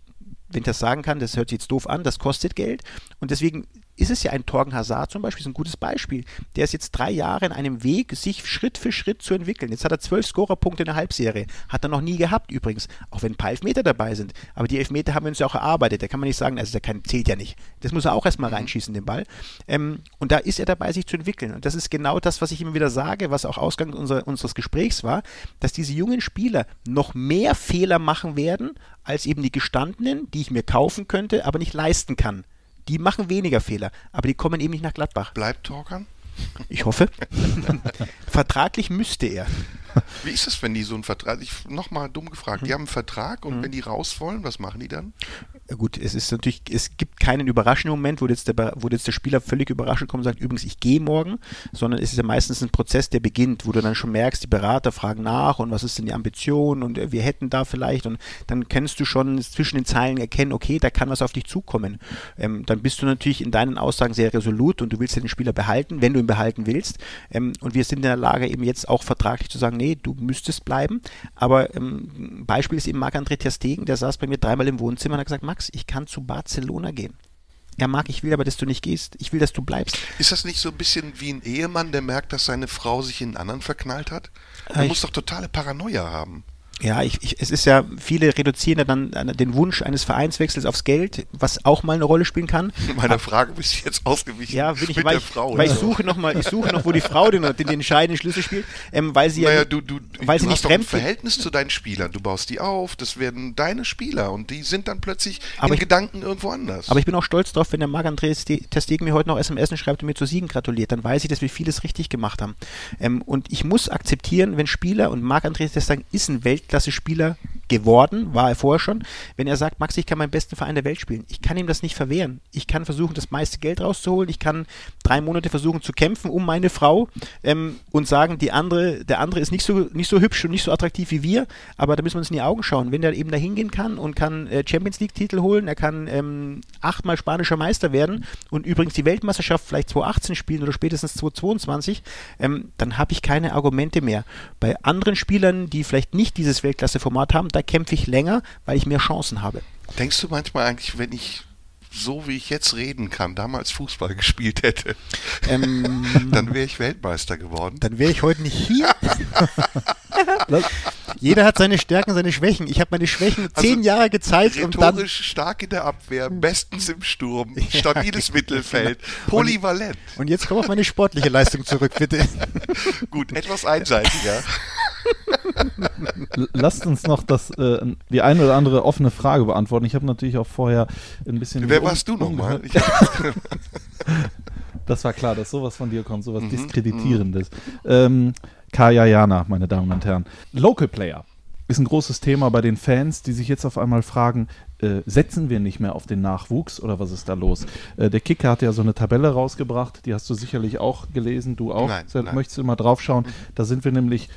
wenn ich das sagen kann, das hört sich jetzt doof an, das kostet Geld. Und deswegen ist es ja ein Torgen Hazard zum Beispiel, ist ein gutes Beispiel. Der ist jetzt drei Jahre in einem Weg, sich Schritt für Schritt zu entwickeln. Jetzt hat er zwölf Scorerpunkte in der Halbserie. Hat er noch nie gehabt übrigens, auch wenn ein paar Elfmeter dabei sind. Aber die Elfmeter haben wir uns ja auch erarbeitet. Da kann man nicht sagen, also der kann, zählt ja nicht. Das muss er auch erstmal reinschießen, den Ball. Ähm, und da ist er dabei, sich zu entwickeln. Und das ist genau das, was ich immer wieder sage, was auch Ausgang unser, unseres Gesprächs war, dass diese jungen Spieler noch mehr Fehler machen werden, als eben die gestandenen, die ich mir kaufen könnte, aber nicht leisten kann. Die machen weniger Fehler, aber die kommen eben nicht nach Gladbach. Bleibt Torkan? Ich hoffe. Vertraglich müsste er. Wie ist das, wenn die so einen Vertrag, ich nochmal dumm gefragt, Mhm. die haben einen Vertrag und wenn die raus wollen, was machen die dann? Gut, es ist natürlich, es gibt keinen überraschenden Moment, wo jetzt, der, wo jetzt der Spieler völlig überraschend kommt und sagt, übrigens, ich gehe morgen, sondern es ist ja meistens ein Prozess, der beginnt, wo du dann schon merkst, die Berater fragen nach und was ist denn die Ambition und äh, wir hätten da vielleicht und dann kannst du schon zwischen den Zeilen erkennen, okay, da kann was auf dich zukommen. Ähm, dann bist du natürlich in deinen Aussagen sehr resolut und du willst ja den Spieler behalten, wenn du ihn behalten willst. Ähm, und wir sind in der Lage, eben jetzt auch vertraglich zu sagen, nee, du müsstest bleiben. Aber ähm, Beispiel ist eben Marc-André Ter Stegen, der saß bei mir dreimal im Wohnzimmer und hat gesagt, Max, ich kann zu Barcelona gehen. Ja, Marc, ich will aber, dass du nicht gehst. Ich will, dass du bleibst. Ist das nicht so ein bisschen wie ein Ehemann, der merkt, dass seine Frau sich in einen anderen verknallt hat? Der ich- muss doch totale Paranoia haben. Ja, ich, ich, es ist ja, viele reduzieren ja dann an den Wunsch eines Vereinswechsels aufs Geld, was auch mal eine Rolle spielen kann. Meiner Frage bist du jetzt ausgewichen Ja, will ich, mit weil, der ich, Frau. weil ich ja. suche noch mal, ich suche noch, wo die Frau den, den, den entscheidenden Schlüssel spielt, ähm, weil sie ja, Naja, du, du, weil du sie nicht hast ein fremd Verhältnis zu deinen Spielern. Du baust die auf, das werden deine Spieler und die sind dann plötzlich Aber in ich- Gedanken irgendwo anders. Aber ich bin auch stolz drauf, wenn der Marc-André Ste- Ter Stegen mir heute noch SMS schreibt und mir zu Siegen gratuliert, dann weiß ich, dass wir vieles richtig gemacht haben. Ähm, und ich muss akzeptieren, wenn Spieler, und Marc-André Ter Stegen ist ein Weltklasse-Spieler geworden, war er vorher schon, wenn er sagt, Max, ich kann meinen besten Verein der Welt spielen. Ich kann ihm das nicht verwehren. Ich kann versuchen, das meiste Geld rauszuholen. Ich kann drei Monate versuchen zu kämpfen um meine Frau ähm, und sagen, die andere, der andere ist nicht so, nicht so hübsch und nicht so attraktiv wie wir, aber da müssen wir uns in die Augen schauen. Wenn der eben da hingehen kann und kann äh, Champions League-Titel holen, er kann ähm, achtmal spanischer Meister werden und übrigens die Weltmeisterschaft vielleicht 2018 spielen oder spätestens 2022, ähm, dann habe ich keine Argumente mehr. Bei anderen Spielern, die vielleicht nicht dieses Weltklasse-Format haben, da kämpfe ich länger, weil ich mehr Chancen habe. Denkst du manchmal eigentlich, wenn ich so wie ich jetzt reden kann, damals Fußball gespielt hätte, Ähm, dann wäre ich Weltmeister geworden? dann wäre ich heute nicht hier. Jeder hat seine Stärken, seine Schwächen. Ich habe meine Schwächen Also, zehn Jahre gezeigt und dann Rhetorisch stark in der Abwehr, bestens im Sturm, stabiles Mittelfeld, polyvalent. und jetzt komm auf meine sportliche Leistung zurück, bitte. Gut, etwas einseitiger. Lasst uns noch das, äh, die eine oder andere offene Frage beantworten. Ich habe natürlich auch vorher ein bisschen. Wer um- warst du nochmal? Das war klar, dass sowas von dir kommt, sowas mhm, Diskreditierendes. Ähm, Kaya Jana, meine Damen und Herren. Local Player ist ein großes Thema bei den Fans, die sich jetzt auf einmal fragen, äh, setzen wir nicht mehr auf den Nachwuchs oder was ist da los? Äh, der Kicker hat ja so eine Tabelle rausgebracht, die hast du sicherlich auch gelesen, du auch. Nein, nein. Möchtest du mal draufschauen? Da sind wir nämlich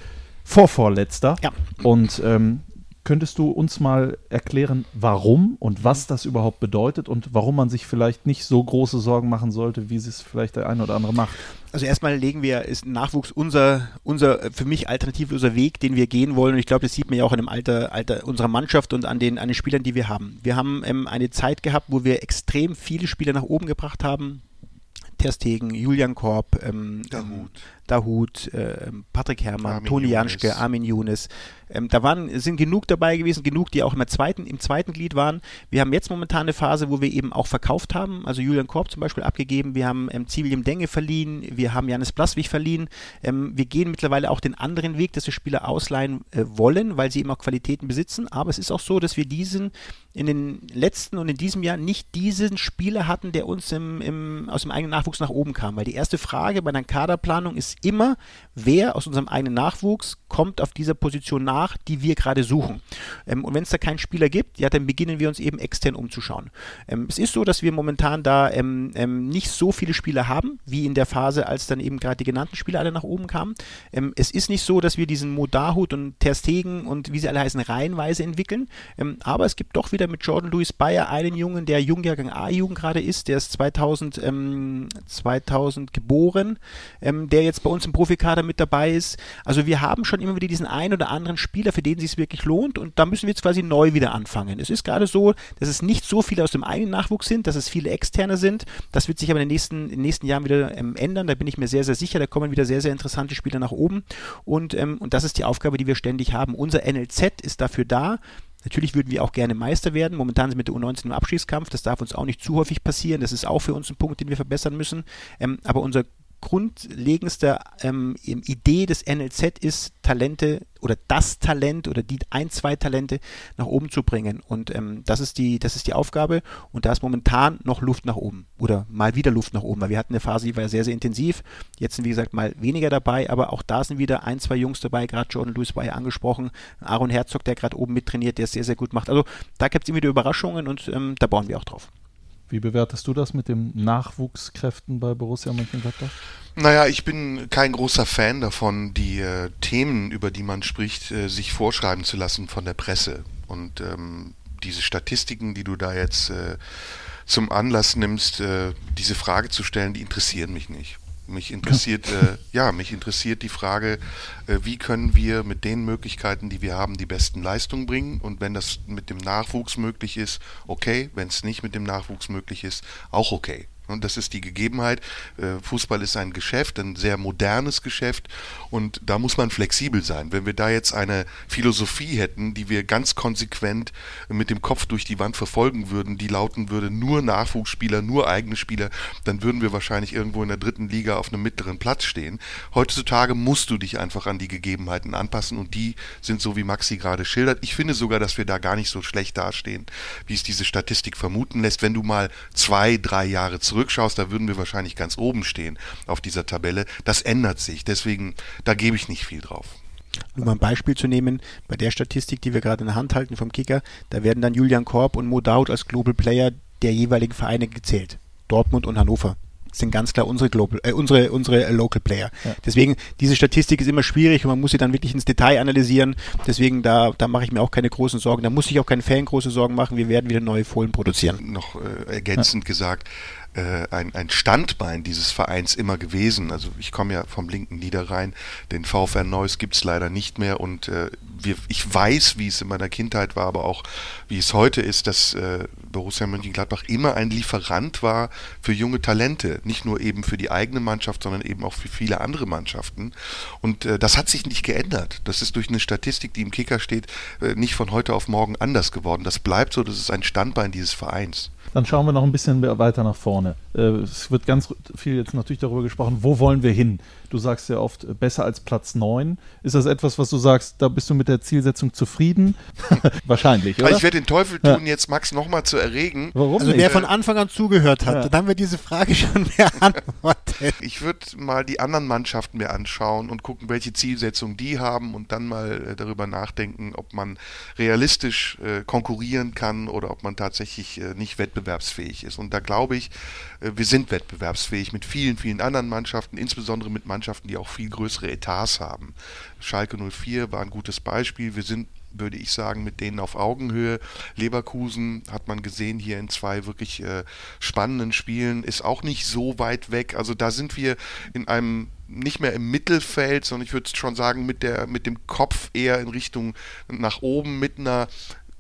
Vorvorletzter. Ja. Und ähm, könntest du uns mal erklären, warum und was das überhaupt bedeutet und warum man sich vielleicht nicht so große Sorgen machen sollte, wie es vielleicht der eine oder andere macht? Also erstmal legen wir, ist Nachwuchs unser, unser für mich alternativloser Weg, den wir gehen wollen. Und ich glaube, das sieht man ja auch in dem Alter, Alter unserer Mannschaft und an den, an den Spielern, die wir haben. Wir haben ähm, eine Zeit gehabt, wo wir extrem viele Spieler nach oben gebracht haben. Terstegen, Julian Korb, ähm, Dahut, Dahut äh, Patrick Herrmann, Armin Toni Janschke, Armin Younes, ähm, da waren, sind genug dabei gewesen, genug, die auch im zweiten, im zweiten Glied waren. Wir haben jetzt momentan eine Phase, wo wir eben auch verkauft haben, also Julian Korb zum Beispiel abgegeben, wir haben ähm, Zivilium Denge verliehen, wir haben Janis Blaswig verliehen. Ähm, wir gehen mittlerweile auch den anderen Weg, dass wir Spieler ausleihen äh, wollen, weil sie eben auch Qualitäten besitzen. Aber es ist auch so, dass wir diesen in den letzten und in diesem Jahr nicht diesen Spieler hatten, der uns im, im, aus dem eigenen Nachwuchs nach oben kam. Weil die erste Frage bei einer Kaderplanung ist immer, wer aus unserem eigenen Nachwuchs kommt auf dieser Position nach die wir gerade suchen. Ähm, und wenn es da keinen Spieler gibt, ja, dann beginnen wir uns eben extern umzuschauen. Ähm, es ist so, dass wir momentan da ähm, ähm nicht so viele Spieler haben, wie in der Phase, als dann eben gerade die genannten Spieler alle nach oben kamen. Ähm, es ist nicht so, dass wir diesen Modahut und Terstegen und wie sie alle heißen, reihenweise entwickeln. Aber es gibt doch wieder mit Jordan Louis Bayer einen Jungen, der Jungjahrgang A-Jugend gerade ist, der ist 2000, 2000 geboren, der jetzt bei uns im Profikader mit dabei ist. Also wir haben schon immer wieder diesen einen oder anderen Spieler, für den es sich wirklich lohnt und da müssen wir jetzt quasi neu wieder anfangen. Es ist gerade so, dass es nicht so viele aus dem eigenen Nachwuchs sind, dass es viele externe sind. Das wird sich aber in den nächsten, in den nächsten Jahren wieder ähm, ändern. Da bin ich mir sehr, sehr sicher. Da kommen wieder sehr, sehr interessante Spieler nach oben und, ähm, und das ist die Aufgabe, die wir ständig haben. Unser NLZ ist dafür da, Natürlich würden wir auch gerne Meister werden. Momentan sind wir mit der U19 im Abschießkampf. Das darf uns auch nicht zu häufig passieren. Das ist auch für uns ein Punkt, den wir verbessern müssen. Ähm, aber unser grundlegendste ähm, Idee des NLZ ist, Talente oder das Talent oder die ein, zwei Talente nach oben zu bringen. Und ähm, das, ist die, das ist die Aufgabe. Und da ist momentan noch Luft nach oben oder mal wieder Luft nach oben, weil wir hatten eine Phase, die war sehr, sehr intensiv. Jetzt sind, wie gesagt, mal weniger dabei, aber auch da sind wieder ein, zwei Jungs dabei. Gerade Jordan Lewis war ja angesprochen. Aaron Herzog, der gerade oben mittrainiert, der es sehr, sehr gut macht. Also da gibt es immer wieder Überraschungen und ähm, da bauen wir auch drauf. Wie bewertest du das mit den Nachwuchskräften bei Borussia Mönchengladbach? Naja, ich bin kein großer Fan davon, die äh, Themen, über die man spricht, äh, sich vorschreiben zu lassen von der Presse. Und ähm, diese Statistiken, die du da jetzt äh, zum Anlass nimmst, äh, diese Frage zu stellen, die interessieren mich nicht. Mich interessiert, äh, ja, mich interessiert die Frage, äh, wie können wir mit den Möglichkeiten, die wir haben, die besten Leistungen bringen. Und wenn das mit dem Nachwuchs möglich ist, okay. Wenn es nicht mit dem Nachwuchs möglich ist, auch okay. Und das ist die Gegebenheit. Äh, Fußball ist ein Geschäft, ein sehr modernes Geschäft und da muss man flexibel sein. Wenn wir da jetzt eine Philosophie hätten, die wir ganz konsequent mit dem Kopf durch die Wand verfolgen würden, die lauten würde, nur Nachwuchsspieler, nur eigene Spieler, dann würden wir wahrscheinlich irgendwo in der dritten Liga auf einem mittleren Platz stehen. Heutzutage musst du dich einfach an die Gegebenheiten anpassen und die sind so, wie Maxi gerade schildert. Ich finde sogar, dass wir da gar nicht so schlecht dastehen, wie es diese Statistik vermuten lässt. Wenn du mal zwei, drei Jahre zurück zurückschaust, da würden wir wahrscheinlich ganz oben stehen auf dieser Tabelle. Das ändert sich. Deswegen, da gebe ich nicht viel drauf. Nur mal ein Beispiel zu nehmen, bei der Statistik, die wir gerade in der Hand halten vom Kicker, da werden dann Julian Korb und Mo Daud als Global Player der jeweiligen Vereine gezählt. Dortmund und Hannover sind ganz klar unsere Global, äh, unsere, unsere Local Player. Ja. Deswegen, diese Statistik ist immer schwierig und man muss sie dann wirklich ins Detail analysieren. Deswegen, da, da mache ich mir auch keine großen Sorgen. Da muss ich auch keinen Fan große Sorgen machen. Wir werden wieder neue Fohlen produzieren. Noch äh, ergänzend ja. gesagt, äh, ein, ein Standbein dieses Vereins immer gewesen. Also ich komme ja vom linken Niederrhein, den VfR Neuss gibt es leider nicht mehr und äh, wir, ich weiß, wie es in meiner Kindheit war, aber auch wie es heute ist, dass äh, Borussia Mönchengladbach immer ein Lieferant war für junge Talente. Nicht nur eben für die eigene Mannschaft, sondern eben auch für viele andere Mannschaften. Und äh, das hat sich nicht geändert. Das ist durch eine Statistik, die im Kicker steht, äh, nicht von heute auf morgen anders geworden. Das bleibt so, das ist ein Standbein dieses Vereins. Dann schauen wir noch ein bisschen weiter nach vorne. Äh, es wird ganz viel jetzt natürlich darüber gesprochen, wo wollen wir hin? Du sagst ja oft, äh, besser als Platz 9. Ist das etwas, was du sagst, da bist du mit der Zielsetzung zufrieden? Wahrscheinlich, oder? Also ich werde den Teufel tun, ja. jetzt Max nochmal zu erregen. Warum also nicht? wer von Anfang an zugehört hat, ja. dann haben wir diese Frage schon beantwortet. Ich würde mal die anderen Mannschaften mir anschauen und gucken, welche Zielsetzung die haben und dann mal äh, darüber nachdenken, ob man realistisch äh, konkurrieren kann oder ob man tatsächlich äh, nicht wettbewerbsfähig ist. Und da glaube ich, äh, wir sind wettbewerbsfähig mit vielen, vielen anderen Mannschaften, insbesondere mit Mannschaften, die auch viel größere Etats haben. Schalke 04 war ein gutes Beispiel. Wir sind würde ich sagen, mit denen auf Augenhöhe. Leverkusen hat man gesehen hier in zwei wirklich äh, spannenden Spielen, ist auch nicht so weit weg. Also da sind wir in einem nicht mehr im Mittelfeld, sondern ich würde schon sagen, mit, der, mit dem Kopf eher in Richtung nach oben, mit einer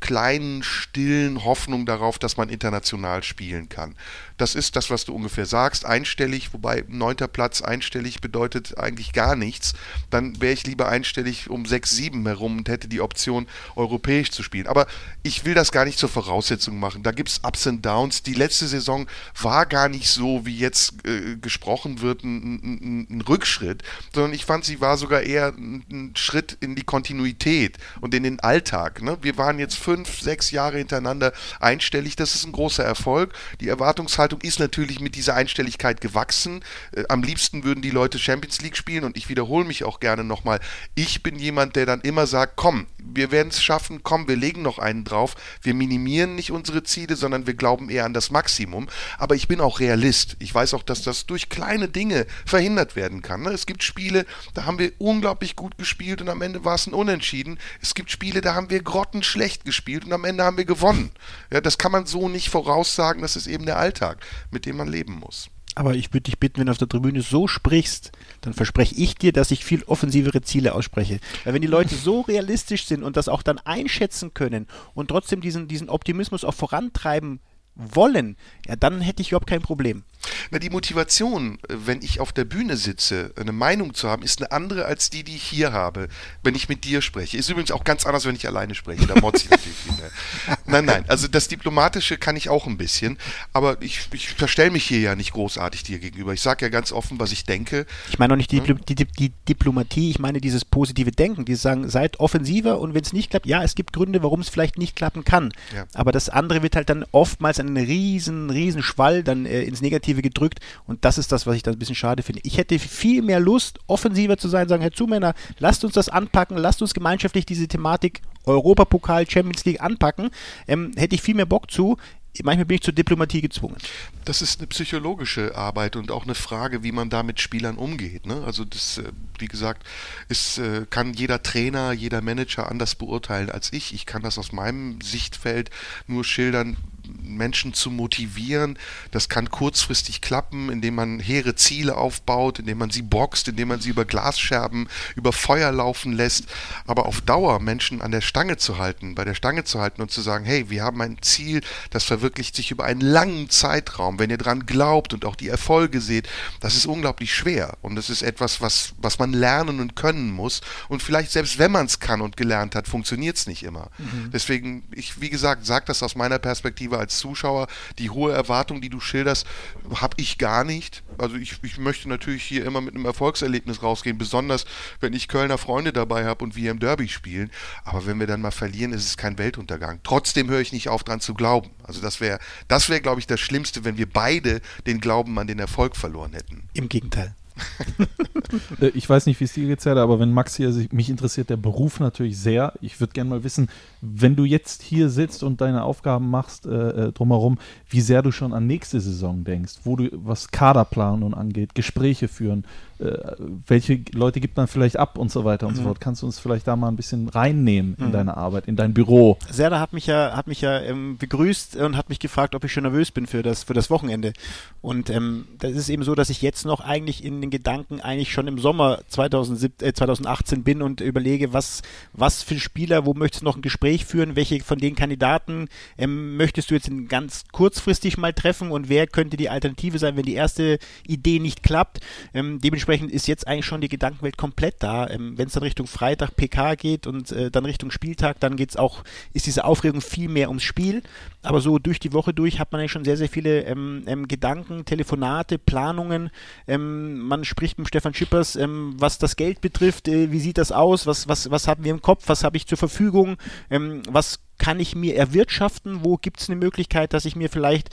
kleinen, stillen Hoffnung darauf, dass man international spielen kann. Das ist das, was du ungefähr sagst, einstellig, wobei neunter Platz einstellig bedeutet eigentlich gar nichts. Dann wäre ich lieber einstellig um 6, 7 herum und hätte die Option, europäisch zu spielen. Aber ich will das gar nicht zur Voraussetzung machen. Da gibt es Ups und Downs. Die letzte Saison war gar nicht so, wie jetzt äh, gesprochen wird, ein, ein, ein, Rückschritt, sondern ich fand, sie war sogar eher ein, ein Schritt in die Kontinuität und in den Alltag. Ne? Wir waren jetzt fünf, sechs Jahre hintereinander einstellig. Das ist ein großer Erfolg. Die Erwartungshaltung ist natürlich mit dieser Einstelligkeit gewachsen. Äh, am liebsten würden die Leute Champions League spielen und ich wiederhole mich auch gerne nochmal. Ich bin jemand, der dann immer sagt, komm, wir werden es schaffen, komm, wir legen noch einen drauf. Wir minimieren nicht unsere Ziele, sondern wir glauben eher an das Maximum. Aber ich bin auch Realist. Ich weiß auch, dass das durch kleine Dinge verhindert werden kann. Ne? Es gibt Spiele, da haben wir unglaublich gut gespielt und am Ende war es ein Unentschieden. Es gibt Spiele, da haben wir grottenschlecht gespielt gespielt und am Ende haben wir gewonnen. Ja, das kann man so nicht voraussagen, das ist eben der Alltag, mit dem man leben muss. Aber ich würde dich bitten, wenn du auf der Tribüne so sprichst, dann verspreche ich dir, dass ich viel offensivere Ziele ausspreche. Weil wenn die Leute so realistisch sind und das auch dann einschätzen können und trotzdem diesen, diesen Optimismus auch vorantreiben wollen, ja, dann hätte ich überhaupt kein Problem. Na, die Motivation, äh, wenn ich auf der Bühne sitze, eine Meinung zu haben, ist eine andere als die, die ich hier habe, wenn ich mit dir spreche. Ist übrigens auch ganz anders, wenn ich alleine spreche. Da motze ich natürlich viel mehr. Nein, nein, also das Diplomatische kann ich auch ein bisschen, aber ich, ich verstelle mich hier ja nicht großartig dir gegenüber. Ich sage ja ganz offen, was ich denke. Ich meine auch nicht die, hm? die, die, die, Diplomatie, ich meine dieses positive Denken, die sagen, seid offensiver und wenn es nicht klappt, ja, es gibt Gründe, warum es vielleicht nicht klappen kann. Ja. Aber das andere wird halt dann oftmals einen riesen, riesen Schwall dann äh, ins Negative gedrückt und das ist das, was ich da ein bisschen schade finde. Ich hätte viel mehr Lust, offensiver zu sein, sagen, Herr Zumänner, lasst uns das anpacken, lasst uns gemeinschaftlich diese Thematik Europapokal, Champions League anpacken. Ähm, hätte ich viel mehr Bock zu manchmal bin ich zur Diplomatie gezwungen. Das ist eine psychologische Arbeit und auch eine Frage, wie man da mit Spielern umgeht. Ne? Also das, äh, wie gesagt, ist, äh, kann jeder Trainer, jeder Manager anders beurteilen als ich. Ich kann das aus meinem Sichtfeld nur schildern, Menschen zu motivieren. Das kann kurzfristig klappen, indem man hehre Ziele aufbaut, indem man sie boxt, indem man sie über Glasscherben, über Feuer laufen lässt. Aber auf Dauer Menschen an der Stange zu halten, bei der Stange zu halten und zu sagen, hey, wir haben ein Ziel, das verwirklicht sich über einen langen Zeitraum. Wenn ihr dran glaubt und auch die Erfolge seht, das ist unglaublich schwer. Und das ist etwas, was, was man lernen und können muss. Und vielleicht selbst wenn man es kann und gelernt hat, funktioniert es nicht immer. Mhm. Deswegen, ich, wie gesagt, sage das aus meiner Perspektive selber als Zuschauer, die hohe Erwartung, die du schilderst, habe ich gar nicht. Also ich, ich möchte natürlich hier immer mit einem Erfolgserlebnis rausgehen, besonders wenn ich Kölner Freunde dabei habe und wir im Derby spielen. Aber wenn wir dann mal verlieren, ist es kein Weltuntergang. Trotzdem höre ich nicht auf, dran zu glauben. Also das wäre, das wäre, glaube ich, das Schlimmste, wenn wir beide den Glauben an den Erfolg verloren hätten. Im Gegenteil. Äh, ich weiß nicht, wie es dir geht, aber wenn Max hier, mich interessiert der Beruf natürlich sehr. Ich würde gerne mal wissen, wenn du jetzt hier sitzt und deine Aufgaben machst äh, äh, drumherum, wie sehr du schon an nächste Saison denkst, wo du, was Kaderplanung angeht, Gespräche führen, welche Leute gibt man vielleicht ab und so weiter und mhm. so fort. Kannst du uns vielleicht da mal ein bisschen reinnehmen in mhm. deine Arbeit, in dein Büro? Serda hat mich ja, hat mich ja ähm, begrüßt und hat mich gefragt, ob ich schon nervös bin für das, für das Wochenende. Und ähm, das ist eben so, dass ich jetzt noch eigentlich in den Gedanken eigentlich schon im Sommer 2017, äh, 2018 bin und überlege, was, was für Spieler, wo möchtest du noch ein Gespräch führen, welche von den Kandidaten ähm, möchtest du jetzt ganz kurzfristig mal treffen und wer könnte die Alternative sein, wenn die erste Idee nicht klappt. Ähm, dementsprechend dementsprechend ist jetzt eigentlich schon die Gedankenwelt komplett da. Ähm, Wenn es dann Richtung Freitag PK geht und äh, dann Richtung Spieltag, dann geht's auch, ist diese Aufregung viel mehr ums Spiel. Aber so durch die Woche durch hat man eigentlich schon sehr, sehr viele ähm, ähm, Gedanken, Telefonate, Planungen. Ähm, man spricht mit Stefan Schippers, ähm, was das Geld betrifft, äh, wie sieht das aus, was, was, was haben wir im Kopf, was habe ich zur Verfügung, ähm, was kann ich mir erwirtschaften, wo gibt es eine Möglichkeit, dass ich mir vielleicht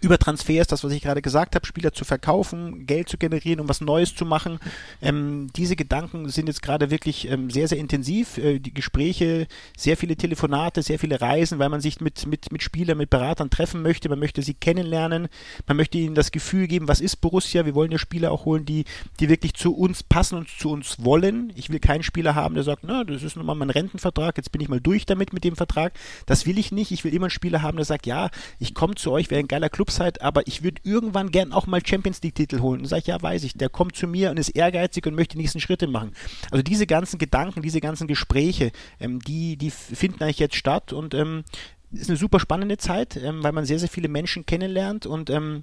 über Transfers, das was ich gerade gesagt habe, Spieler zu verkaufen, Geld zu generieren, um was Neues zu machen. Ähm, diese Gedanken sind jetzt gerade wirklich ähm, sehr, sehr intensiv. Äh, die Gespräche, sehr viele Telefonate, sehr viele Reisen, weil man sich mit, mit, mit Spielern, mit Beratern treffen möchte. Man möchte sie kennenlernen. Man möchte ihnen das Gefühl geben, was ist Borussia? Wir wollen ja Spieler auch holen, die, die wirklich zu uns passen und zu uns wollen. Ich will keinen Spieler haben, der sagt, na, das ist nun mal mein Rentenvertrag, jetzt bin ich mal durch damit mit dem Vertrag. Das will ich nicht. Ich will immer einen Spieler haben, der sagt, ja, ich komme zu euch, wäre ein geiler Club Clubzeit, aber ich würde irgendwann gern auch mal Champions League-Titel holen. Und sage ich, ja, weiß ich, der kommt zu mir und ist ehrgeizig und möchte die nächsten Schritte machen. Also diese ganzen Gedanken, diese ganzen Gespräche, ähm, die, die finden eigentlich jetzt statt und ähm, ist eine super spannende Zeit, ähm, weil man sehr, sehr viele Menschen kennenlernt und ähm,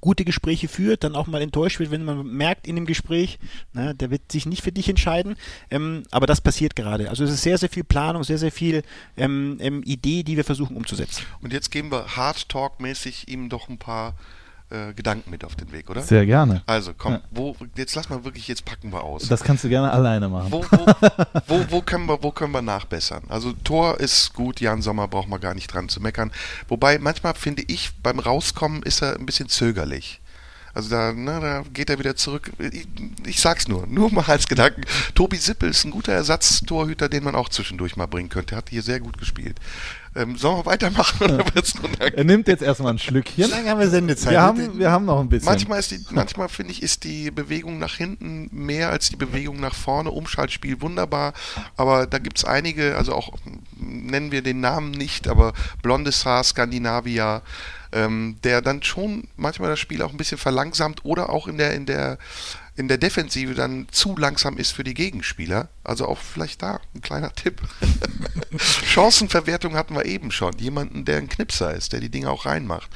gute Gespräche führt, dann auch mal enttäuscht wird, wenn man merkt in dem Gespräch, na, der wird sich nicht für dich entscheiden. Ähm, aber das passiert gerade. Also es ist sehr, sehr viel Planung, sehr, sehr viel ähm, ähm, Idee, die wir versuchen umzusetzen. Und jetzt geben wir Hard Talk-mäßig ihm doch ein paar äh, Gedanken mit auf den Weg, oder? Sehr gerne. Also komm, Ja. wo, jetzt lass mal wirklich, jetzt packen wir aus. Das kannst du gerne alleine machen. Wo, wo, wo, wo, können wir, wo können wir nachbessern? Also Tor ist gut, Jan Sommer braucht man gar nicht dran zu meckern. Wobei manchmal finde ich, beim Rauskommen ist er ein bisschen zögerlich. Also da, ne, da geht er wieder zurück. Ich, ich sag's nur, nur mal als Gedanken. Tobi Sippel ist ein guter Ersatztorhüter, den man auch zwischendurch mal bringen könnte. Er hat hier sehr gut gespielt. Ähm, sollen wir weitermachen oder wird's nur Er nimmt jetzt erstmal ein Schlückchen. Wie lange haben wir Sendezeit? Wir haben, wir haben noch ein bisschen. Manchmal ist die, manchmal finde ich, ist die Bewegung nach hinten mehr als die Bewegung nach vorne. Umschaltspiel wunderbar, aber da gibt es einige, also auch nennen wir den Namen nicht, aber Blondes Haar, Skandinavia, ähm, der dann schon manchmal das Spiel auch ein bisschen verlangsamt oder auch in der in der in der Defensive dann zu langsam ist für die Gegenspieler. Also auch vielleicht da ein kleiner Tipp. Chancenverwertung hatten wir eben schon. Jemanden, der ein Knipser ist, der die Dinge auch reinmacht.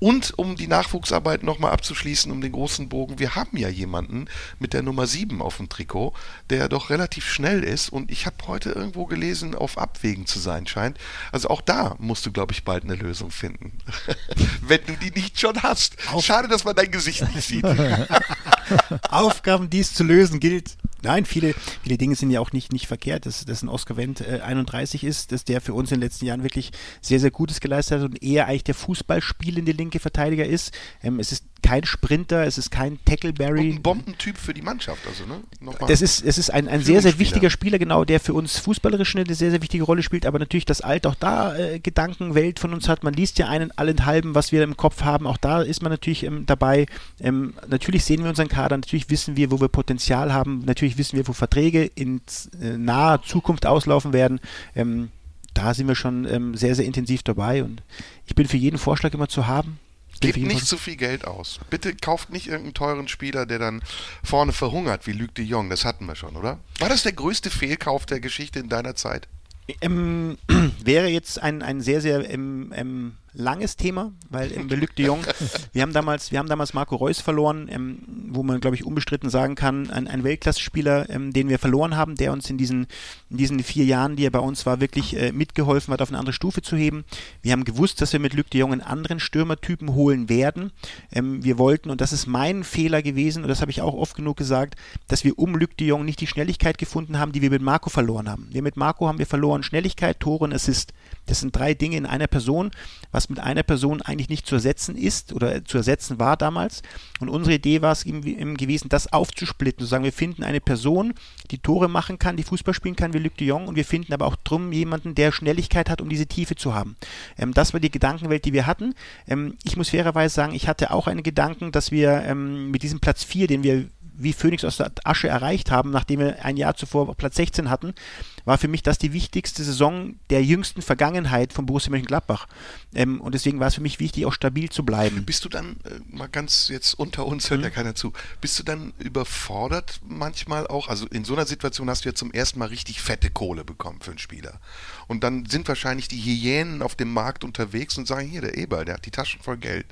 Und um die Nachwuchsarbeit nochmal abzuschließen, um den großen Bogen, wir haben ja jemanden mit der Nummer 7 auf dem Trikot, der doch relativ schnell ist und ich habe heute irgendwo gelesen, auf Abwägen zu sein scheint. Also auch da musst du, glaube ich, bald eine Lösung finden. Wenn du die nicht schon hast. Schade, dass man dein Gesicht nicht sieht. Aufgaben, die es zu lösen gilt. Nein, viele, viele Dinge sind ja auch nicht, nicht verkehrt, dass, dass ein Oscar Wendt äh, 31 ist, dass der für uns in den letzten Jahren wirklich sehr, sehr Gutes geleistet hat und eher eigentlich der Fußballspielende linke Verteidiger ist. Ähm, es ist kein Sprinter, es ist kein Und Tackleberry. ein Bombentyp für die Mannschaft, also, ne? Nochmal. Das ist, es ist ein, ein sehr, sehr wichtiger Spieler, genau, der für uns fußballerisch eine sehr, sehr wichtige Rolle spielt, aber natürlich das Alt auch da äh, Gedankenwelt von uns hat. Man liest ja einen allenthalben, was wir im Kopf haben, auch da ist man natürlich ähm, dabei. Ähm, natürlich sehen wir unseren Kader, natürlich wissen wir, wo wir Potenzial haben, natürlich wissen wir, wo Verträge in äh, naher Zukunft auslaufen werden. Ähm, da sind wir schon ähm, sehr, sehr intensiv dabei und ich bin für jeden Vorschlag immer zu haben. Gebt nicht zu viel Geld aus. Bitte kauft nicht irgendeinen teuren Spieler, der dann vorne verhungert, wie Luc de Jong. Das hatten wir schon, oder? War das der größte Fehlkauf der Geschichte in deiner Zeit? Ähm, wäre jetzt ein, ein sehr, sehr ähm, ähm, langes Thema, weil ähm, bei Luc de Jong, wir haben damals, wir haben damals Marco Reus verloren, ähm, wo man, glaube ich, unbestritten sagen kann, ein, ein Weltklasse-Spieler, ähm, den wir verloren haben, der uns in diesen, in diesen vier Jahren, die er bei uns war, wirklich äh, mitgeholfen hat, auf eine andere Stufe zu heben. Wir haben gewusst, dass wir mit Luc de Jong einen anderen Stürmertypen holen werden. Ähm, wir wollten, und das ist mein Fehler gewesen, und das habe ich auch oft genug gesagt, dass wir um Luc de Jong nicht die Schnelligkeit gefunden haben, die wir mit Marco verloren haben. Wir mit Marco haben wir verloren Schnelligkeit, Tore und Assist. Das sind drei Dinge in einer Person, was mit einer Person eigentlich nicht zu ersetzen ist oder zu ersetzen war damals. Und unsere Idee war es eben, gewesen, das aufzusplitten, zu sagen, wir finden eine Person, die Tore machen kann, die Fußball spielen kann wie Luc de Jong und wir finden aber auch drum jemanden, der Schnelligkeit hat, um diese Tiefe zu haben. Ähm, das war die Gedankenwelt, die wir hatten. Ähm, ich muss fairerweise sagen, ich hatte auch einen Gedanken, dass wir ähm, mit diesem Platz 4, den wir wie Phoenix aus der Asche erreicht haben, nachdem wir ein Jahr zuvor Platz 16 hatten, war für mich das die wichtigste Saison der jüngsten Vergangenheit von Borussia Mönchengladbach. Ähm, und deswegen war es für mich wichtig, auch stabil zu bleiben. Bist du dann, äh, mal ganz jetzt unter uns, hört mhm. ja keiner zu, bist du dann überfordert manchmal auch? Also in so einer Situation hast du ja zum ersten Mal richtig fette Kohle bekommen für einen Spieler. Und dann sind wahrscheinlich die Hyänen auf dem Markt unterwegs und sagen, hier, der Eber, der hat die Taschen voll Geld.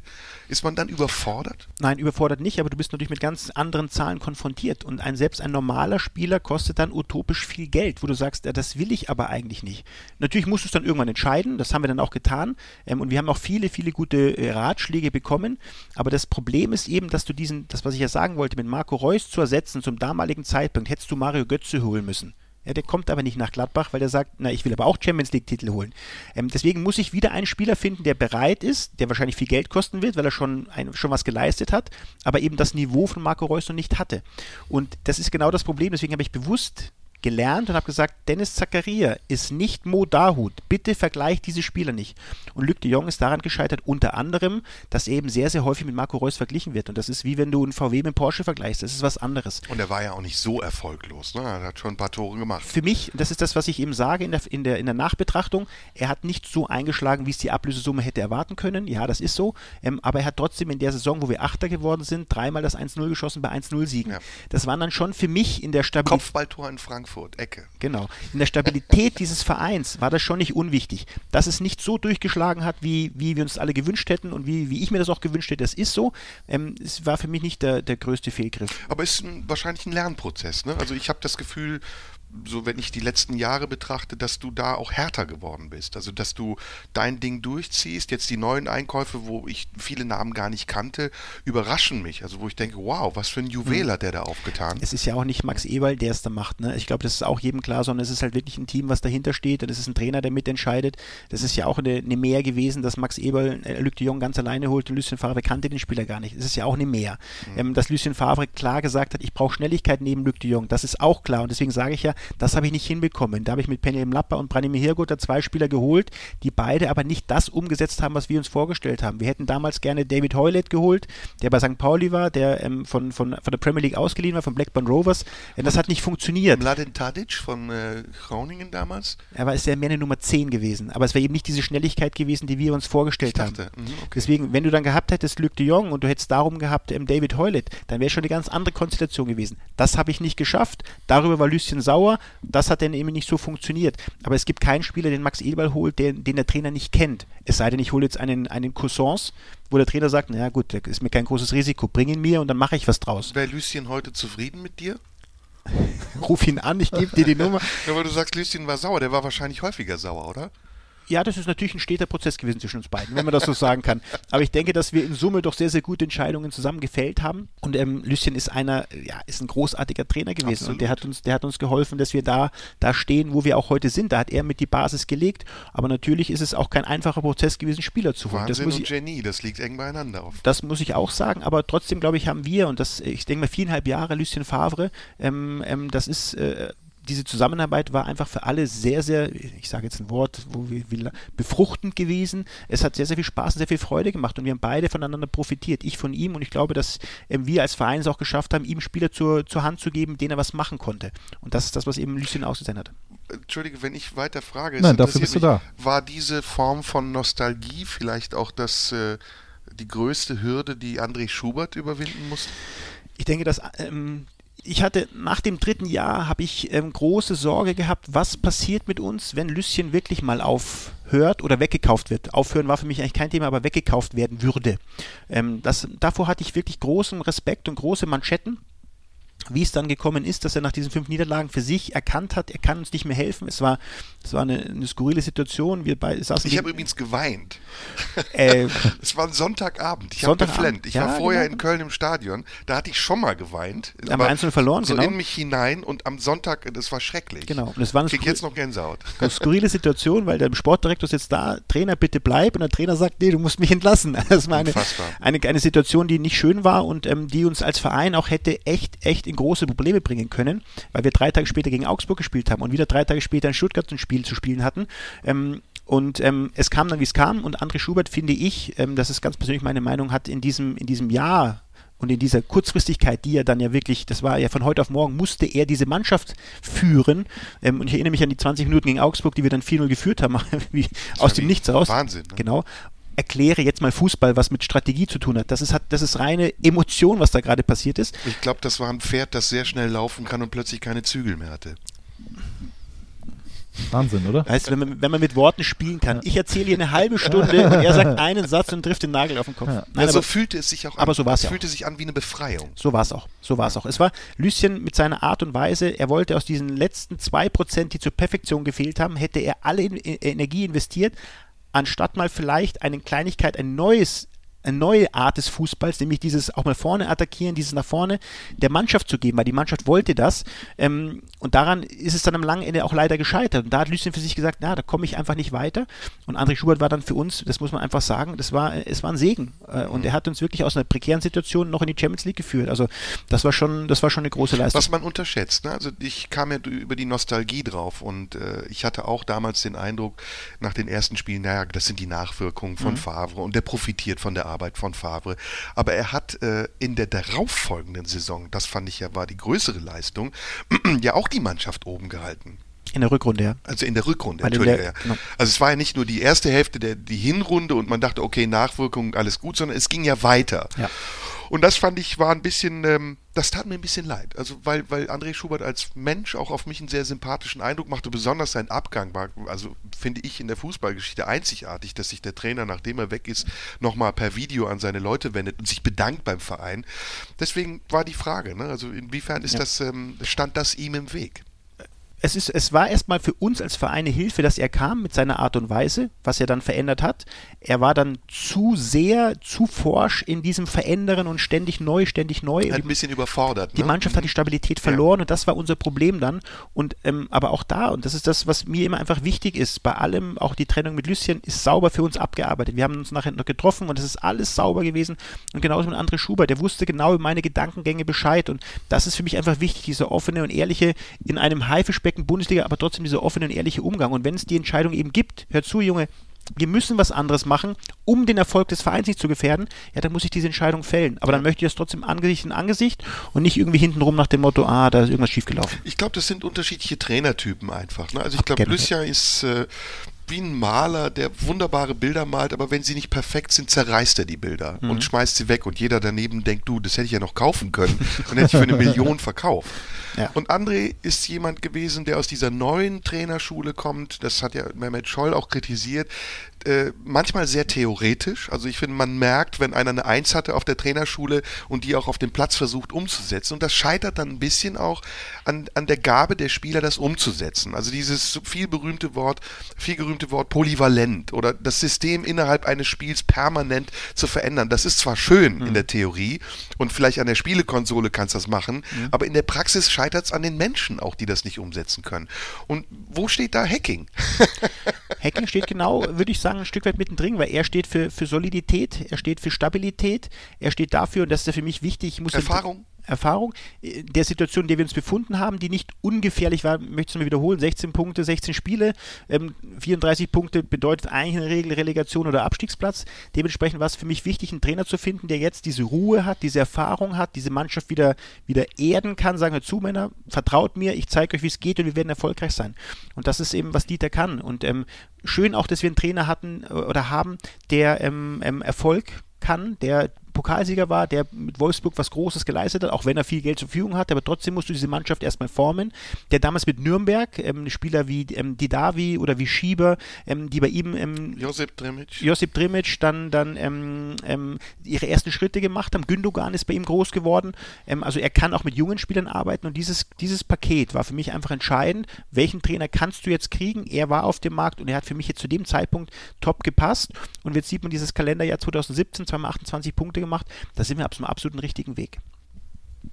Ist man dann überfordert? Nein, überfordert nicht, aber du bist natürlich mit ganz anderen Zahlen konfrontiert. Und ein, selbst ein normaler Spieler kostet dann utopisch viel Geld, wo du sagst, das will ich aber eigentlich nicht. Natürlich musst du es dann irgendwann entscheiden, das haben wir dann auch getan. Ähm, und wir haben auch viele, viele gute äh, Ratschläge bekommen. Aber das Problem ist eben, dass du diesen, das was ich ja sagen wollte, mit Marco Reus zu ersetzen zum damaligen Zeitpunkt, hättest du Mario Götze holen müssen. Ja, der kommt aber nicht nach Gladbach, weil der sagt, na, ich will aber auch Champions League-Titel holen. Ähm, deswegen muss ich wieder einen Spieler finden, der bereit ist, der wahrscheinlich viel Geld kosten wird, weil er schon, ein, schon was geleistet hat, aber eben das Niveau von Marco Reus noch nicht hatte. Und das ist genau das Problem. Deswegen habe ich bewusst gelernt und habe gesagt, Dennis Zakaria ist nicht Mo Dahut. Bitte vergleicht diese Spieler nicht. Und Luc de Jong ist daran gescheitert, unter anderem, dass er eben sehr, sehr häufig mit Marco Reus verglichen wird. Und das ist wie wenn du einen VW mit Porsche vergleichst. Das ist was anderes. Und er war ja auch nicht so erfolglos. Ne? Er hat schon ein paar Tore gemacht. Für mich, das ist das, was ich eben sage in der, in der, in der Nachbetrachtung, er hat nicht so eingeschlagen, wie es die Ablösesumme hätte erwarten können. Ja, das ist so. Ähm, aber er hat trotzdem in der Saison, wo wir Achter geworden sind, dreimal das 1-0 geschossen bei 1-0-Siegen. Ja. Das waren dann schon für mich in der Stabilität. Kopfballtor in Frankfurt. Frankfurt, Ecke. Genau. In der Stabilität dieses Vereins war das schon nicht unwichtig. Dass es nicht so durchgeschlagen hat, wie, wie wir uns alle gewünscht hätten und wie, wie ich mir das auch gewünscht hätte, das ist so. Ähm, es war für mich nicht der, der größte Fehlgriff. Aber es ist ein, wahrscheinlich ein Lernprozess. Ne? Also ich habe das Gefühl, so wenn ich die letzten Jahre betrachte, dass du da auch härter geworden bist. Also dass du dein Ding durchziehst. Jetzt die neuen Einkäufe, wo ich viele Namen gar nicht kannte, überraschen mich. Also wo ich denke, wow, was für ein Juwel mhm. hat der da aufgetan. Es ist ja auch nicht Max Eberl, der es da macht. Ne? Ich glaube, das ist auch jedem klar, sondern es ist halt wirklich ein Team, was dahinter steht. Und es ist ein Trainer, der mitentscheidet. Das ist ja auch eine, eine Mehr gewesen, dass Max Eberl äh, Luc de Jong ganz alleine holt und Lucien Favre kannte den Spieler gar nicht. Das ist ja auch eine Mehr. Mhm. Ähm, dass Lucien Favre klar gesagt hat, ich brauche Schnelligkeit neben Luc de Jong. Das ist auch klar. Und deswegen sage ich ja, das habe ich nicht hinbekommen. Da habe ich mit Penny Lappa und Branimir Hirgota zwei Spieler geholt, die beide aber nicht das umgesetzt haben, was wir uns vorgestellt haben. Wir hätten damals gerne David Hoylett geholt, der bei St. Pauli war, der ähm, von, von, von der Premier League ausgeliehen war, von Blackburn Rovers. Äh, das hat nicht funktioniert. Mladen Tadic von äh, Groningen damals? Er war ist ja mehr eine Nummer 10 gewesen, aber es wäre eben nicht diese Schnelligkeit gewesen, die wir uns vorgestellt dachte, haben. Mh, okay. Deswegen, wenn du dann gehabt hättest Luc de Jong und du hättest darum gehabt ähm, David Hoylett, dann wäre schon eine ganz andere Konstellation gewesen. Das habe ich nicht geschafft. Darüber war Lucien sauer. Das hat dann eben nicht so funktioniert. Aber es gibt keinen Spieler, den Max Eberl holt, den, den der Trainer nicht kennt. Es sei denn, ich hole jetzt einen, einen Cousins, wo der Trainer sagt, naja gut, das ist mir kein großes Risiko, bring ihn mir und dann mache ich was draus. Wäre Lucien heute zufrieden mit dir? Ruf ihn an, ich gebe dir die Nummer. Ja, aber du sagst, Lucien war sauer, der war wahrscheinlich häufiger sauer, oder? Ja, das ist natürlich ein steter Prozess gewesen zwischen uns beiden, wenn man das so sagen kann. Aber ich denke, dass wir in Summe doch sehr, sehr gute Entscheidungen zusammen gefällt haben. Und ähm, Lucien ist einer, ja, ist ein großartiger Trainer gewesen. Absolut. Und der hat uns, der hat uns geholfen, dass wir da, da stehen, wo wir auch heute sind. Da hat er mit die Basis gelegt. Aber natürlich ist es auch kein einfacher Prozess gewesen, Spieler zu holen. Das muss ich, Genie, das liegt eng beieinander. Auf. Das muss ich auch sagen. Aber trotzdem, glaube ich, haben wir, und das, ich denke mal, viereinhalb Jahre Lucien Favre, ähm, ähm, das ist äh, diese Zusammenarbeit war einfach für alle sehr, sehr, ich sage jetzt ein Wort, wo wir, befruchtend gewesen. Es hat sehr, sehr viel Spaß und sehr viel Freude gemacht und wir haben beide voneinander profitiert. Ich von ihm und ich glaube, dass ähm, wir als Verein es auch geschafft haben, ihm Spieler zur, zur Hand zu geben, denen er was machen konnte. Und das ist das, was eben Lucien ausgezeichnet hat. Entschuldige, wenn ich weiter frage. Nein, dafür bist du da. War diese Form von Nostalgie vielleicht auch das, äh, die größte Hürde, die André Schubert überwinden musste? Ich denke, dass ähm, ich hatte nach dem dritten Jahr habe ich ähm, große Sorge gehabt, was passiert mit uns, wenn Lüsschen wirklich mal aufhört oder weggekauft wird. Aufhören war für mich eigentlich kein Thema, aber weggekauft werden würde. Ähm, das, davor hatte ich wirklich großen Respekt und große Manschetten wie es dann gekommen ist, dass er nach diesen fünf Niederlagen für sich erkannt hat, er kann uns nicht mehr helfen. Es war, es war eine, eine skurrile Situation. Wir beide saßen ich habe übrigens geweint. Äh, es war ein Sonntagabend. Ich habe geflennt. Ich ja, war vorher genau. in Köln im Stadion. Da hatte ich schon mal geweint. Haben wir einzeln verloren, so genau. in mich hinein und am Sonntag, das war schrecklich. Genau. Und es war eine ich jetzt noch Gänsehaut. Eine skurrile Situation, weil der Sportdirektor ist jetzt da, Trainer, bitte bleib. Und der Trainer sagt, nee, du musst mich entlassen. Das war eine, eine, eine, Situation, die nicht schön war und ähm, die uns als Verein auch hätte echt, echt in große Probleme bringen können, weil wir drei Tage später gegen Augsburg gespielt haben und wieder drei Tage später in Stuttgart ein Spiel zu spielen hatten. Ähm, und ähm, es kam dann, wie es kam. Und André Schubert, finde ich, ähm, das ist ganz persönlich meine Meinung, hat in diesem, in diesem Jahr Und in dieser Kurzfristigkeit, die er dann ja wirklich, das war ja von heute auf morgen, musste er diese Mannschaft führen. Ähm, und ich erinnere mich an die 20 Minuten gegen Augsburg, die wir dann 4-0 geführt haben, wie aus dem Nichts raus. Wahnsinn. Ne? Genau erkläre jetzt mal Fußball, was mit Strategie zu tun hat. Das ist, das ist reine Emotion, was da gerade passiert ist. Ich glaube, das war ein Pferd, das sehr schnell laufen kann und plötzlich keine Zügel mehr hatte. Wahnsinn, oder? Heißt, wenn man, wenn man mit Worten spielen kann. Ich erzähle hier eine halbe Stunde und er sagt einen Satz und trifft den Nagel auf den Kopf. Nein, ja, so aber, fühlte es sich auch an. aber so war's es ja fühlte sich an wie eine Befreiung. so war es auch. So war es auch. Es war Lucien mit seiner Art und Weise, er wollte aus diesen letzten zwei Prozent, die zur Perfektion gefehlt haben, hätte er alle in, in, Energie investiert, anstatt mal vielleicht eine Kleinigkeit, ein neues eine neue Art des Fußballs, nämlich dieses auch mal vorne attackieren, dieses nach vorne der Mannschaft zu geben, weil die Mannschaft wollte das. Ähm, und daran ist es dann am langen Ende auch leider gescheitert. Und da hat Lucien für sich gesagt, na, da komme ich einfach nicht weiter. Und André Schubert war dann für uns, das muss man einfach sagen, das war, es war ein Segen. Äh, und er hat uns wirklich aus einer prekären Situation noch in die Champions League geführt. Also das war schon, das war schon eine große Leistung. Was man unterschätzt. Ne? Also ich kam ja über die Nostalgie drauf und äh, ich hatte auch damals den Eindruck, nach den ersten Spielen, naja, das sind die Nachwirkungen von Mhm. Favre und der profitiert von der Arbeit von Favre. Aber er hat äh, in der darauffolgenden Saison, das fand ich ja war die größere Leistung, ja auch die Mannschaft oben gehalten. in der Rückrunde, ja. Also in der Rückrunde, Weil in Entschuldige. der- ja. genau. Also es war ja nicht nur die erste Hälfte der die Hinrunde und man dachte, okay, Nachwirkungen, alles gut, sondern es ging ja weiter. Ja. Und das fand ich war ein bisschen, ähm, das tat mir ein bisschen leid. Also weil, weil André Schubert als Mensch auch auf mich einen sehr sympathischen Eindruck machte, besonders sein Abgang war, also finde ich in der Fußballgeschichte einzigartig, dass sich der Trainer, nachdem er weg ist, nochmal per Video an seine Leute wendet und sich bedankt beim Verein. Deswegen war die Frage, ne? also inwiefern ist Ja. das, ähm, stand das ihm im Weg? es, ist, es war erstmal für uns als Verein eine Hilfe, dass er kam mit seiner Art und Weise, was er dann verändert hat. Er war dann zu sehr, zu forsch in diesem Verändern und ständig neu, ständig neu. Hat die- ein bisschen überfordert. die ne? Mannschaft hat die Stabilität verloren und das war unser Problem dann. Und ähm, aber auch da, und das ist das, was mir immer einfach wichtig ist, bei allem, auch die Trennung mit Lucien, ist sauber für uns abgearbeitet. Wir haben uns nachher noch getroffen und es ist alles sauber gewesen. Und genauso mit André Schubert, der wusste genau über meine Gedankengänge Bescheid. Und das ist für mich einfach wichtig, dieser offene und ehrliche, in einem Haifischbecken Bundesliga, aber trotzdem dieser offene und ehrliche Umgang. Und wenn es die Entscheidung eben gibt, hör zu, Junge, wir müssen was anderes machen, um den Erfolg des Vereins nicht zu gefährden, ja, dann muss ich diese Entscheidung fällen. Aber dann möchte ich das trotzdem Angesicht in Angesicht und nicht irgendwie hintenrum nach dem Motto, ah, da ist irgendwas schiefgelaufen. Ich glaube, das sind unterschiedliche Trainertypen einfach. Ne? Also ich glaube. Lucien ist äh, wie ein Maler, der wunderbare Bilder malt, aber wenn sie nicht perfekt sind, zerreißt er die Bilder Mhm. und schmeißt sie weg. Und jeder daneben denkt, du, das hätte ich ja noch kaufen können und hätte ich für eine Million verkauft. Ja. Und André ist jemand gewesen, der aus dieser neuen Trainerschule kommt. Das hat ja Mehmet Scholl auch kritisiert. Äh, manchmal sehr theoretisch. Also ich finde, man merkt, wenn einer eine Eins hatte auf der Trainerschule und die auch auf dem Platz versucht umzusetzen. Und das scheitert dann ein bisschen auch an, an der Gabe der Spieler, das umzusetzen. Also dieses viel berühmte Wort, viel gerühmte Wort polyvalent oder das System innerhalb eines Spiels permanent zu verändern. Das ist zwar schön in der Theorie und vielleicht an der Spielekonsole kannst du das machen, aber in der Praxis scheitert es an den Menschen auch, die das nicht umsetzen können. Und wo steht da Hacking? Hacking steht genau, würde ich sagen, ein Stück weit mittendrin, weil er steht für, für Solidität, er steht für Stabilität, er steht dafür, und das ist ja für mich wichtig, ich muss Erfahrung? Erfahrung äh, der Situation, in der wir uns befunden haben, die nicht ungefährlich war, möchte ich es mal wiederholen, 16 Punkte, 16 Spiele, ähm, 34 Punkte bedeutet eigentlich in der Regel Relegation oder Abstiegsplatz. Dementsprechend war es für mich wichtig, einen Trainer zu finden, der jetzt diese Ruhe hat, diese Erfahrung hat, diese Mannschaft wieder, wieder erden kann, sagen wir zu, Männer, vertraut mir, ich zeige euch, wie es geht und wir werden erfolgreich sein. Und das ist eben, was Dieter kann. Und ähm, schön auch, dass wir einen Trainer hatten äh, oder haben, der ähm, ähm, Erfolg kann, der Pokalsieger war, der mit Wolfsburg was Großes geleistet hat, auch wenn er viel Geld zur Verfügung hat, aber trotzdem musst du diese Mannschaft erstmal formen. Der damals mit Nürnberg, ähm, Spieler wie ähm, Didavi oder wie Schieber, ähm, die bei ihm ähm, Josip Dremic? Josip Drimic dann, dann ähm, ähm, ihre ersten Schritte gemacht haben. Gündogan ist bei ihm groß geworden. Ähm, also er kann auch mit jungen Spielern arbeiten und dieses, dieses Paket war für mich einfach entscheidend. Welchen Trainer kannst du jetzt kriegen? Er war auf dem Markt und er hat für mich jetzt zu dem Zeitpunkt top gepasst. Und jetzt sieht man dieses Kalenderjahr 2017, zweimal 28 Punkte gemacht. Da sind wir auf einem absoluten richtigen Weg.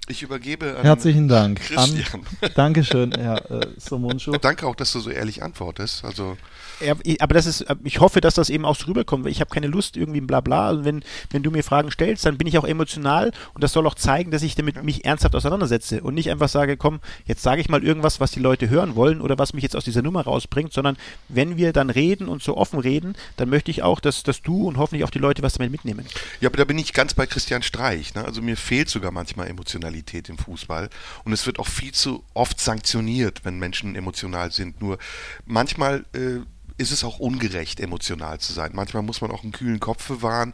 Ich übergebe an Herzlichen Dank. Christian. An, Dankeschön, Herr äh, Somunchu. Danke auch, dass du so ehrlich antwortest. Also ja, aber das ist, ich hoffe, dass das eben auch so rüberkommt, weil ich habe keine Lust irgendwie ein Blabla. Also wenn, wenn du mir Fragen stellst, dann bin ich auch emotional und das soll auch zeigen, dass ich damit mich ernsthaft auseinandersetze und nicht einfach sage, komm, jetzt sage ich mal irgendwas, was die Leute hören wollen oder was mich jetzt aus dieser Nummer rausbringt, sondern wenn wir dann reden und so offen reden, dann möchte ich auch, dass, dass du und hoffentlich auch die Leute was damit mitnehmen. Ja, aber da bin ich ganz bei Christian Streich. Ne? Also mir fehlt sogar manchmal Emotionalität im Fußball und es wird auch viel zu oft sanktioniert, wenn Menschen emotional sind. Nur manchmal äh, ist es auch ungerecht, emotional zu sein. Manchmal muss man auch einen kühlen Kopf bewahren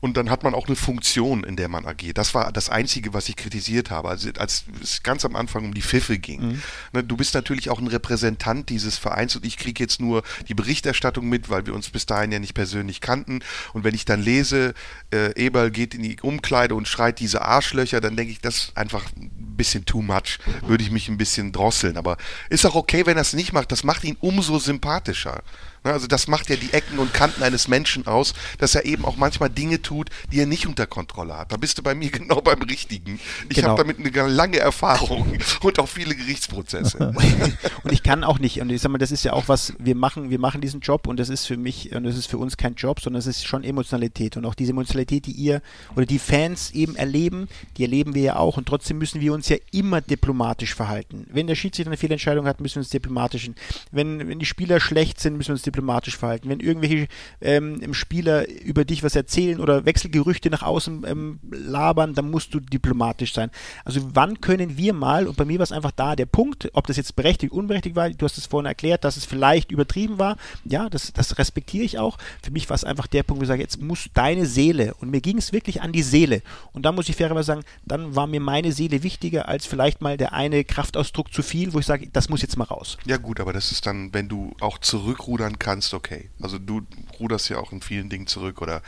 und dann hat man auch eine Funktion, in der man agiert. Das war das Einzige, was ich kritisiert habe, also als es ganz am Anfang um die Pfiffe ging. Mhm. Ne, du bist natürlich auch ein Repräsentant dieses Vereins und ich kriege jetzt nur die Berichterstattung mit, weil wir uns bis dahin ja nicht persönlich kannten. Und wenn ich dann lese, äh, Eberl geht in die Umkleide und schreit diese Arschlöcher, dann denke ich, das ist einfach ein bisschen too much, würde ich mich ein bisschen drosseln. Aber ist auch okay, wenn er es nicht macht. Das macht ihn umso sympathischer. Ne, also das macht ja die Ecken und Kanten eines Menschen aus, dass er eben auch manchmal Dinge tut, die er nicht unter Kontrolle hat. Da bist du bei mir genau beim Richtigen. Ich genau. habe damit eine lange Erfahrung und auch viele Gerichtsprozesse. und ich kann auch nicht, und ich sag mal, das ist ja auch was, wir machen, wir machen diesen Job und das ist für mich, und das ist für uns kein Job, sondern es ist schon Emotionalität. Und auch diese Emotionalität, die ihr oder die Fans eben erleben, die erleben wir ja auch. Und trotzdem müssen wir uns ja immer diplomatisch verhalten. Wenn der Schiedsrichter eine Fehlentscheidung hat, müssen wir uns diplomatisch. Wenn, wenn die Spieler schlecht sind, müssen wir uns diplomatisch verhalten. Wenn irgendwelche ähm, Spieler über dich was erzählen oder Wechselgerüchte nach außen ähm, labern, dann musst du diplomatisch sein. Also wann können wir mal, und bei mir war es einfach da der Punkt, ob das jetzt berechtigt, unberechtigt war, du hast es vorhin erklärt, dass es vielleicht übertrieben war, ja, das, das respektiere ich auch. Für mich war es einfach der Punkt, wo ich sage, jetzt muss deine Seele, und mir ging es wirklich an die Seele, und da muss ich fairerweise sagen, dann war mir meine Seele wichtiger als vielleicht mal der eine Kraftausdruck zu viel, wo ich sage, das muss jetzt mal raus. Ja gut, aber das ist dann, wenn du auch zurückrudern kannst, okay. Also du ruderst ja auch in vielen Dingen zurück oder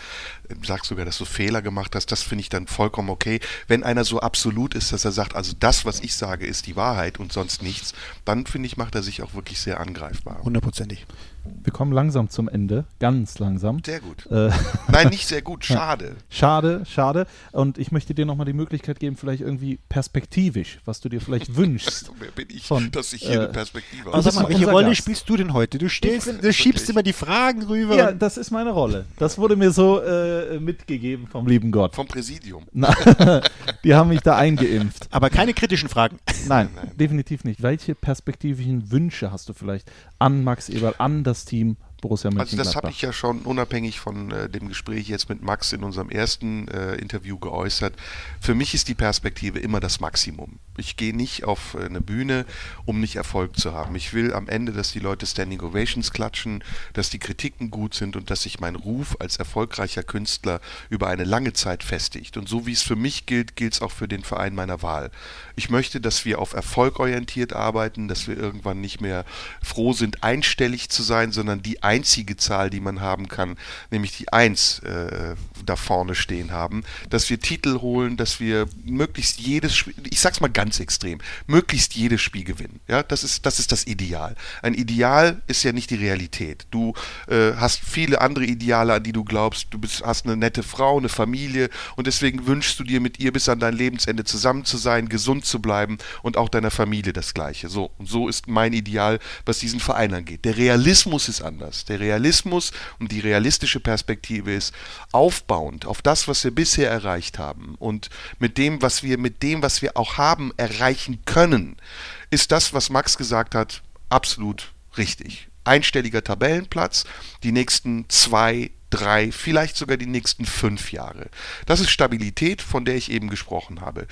äh, sagst sogar, dass du Fehler gemacht hast. Das finde ich dann vollkommen okay. Wenn einer so absolut ist, dass er sagt, also das, was ich sage, ist die Wahrheit und sonst nichts, dann finde ich, macht er sich auch wirklich sehr angreifbar. Hundertprozentig. Wir kommen langsam zum Ende, ganz langsam. Sehr gut. Äh, Nein, nicht sehr gut, schade. schade, schade. Und ich möchte dir nochmal die Möglichkeit geben, vielleicht irgendwie perspektivisch, was du dir vielleicht wünschst. Wer bin ich, von, dass ich hier äh, eine Perspektive habe? Also welche Rolle Gast. spielst du denn heute? Du, stehst, du schiebst immer die Fragen rüber. Ja, das ist meine Rolle. Das wurde mir so äh, mitgegeben vom lieben Gott. Vom Präsidium. Na, die haben mich da eingeimpft. Aber keine kritischen Fragen. Nein, Nein, definitiv nicht. Welche perspektivischen Wünsche hast du vielleicht an Max Eberl, an das Team Borussia Also das habe ich ja schon unabhängig von äh, dem Gespräch jetzt mit Max in unserem ersten äh, Interview geäußert. Für mich ist die Perspektive immer das Maximum. Ich gehe nicht auf äh, eine Bühne, um nicht Erfolg zu haben. Ich will am Ende, dass die Leute Standing Ovations klatschen, dass die Kritiken gut sind und dass sich mein Ruf als erfolgreicher Künstler über eine lange Zeit festigt. Und so wie es für mich gilt, gilt es auch für den Verein meiner Wahl. Ich möchte, dass wir auf Erfolg orientiert arbeiten, dass wir irgendwann nicht mehr froh sind, einstellig zu sein, sondern die einzige Zahl, die man haben kann, nämlich die Eins äh, da vorne stehen haben, dass wir Titel holen, dass wir möglichst jedes Spiel, ich sag's mal ganz extrem, möglichst jedes Spiel gewinnen. Ja, das ist, das ist das Ideal. Ein Ideal ist ja nicht die Realität. Du äh, hast viele andere Ideale, an die du glaubst. Du bist, hast eine nette Frau, eine Familie und deswegen wünschst du dir mit ihr bis an dein Lebensende zusammen zu sein, gesund zu bleiben und auch deiner Familie das Gleiche. So, und so ist mein Ideal, was diesen Verein angeht. Der Realismus ist anders. Der Realismus und die realistische Perspektive ist aufbauend auf das, was wir bisher erreicht haben und mit dem, was wir mit dem, was wir auch haben, erreichen können, ist das, was Max gesagt hat, absolut richtig. Einstelliger Tabellenplatz, die nächsten zwei, drei, vielleicht sogar die nächsten fünf Jahre. Das ist Stabilität, von der ich eben gesprochen habe.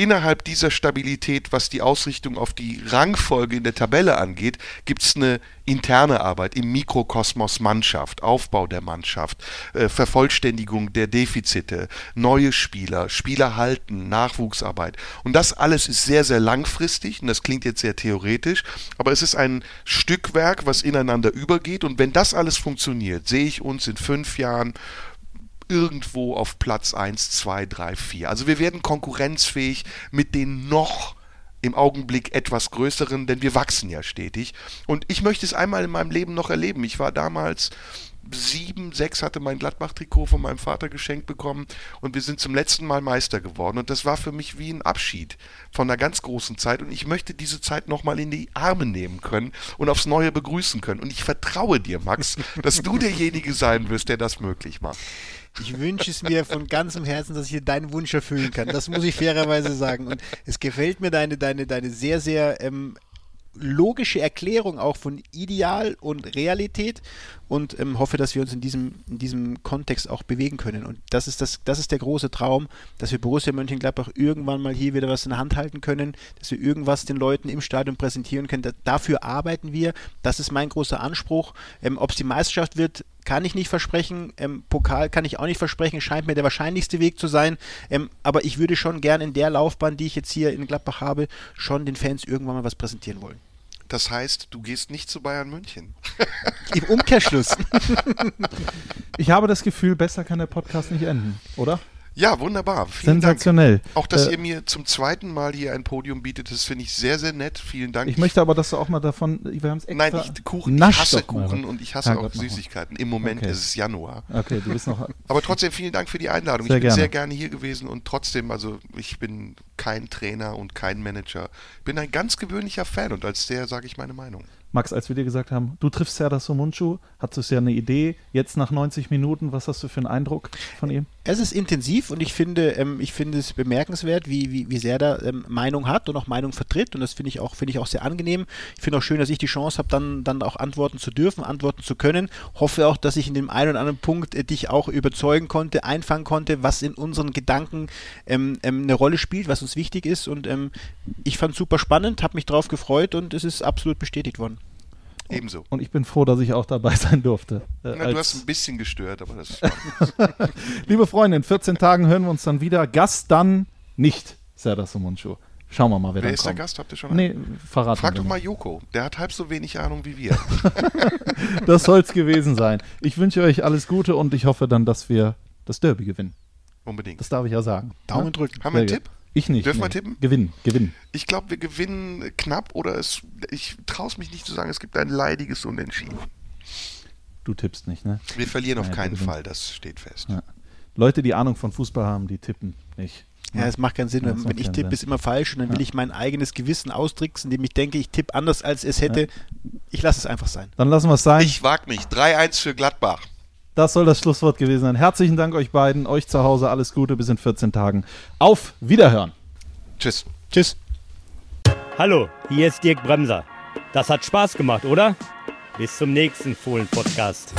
Innerhalb dieser Stabilität, was die Ausrichtung auf die Rangfolge in der Tabelle angeht, gibt es eine interne Arbeit im Mikrokosmos Mannschaft, Aufbau der Mannschaft, äh, Vervollständigung der Defizite, neue Spieler, Spieler halten, Nachwuchsarbeit. Und das alles ist sehr, sehr langfristig und das klingt jetzt sehr theoretisch, aber es ist ein Stückwerk, was ineinander übergeht und wenn das alles funktioniert, sehe ich uns in fünf Jahren irgendwo auf Platz 1, 2, 3, 4. Also wir werden konkurrenzfähig mit den noch im Augenblick etwas größeren, denn wir wachsen ja stetig. Und ich möchte es einmal in meinem Leben noch erleben. Ich war damals sieben, sechs hatte mein Gladbach-Trikot von meinem Vater geschenkt bekommen und wir sind zum letzten Mal Meister geworden. Und das war für mich wie ein Abschied von einer ganz großen Zeit. Und ich möchte diese Zeit nochmal in die Arme nehmen können und aufs Neue begrüßen können. Und ich vertraue dir, Max, dass du derjenige sein wirst, der das möglich macht. Ich wünsche es mir von ganzem Herzen, dass ich deinen Wunsch erfüllen kann. Das muss ich fairerweise sagen. Und es gefällt mir deine, deine, deine sehr, sehr ähm, logische Erklärung auch von Ideal und Realität und ähm, hoffe, dass wir uns in diesem, in diesem Kontext auch bewegen können. Und das ist, das, das ist der große Traum, dass wir Borussia Mönchengladbach irgendwann mal hier wieder was in der Hand halten können, dass wir irgendwas den Leuten im Stadion präsentieren können. Da, dafür arbeiten wir. Das ist mein großer Anspruch. Ähm, Ob es die Meisterschaft wird, kann ich nicht versprechen. Ähm, Pokal kann ich auch nicht versprechen. Scheint mir der wahrscheinlichste Weg zu sein. Ähm, aber ich würde schon gern in der Laufbahn, die ich jetzt hier in Gladbach habe, schon den Fans irgendwann mal was präsentieren wollen. Das heißt, du gehst nicht zu Bayern München. Im Umkehrschluss. Ich habe das Gefühl, besser kann der Podcast nicht enden, oder? Ja, wunderbar. Vielen Sensationell. Dank. Auch, dass Äh, ihr mir zum zweiten Mal hier ein Podium bietet, das finde ich sehr, sehr nett. Vielen Dank. Ich möchte aber, dass du auch mal davon. Wir haben es extra. Nein, ich, Kuchen, ich hasse Kuchen und ich hasse Ja, auch Gott. Süßigkeiten. Im Moment Okay. ist es Januar. Okay, du bist noch. Aber trotzdem vielen Dank für die Einladung. Sehr ich bin gerne. sehr gerne hier gewesen und trotzdem, also ich bin kein Trainer und kein Manager. Bin ein ganz gewöhnlicher Fan und als der sage ich meine Meinung. Max, als wir dir gesagt haben, du triffst Serdar Somuncu, hattest du ja eine Idee. Jetzt nach 90 Minuten, was hast du für einen Eindruck von ihm? Es ist intensiv und ich finde, ähm, ich finde es bemerkenswert, wie, wie, wie sehr er ähm, Meinung hat und auch Meinung vertritt. Und das finde ich auch, finde ich auch sehr angenehm. Ich finde auch schön, dass ich die Chance habe, dann, dann auch antworten zu dürfen, antworten zu können. Hoffe auch, dass ich in dem einen oder anderen Punkt äh, dich auch überzeugen konnte, einfangen konnte, was in unseren Gedanken ähm, ähm, eine Rolle spielt, was uns wichtig ist. Und ähm, ich fand es super spannend, habe mich drauf gefreut und es ist absolut bestätigt worden. Ebenso. Und ich bin froh, dass ich auch dabei sein durfte. Äh, Na, du hast ein bisschen gestört, aber das Liebe Freunde, in 14 Tagen hören wir uns dann wieder. Gast dann nicht Serdar Somuncu. Schauen wir mal, wer, Wer ist der kommt. Gast? Habt ihr schon Nee, verraten Frag doch mal Joko. Der hat halb so wenig Ahnung wie wir. Das soll es gewesen sein. Ich wünsche euch alles Gute und ich hoffe dann, dass wir das Derby gewinnen. Unbedingt. Das darf ich ja sagen. Daumen Ja? drücken. Haben wir einen Tipp? Ich nicht. Dürfen wir nee. tippen? Gewinnen, gewinnen. Ich glaube, wir gewinnen knapp oder es. Ich traue es mich nicht zu sagen, es gibt ein leidiges Unentschieden. Du tippst nicht, ne? Wir verlieren auf Nein, wir keinen gewinnen. Fall, das steht fest. Ja. Leute, die Ahnung von Fußball haben, die tippen nicht. Ja, es macht keinen Sinn. Ja, wenn wenn ich tippe, ist immer falsch und dann will Ja. ich mein eigenes Gewissen austricksen, indem ich denke, ich tippe anders, als es hätte. Ich lasse es einfach sein. Dann lassen wir es sein. Ich wag mich. 3-1 für Gladbach. Das soll das Schlusswort gewesen sein. Herzlichen Dank euch beiden, euch zu Hause alles Gute bis in 14 Tagen. Auf Wiederhören. Tschüss. Tschüss. Hallo, hier ist Dirk Bremser. Das hat Spaß gemacht, oder? Bis zum nächsten Fohlen-Podcast.